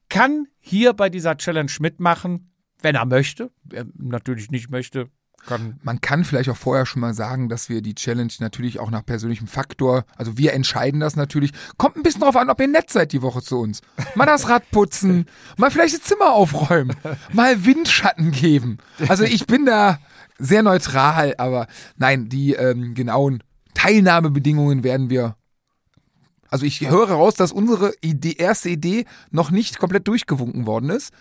kann hier bei dieser Challenge mitmachen, wenn er möchte. Wer natürlich nicht möchte, kann Man kann vielleicht auch vorher schon mal sagen, dass wir die Challenge natürlich auch nach persönlichem Faktor, also wir entscheiden das natürlich. Kommt ein bisschen drauf an, ob ihr nett seid die Woche zu uns. Mal das Rad putzen, mal vielleicht das Zimmer aufräumen, mal Windschatten geben. Also ich bin da sehr neutral, aber nein, die ähm, genauen Teilnahmebedingungen werden wir. Also ich höre raus, dass unsere Idee, erste Idee noch nicht komplett durchgewunken worden ist.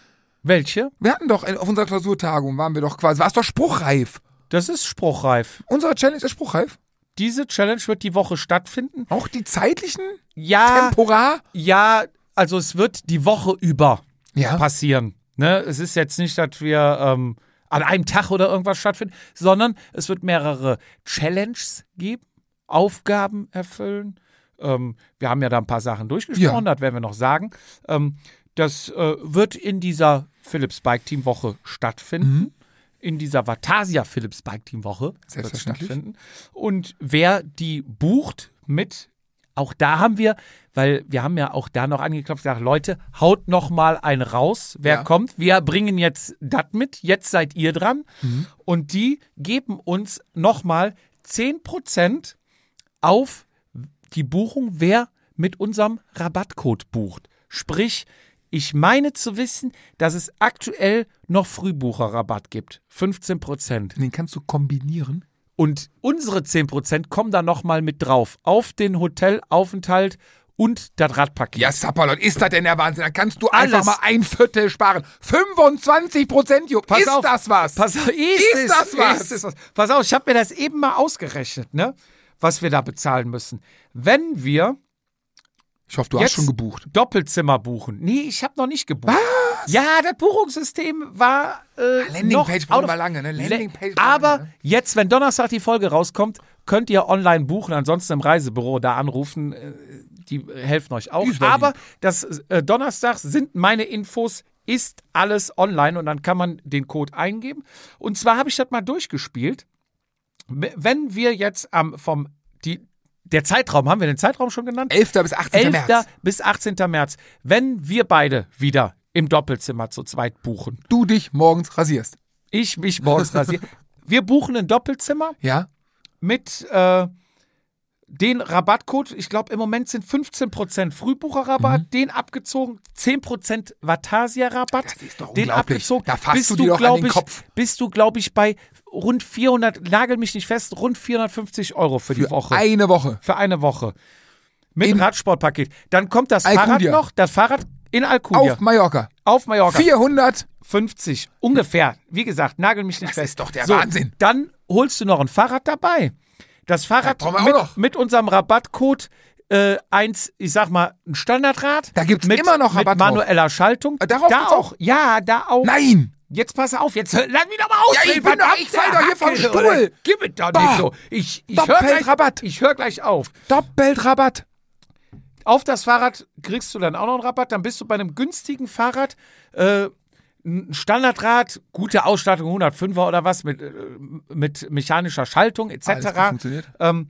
Welche? Wir hatten doch in- auf unserer Klausurtagung waren wir doch quasi, war es doch spruchreif. Das ist spruchreif. Unsere Challenge ist spruchreif. Diese Challenge wird die Woche stattfinden. Auch die zeitlichen? Ja, Temporar? ja, also es wird die Woche über Ja. passieren. Ne? Es ist jetzt nicht, dass wir ähm, an einem Tag oder irgendwas stattfinden, sondern es wird mehrere Challenges geben, Aufgaben erfüllen. Ähm, wir haben ja da ein paar Sachen durchgesprochen, das werden wir noch sagen. Ähm, das äh, wird in dieser Philips Bike Team Woche stattfinden. In dieser Vatasia Philips Bike Team Woche wird stattfinden. Und wer die bucht mit, auch da haben wir, weil wir haben ja auch da noch angeklopft, gesagt, Leute, haut noch mal einen raus, wer Ja. kommt. Wir bringen jetzt das mit, jetzt seid ihr dran. Mhm. Und die geben uns noch mal 10% auf die Buchung, wer mit unserem Rabattcode bucht. Sprich, ich meine zu wissen, dass es aktuell noch Frühbucherrabatt gibt. 15%. Den kannst du kombinieren. Und unsere 10% kommen da nochmal mit drauf. Auf den Hotelaufenthalt und das Radpaket. Ja, Sapperlot, ist das denn der Wahnsinn? Da kannst du Alles. einfach mal ein Viertel sparen. 25 Prozent, Jupp. Pass ist auf, das was? Pass auf, ist, Ist es, das was? Ist was? Pass auf, ich habe mir das eben mal ausgerechnet, ne? Was wir da bezahlen müssen. Wenn wir ich hoffe, du hast schon gebucht. Doppelzimmer buchen. Nee, ich habe noch nicht gebucht. Was? Ja, das Buchungssystem war äh, Landingpage noch brauchen wir lange, ne? Landingpage Aber wir, ne? jetzt, wenn Donnerstag die Folge rauskommt, könnt ihr online buchen. Ansonsten im Reisebüro da anrufen. äh, Die helfen euch auch. Aber das äh, Donnerstag sind meine Infos, ist alles online und dann kann man den Code eingeben. Und zwar habe ich das mal durchgespielt. Wenn wir jetzt am vom die der Zeitraum, haben wir den Zeitraum schon genannt? 11. bis 18. 11. März. bis 18. März. Wenn wir beide wieder im Doppelzimmer zu zweit buchen, Du dich morgens rasierst. ich mich morgens rasiere, wir buchen ein Doppelzimmer Ja? mit äh, den Rabattcode, ich glaube im Moment sind 15% Frühbucherrabatt, den abgezogen, 10% Vatasia-Rabatt, Mhm. Den abgezogen. Da fasst du dir doch an glaub den ich, Kopf. Bist du, glaube ich, bei rund 400, nagel mich nicht fest, rund 450 Euro für, die Für Woche. eine Woche. für eine Woche. Mit In- Radsportpaket. Dann kommt das Alcudia. Fahrrad noch, das Fahrrad in Alcudia. Auf Mallorca. Auf Mallorca. 400. 50 ungefähr. Wie gesagt, nagel mich nicht Das fest. ist doch der so, Wahnsinn. Dann holst du noch ein Fahrrad dabei. Das Fahrrad auch mit, noch. mit unserem Rabattcode äh, eins, ich sag mal, ein Standardrad. Da gibt's mit, immer noch Rabatt Mit manueller Schaltung. Äh, darauf da gibt's auch. Ja, da auch. Nein! Jetzt pass auf, jetzt hör- lass mich doch mal aus. Ja, ich bin doch- ich fall doch hier vom Stuhl. Gib es doch nicht so. Ich, ich hör gleich, Doppelrabatt. ich hör gleich auf. Doppelrabatt. Auf das Fahrrad kriegst du dann auch noch einen Rabatt. Dann bist du bei einem günstigen Fahrrad, äh, ein Standardrad, gute Ausstattung, 105er oder was, mit, äh, mit mechanischer Schaltung etc. Alles funktioniert. Ähm,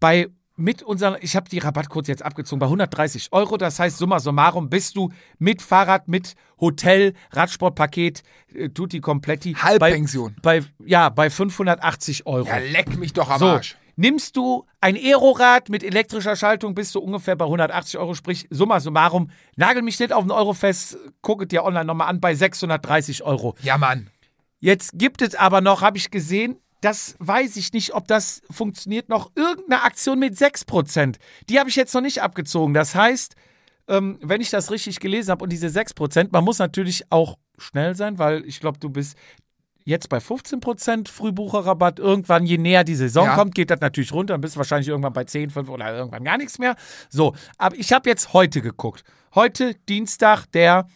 bei mit unseren, ich habe die Rabattcodes jetzt abgezogen, bei 130 Euro. Das heißt, summa summarum bist du mit Fahrrad, mit Hotel, Radsportpaket, äh, Tutti Kompletti. Halbpension. Bei, bei, ja, bei 580 Euro. Ja, leck mich doch am So, Arsch. nimmst du ein Aerorad mit elektrischer Schaltung, bist du ungefähr bei 180 Euro, sprich summa summarum, nagel mich nicht auf den Euro fest, gucke dir online nochmal an, bei 630 Euro. Ja, Mann. Jetzt gibt es aber noch, habe ich gesehen, das weiß ich nicht, ob das funktioniert, noch irgendeine Aktion mit 6%. Die habe ich jetzt noch nicht abgezogen. Das heißt, ähm, wenn ich das richtig gelesen habe und diese 6%, man muss natürlich auch schnell sein, weil ich glaube, du bist jetzt bei 15% Frühbucherrabatt. Irgendwann, je näher die Saison Ja. kommt, geht das natürlich runter. Dann bist du wahrscheinlich irgendwann bei 10, 5 oder irgendwann gar nichts mehr. So, aber ich habe jetzt heute geguckt. Heute, Dienstag, der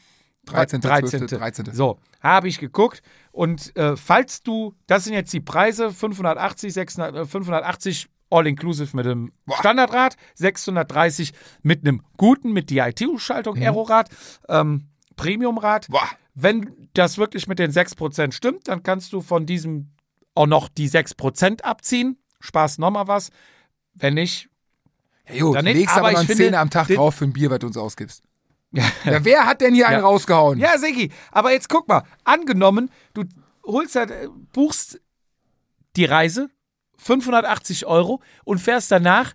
13. 13. 13.. So, habe ich geguckt. Und äh, falls du, das sind jetzt die Preise, 580, 600, äh, 580 All-Inclusive mit dem Boah. Standardrad, 630 mit einem guten, mit DITU-Schaltung, Mhm. Aerorad, ähm, Premiumrad. Boah. Wenn das wirklich mit den 6% stimmt, dann kannst du von diesem auch noch die 6% abziehen. Spaß nochmal was. Wenn nicht, Ja, gut, Dann legst aber aber noch ich einen Zehner am Tag den- drauf für ein Bier, was du uns ausgibst. Ja, wer hat denn hier einen rausgehauen? Ja, Sigi, aber jetzt guck mal, angenommen, du holst halt, äh, buchst die Reise, 580 Euro und fährst danach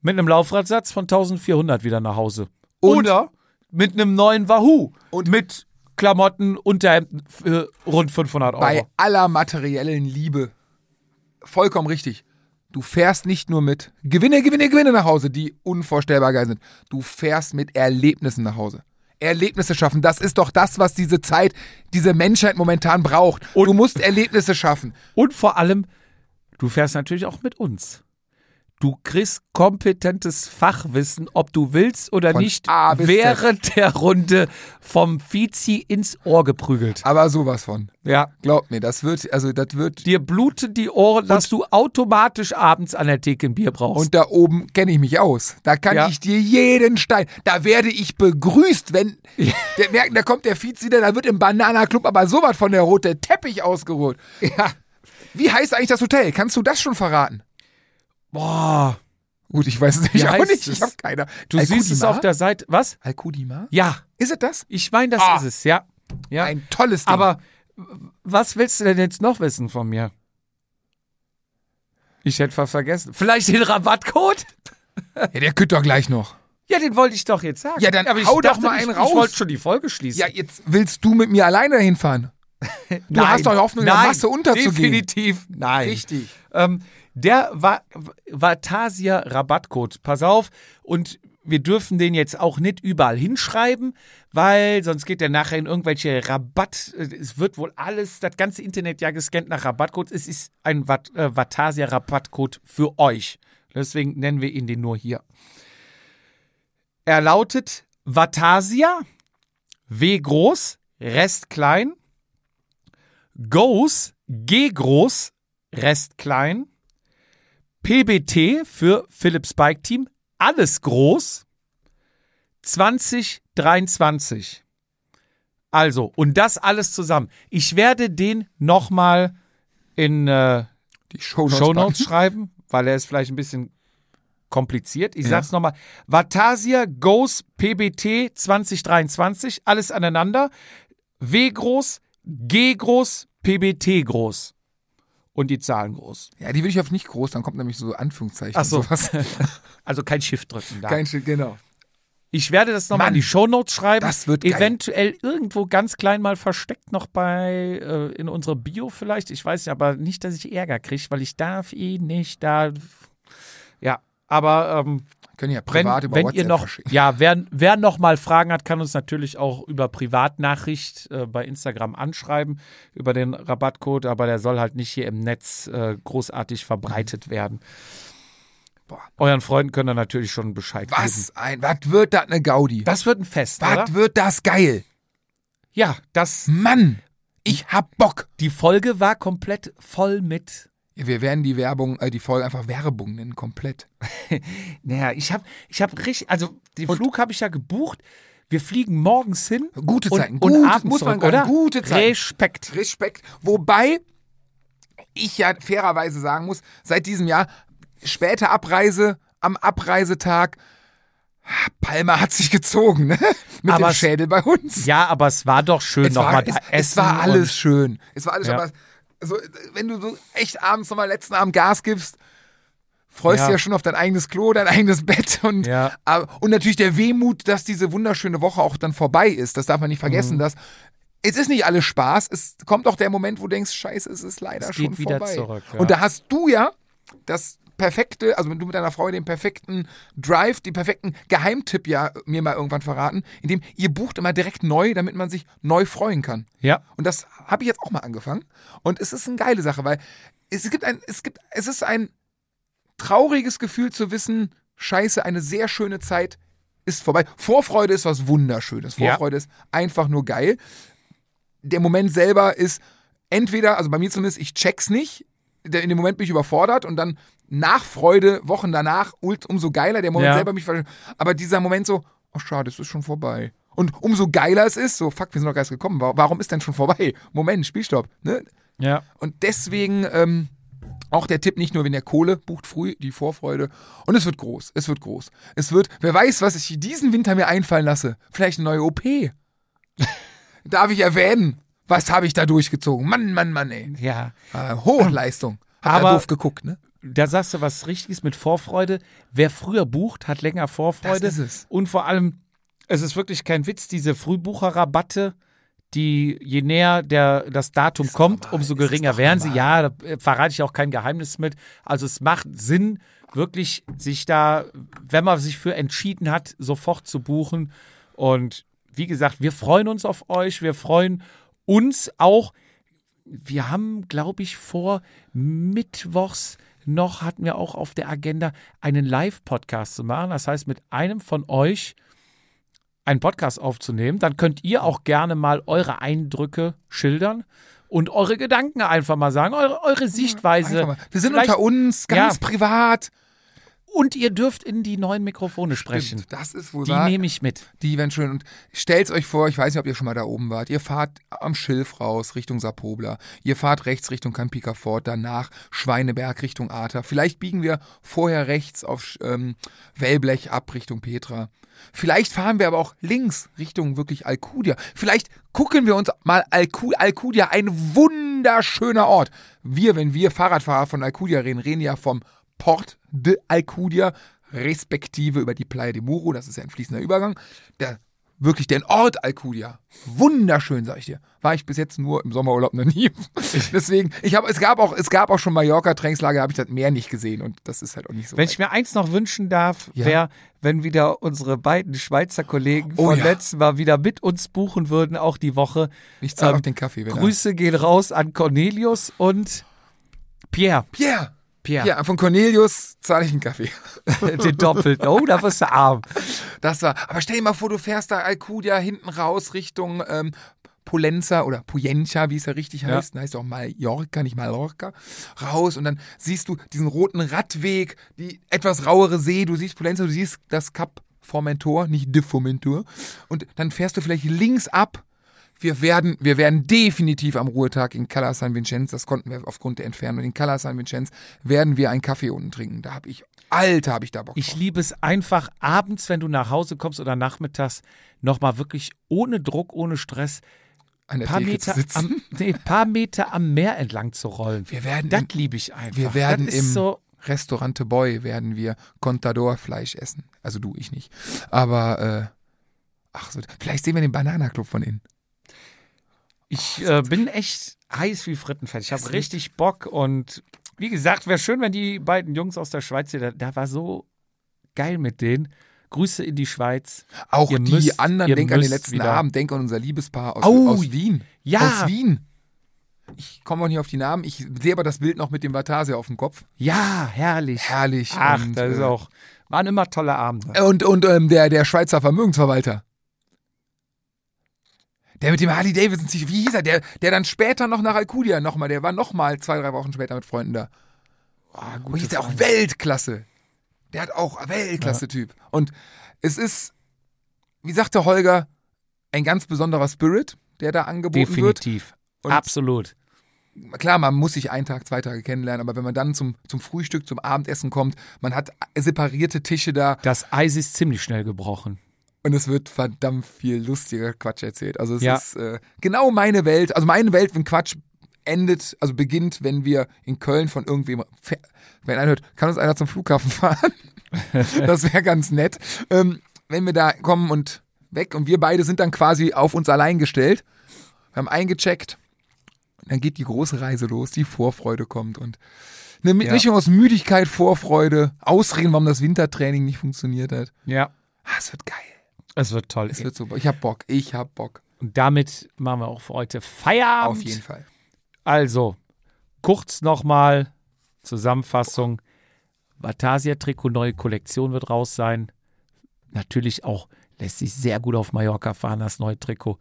mit einem Laufradsatz von 1400 wieder nach Hause. Und? Oder mit einem neuen Wahoo Und? mit Klamotten, Unterhemden für rund 500 Euro. Bei aller materiellen Liebe. Vollkommen richtig. Du fährst nicht nur mit Gewinne, Gewinne, Gewinne nach Hause, die unvorstellbar geil sind. Du fährst mit Erlebnissen nach Hause. Erlebnisse schaffen, das ist doch das, was diese Zeit, diese Menschheit momentan braucht. du musst Erlebnisse schaffen. Und vor allem, du fährst natürlich auch mit uns. Du kriegst kompetentes Fachwissen, ob du willst oder Von nicht, bis Z. während der Runde vom Vizi ins Ohr geprügelt. Aber sowas von. Ja. Glaub mir, das wird, also das wird. Dir bluten die Ohren, dass du automatisch abends an der Theke ein Bier brauchst. Und da oben kenne ich mich aus. Da kann Ja. ich dir jeden Stein. Da werde ich begrüßt, wenn der merken, da kommt der wieder, da wird im Banana Club aber sowas von der rote Teppich ausgerollt. ja. Wie heißt eigentlich das Hotel? Kannst du das schon verraten? Boah. Gut, ich weiß es nicht, Wie auch heißt nicht. Ich habe keine. Du siehst es auf der Seite. Was? Alkudima? Ja. Ist es das? Ich meine, das Ah. ist es, ja. ja. Ein tolles Ding. Aber was willst du denn jetzt noch wissen von mir? Ich hätte fast vergessen. Vielleicht den Rabattcode? ja, der kütt doch gleich noch. Ja, den wollte ich doch jetzt sagen. Ja, dann Aber ich hau doch mal ich, einen Ich raus. wollte schon die Folge schließen. Ja, jetzt willst du mit mir alleine hinfahren. Du hast doch Hoffnung, in der nein, Masse unterzugehen. Definitiv nein. Richtig. Ähm, der Va Vatasia Rabattcode. Pass auf. Und wir dürfen den jetzt auch nicht überall hinschreiben, weil sonst geht der nachher in irgendwelche Rabatt. Es wird wohl alles, das ganze Internet ja gescannt nach Rabattcodes. Es ist ein Vat äh, Vatasia Rabattcode für euch. Deswegen nennen wir ihn den nur hier. Er lautet Vatasia, W groß, Rest klein, Goes, G groß, Rest klein, PBT für Philips Bike Team, alles groß, 2023. Also, und das alles zusammen. Ich werde den nochmal in äh, Die Shownotes. Shownotes packen. schreiben, weil er ist vielleicht ein bisschen kompliziert. Ich Ja. sag's nochmal. Vatasia Goes PBT 2023, alles aneinander. W groß, G groß, PBT groß. Und die Zahlen groß. Ja, die will ich auf nicht groß, dann kommt nämlich so Anführungszeichen. Ach so. sowas. Also kein Shift drücken da. Kein Schild, genau. Ich werde das nochmal in die Shownotes schreiben. das wird geil. Eventuell irgendwo ganz klein mal versteckt noch bei äh, in unserer Bio vielleicht. Ich weiß nicht, aber nicht, dass ich Ärger kriege, weil ich darf ihn nicht da. Ja, aber ähm, Können ja wenn, privat über wenn WhatsApp ihr noch, verschicken. ja, wer, wer noch mal Fragen hat, kann uns natürlich auch über Privatnachricht äh, bei Instagram anschreiben über den Rabattcode, aber der soll halt nicht hier im Netz äh, großartig verbreitet werden. Boah. Euren Freunden könnt ihr natürlich schon Bescheid geben. Was ein, was wird das eine Gaudi? Das wird ein Fest, Was oder? wird das geil? Ja, das. Mann! Ich hab Bock. Die Folge war komplett voll mit. Wir werden die Werbung, äh, die Folge einfach Werbung nennen, komplett. Naja, ich habe ich hab richtig, also den Flug habe ich ja gebucht. Wir fliegen morgens hin. Gute und, Zeiten, und gute- abends muss man zurück, oder? gute Zeiten. Respekt. Respekt. Wobei ich ja fairerweise sagen muss, seit diesem Jahr, späte Abreise, am Abreisetag, Palma hat sich gezogen, ne? Mit Aber dem es- Schädel bei uns. Ja, aber es war doch schön es, nochmal es, es essen. war alles und- schön. Es war alles Ja. Aber so, wenn du so echt abends nochmal letzten Abend Gas gibst, freust Ja. du ja schon auf dein eigenes Klo, dein eigenes Bett und, Ja. aber, und natürlich der Wehmut, dass diese wunderschöne Woche auch dann vorbei ist. Das darf man nicht Mhm. vergessen, dass es ist nicht alles Spaß. Es kommt auch der Moment, wo du denkst, scheiße, es ist leider Es schon wieder vorbei. zurück, ja. Und da hast du ja das perfekte, also wenn du mit deiner Frau den perfekten Drive, den perfekten Geheimtipp ja mir mal irgendwann verraten, indem ihr bucht immer direkt neu, damit man sich neu freuen kann. Ja. Und das habe ich jetzt auch mal angefangen. Und es ist eine geile Sache, weil es gibt ein, es gibt, es ist ein trauriges Gefühl zu wissen, scheiße, eine sehr schöne Zeit ist vorbei. Vorfreude ist was Wunderschönes. Ja. Vorfreude ist einfach nur geil. Der Moment selber ist entweder, also bei mir zumindest, ich check's nicht. In dem Moment bin ich überfordert und dann Nachfreude, Wochen danach, umso geiler. Der Moment Ja. selber mich, aber dieser Moment so, oh schade, es ist schon vorbei. Und umso geiler es ist, so, fuck, wir sind doch erst gekommen. Wa- Warum ist denn schon vorbei? Moment, Spielstopp. Ne? Ja. Und deswegen ähm, auch der Tipp, nicht nur wenn der Kohle bucht früh die Vorfreude. Und es wird groß. Es wird groß. Es wird, wer weiß, was ich diesen Winter mir einfallen lasse. Vielleicht eine neue OP. Darf ich erwähnen? Was habe ich da durchgezogen? Mann, Mann, Mann, ey. Ja. Äh, Hochleistung. Hat Aber- er doof geguckt, ne? Da sagst du was Richtiges mit Vorfreude. Wer früher bucht, hat länger Vorfreude. Das ist es. Und vor allem, es ist wirklich kein Witz, diese Frühbucherrabatte, die je näher der, das Datum kommt, normal, umso ist geringer werden sie. normal. Ja, da äh, verrate ich auch kein Geheimnis mit. Also es macht Sinn, wirklich sich da, wenn man sich für entschieden hat, sofort zu buchen. Und wie gesagt, wir freuen uns auf euch. Wir freuen uns auch. Wir haben, glaube ich, vor Mittwochs noch hatten wir auch auf der Agenda, einen Live-Podcast zu machen. Das heißt, mit einem von euch einen Podcast aufzunehmen. Dann könnt ihr auch gerne mal eure Eindrücke schildern und eure Gedanken einfach mal sagen, eure, eure Sichtweise. Wir sind Vielleicht- unter uns, ganz Ja. privat. Und ihr dürft in die neuen Mikrofone sprechen. Stimmt, das ist wohl Die wahr. nehme ich mit. Die werden schön. Und stellt euch vor, ich weiß nicht, ob ihr schon mal da oben wart. Ihr fahrt am Schilf raus Richtung Sapobla. Ihr fahrt rechts Richtung Campika Fort, danach Schweineberg Richtung Ater. Vielleicht biegen wir vorher rechts auf ähm, Wellblech ab Richtung Petra. Vielleicht fahren wir aber auch links Richtung wirklich Alcudia. Vielleicht gucken wir uns mal Alcu Alcudia, ein wunderschöner Ort. Wir, wenn wir Fahrradfahrer von Alcudia reden, reden ja vom Port de Alcudia, respektive über die Playa de Muro, das ist ja ein fließender Übergang. Der, wirklich den Ort Alcudia. Wunderschön, sag ich dir. War ich bis jetzt nur im Sommerurlaub noch nie. Deswegen, ich habe, es gab auch, es gab auch schon Mallorca-Trainingslager, habe ich das Meer nicht gesehen und das ist halt auch nicht so. Wenn weit. ich mir eins noch wünschen darf, Ja. wäre, wenn wieder unsere beiden Schweizer Kollegen Oh von ja. letztem Mal wieder mit uns buchen würden, auch die Woche. ich zahle ähm, auch den Kaffee, wenn er- Grüße gehen raus an Cornelius und Pierre. Pierre. Pierre. Ja, von Cornelius zahle ich einen Kaffee. Den doppelten. Oh, da wirst du arm. Das war, aber stell dir mal vor, du fährst da Alcudia hinten raus Richtung ähm, Polenza oder Puyencha, wie es ja richtig Ja. heißt. Heißt auch Mallorca, nicht Mallorca. Raus und dann siehst du diesen roten Radweg, die etwas rauere See. Du siehst Polenza, du siehst das Kap Formentor, nicht de Formentor. Und dann fährst du vielleicht links ab. Wir werden, wir werden definitiv am Ruhetag in Cala San Vincenz, das konnten wir aufgrund der Entfernung, in Cala San Vincenz werden wir einen Kaffee unten trinken. Da habe ich, Alter, habe ich da Bock Ich drauf. liebe es einfach abends, wenn du nach Hause kommst oder nachmittags, nochmal wirklich ohne Druck, ohne Stress, an der paar Theke Meter, am, nee, paar Meter am Meer entlang zu rollen. Wir werden das liebe ich einfach. Wir werden im so, Restaurante Boy werden wir Contador-Fleisch essen. Also du, ich nicht. Aber, äh, ach so, vielleicht sehen wir den Bananaclub von innen. Ich äh, bin echt heiß wie Frittenfett. Ich habe richtig Bock und wie gesagt, wäre schön, wenn die beiden Jungs aus der Schweiz hier, da, da war so geil mit denen. Grüße in die Schweiz. Auch Ihr die müsst- anderen, denk an den letzten wieder. Abend, denk an unser Liebespaar aus, Au, aus Wien. ja. Aus Wien. Ich komme auch nicht auf die Namen. Ich sehe aber das Bild noch mit dem Vatasia auf dem Kopf. Ja, herrlich. Herrlich. Ach, und, das ist äh, auch, waren immer tolle Abende. Und, und ähm, der, der Schweizer Vermögensverwalter. Der mit dem Harley Davidson, wie hieß er? Der, der dann später noch nach Alcudia nochmal, der war nochmal zwei, drei Wochen später mit Freunden da. Ah, Und jetzt ist er auch Weltklasse. Der hat auch Weltklasse-Typ. Und es ist, wie sagte Holger, ein ganz besonderer Spirit, der da angeboten wird. Definitiv. Absolut. Klar, man muss sich einen Tag, zwei Tage kennenlernen, aber wenn man dann zum, zum Frühstück, zum Abendessen kommt, man hat separierte Tische da Das Eis ist ziemlich schnell gebrochen. Und es wird verdammt viel lustiger Quatsch erzählt. Also es Ja. ist äh, genau meine Welt. Also meine Welt, wenn Quatsch endet, also beginnt, wenn wir in Köln von irgendwem, wenn einer hört, kann uns einer zum Flughafen fahren? das wäre ganz nett. Ähm, wenn wir da kommen und weg und wir beide sind dann quasi auf uns allein gestellt. Wir haben eingecheckt. Dann geht die große Reise los, die Vorfreude kommt und eine Ja. Mischung aus Müdigkeit, Vorfreude, Ausreden, warum das Wintertraining nicht funktioniert hat. Ja. Ah, es wird geil. Es wird toll. Es wird super. Ich hab Bock. Ich hab Bock. Und damit machen wir auch für heute Feierabend. Auf jeden Fall. Also, kurz nochmal Zusammenfassung. Vatasia Trikot, neue Kollektion wird raus sein. Natürlich auch lässt sich sehr gut auf Mallorca fahren, das neue Trikot.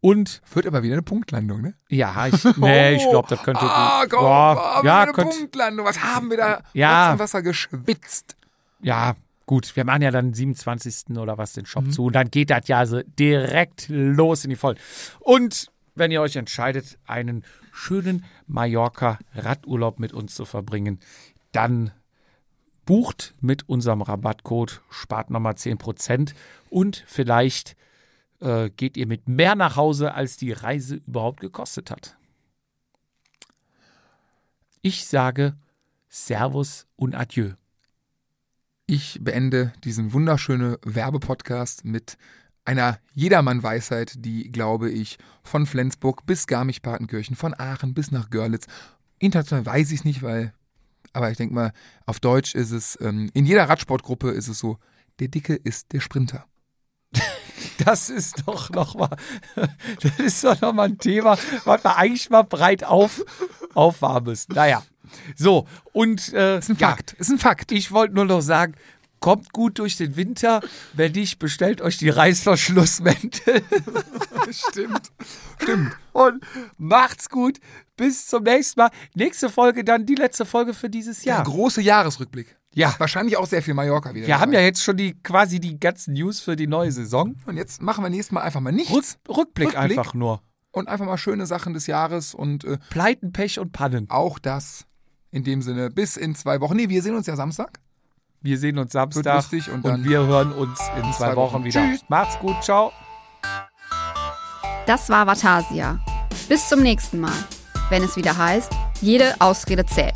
Und Wird aber wieder eine Punktlandung, ne? ja, ich, nee, ich glaube, das könnte Ah, gut. komm, Boah, oh, ja, eine könnt, Punktlandung. Was haben wir da? Ja. Wasser geschwitzt. ja, gut. Wir machen ja dann 27. oder was den Mhm. Shop zu. Und dann geht das ja so direkt los in die Vollen. Und wenn ihr euch entscheidet, einen schönen Mallorca-Radurlaub mit uns zu verbringen, dann bucht mit unserem Rabattcode, spart nochmal 10% und vielleicht äh, geht ihr mit mehr nach Hause, als die Reise überhaupt gekostet hat. Ich sage Servus und Adieu. Ich beende diesen wunderschönen Werbepodcast mit einer Jedermann-Weisheit, die, glaube ich, von Flensburg bis Garmisch-Partenkirchen, von Aachen bis nach Görlitz, international weiß ich es nicht, weil, aber ich denke mal, auf Deutsch ist es, ähm, in jeder Radsportgruppe ist es so, der Dicke ist der Sprinter. Das ist doch nochmal, das ist doch noch mal ein Thema, was wir eigentlich mal breit auf, aufwarmen müssen. Naja, so, und äh, Ist ein ja, Fakt, ist ein Fakt. ich wollte nur noch sagen, kommt gut durch den Winter. Wenn nicht, bestellt euch die Reißverschlussmäntel. Stimmt, stimmt. Und macht's gut. Bis zum nächsten Mal. Nächste Folge dann die letzte Folge für dieses Der Jahr. große Jahresrückblick. Ja. Wahrscheinlich auch sehr viel Mallorca wieder. Wir haben ja dabei. jetzt schon die quasi die ganzen News für die neue Saison. Und jetzt machen wir nächstes Mal einfach mal nichts. Rück, Rückblick, Rückblick. einfach nur. und einfach mal schöne Sachen des Jahres und äh, Pleiten, Pech und Pannen. auch das in dem Sinne bis in zwei Wochen. Nee, wir sehen uns ja Samstag. Wir sehen uns Samstag Wird lustig und dann wir hören uns in zwei, zwei Wochen, Wochen. wieder. Tschüss. Macht's gut, ciao. Das war Vatasia. Bis zum nächsten Mal, wenn es wieder heißt, jede Ausrede zählt.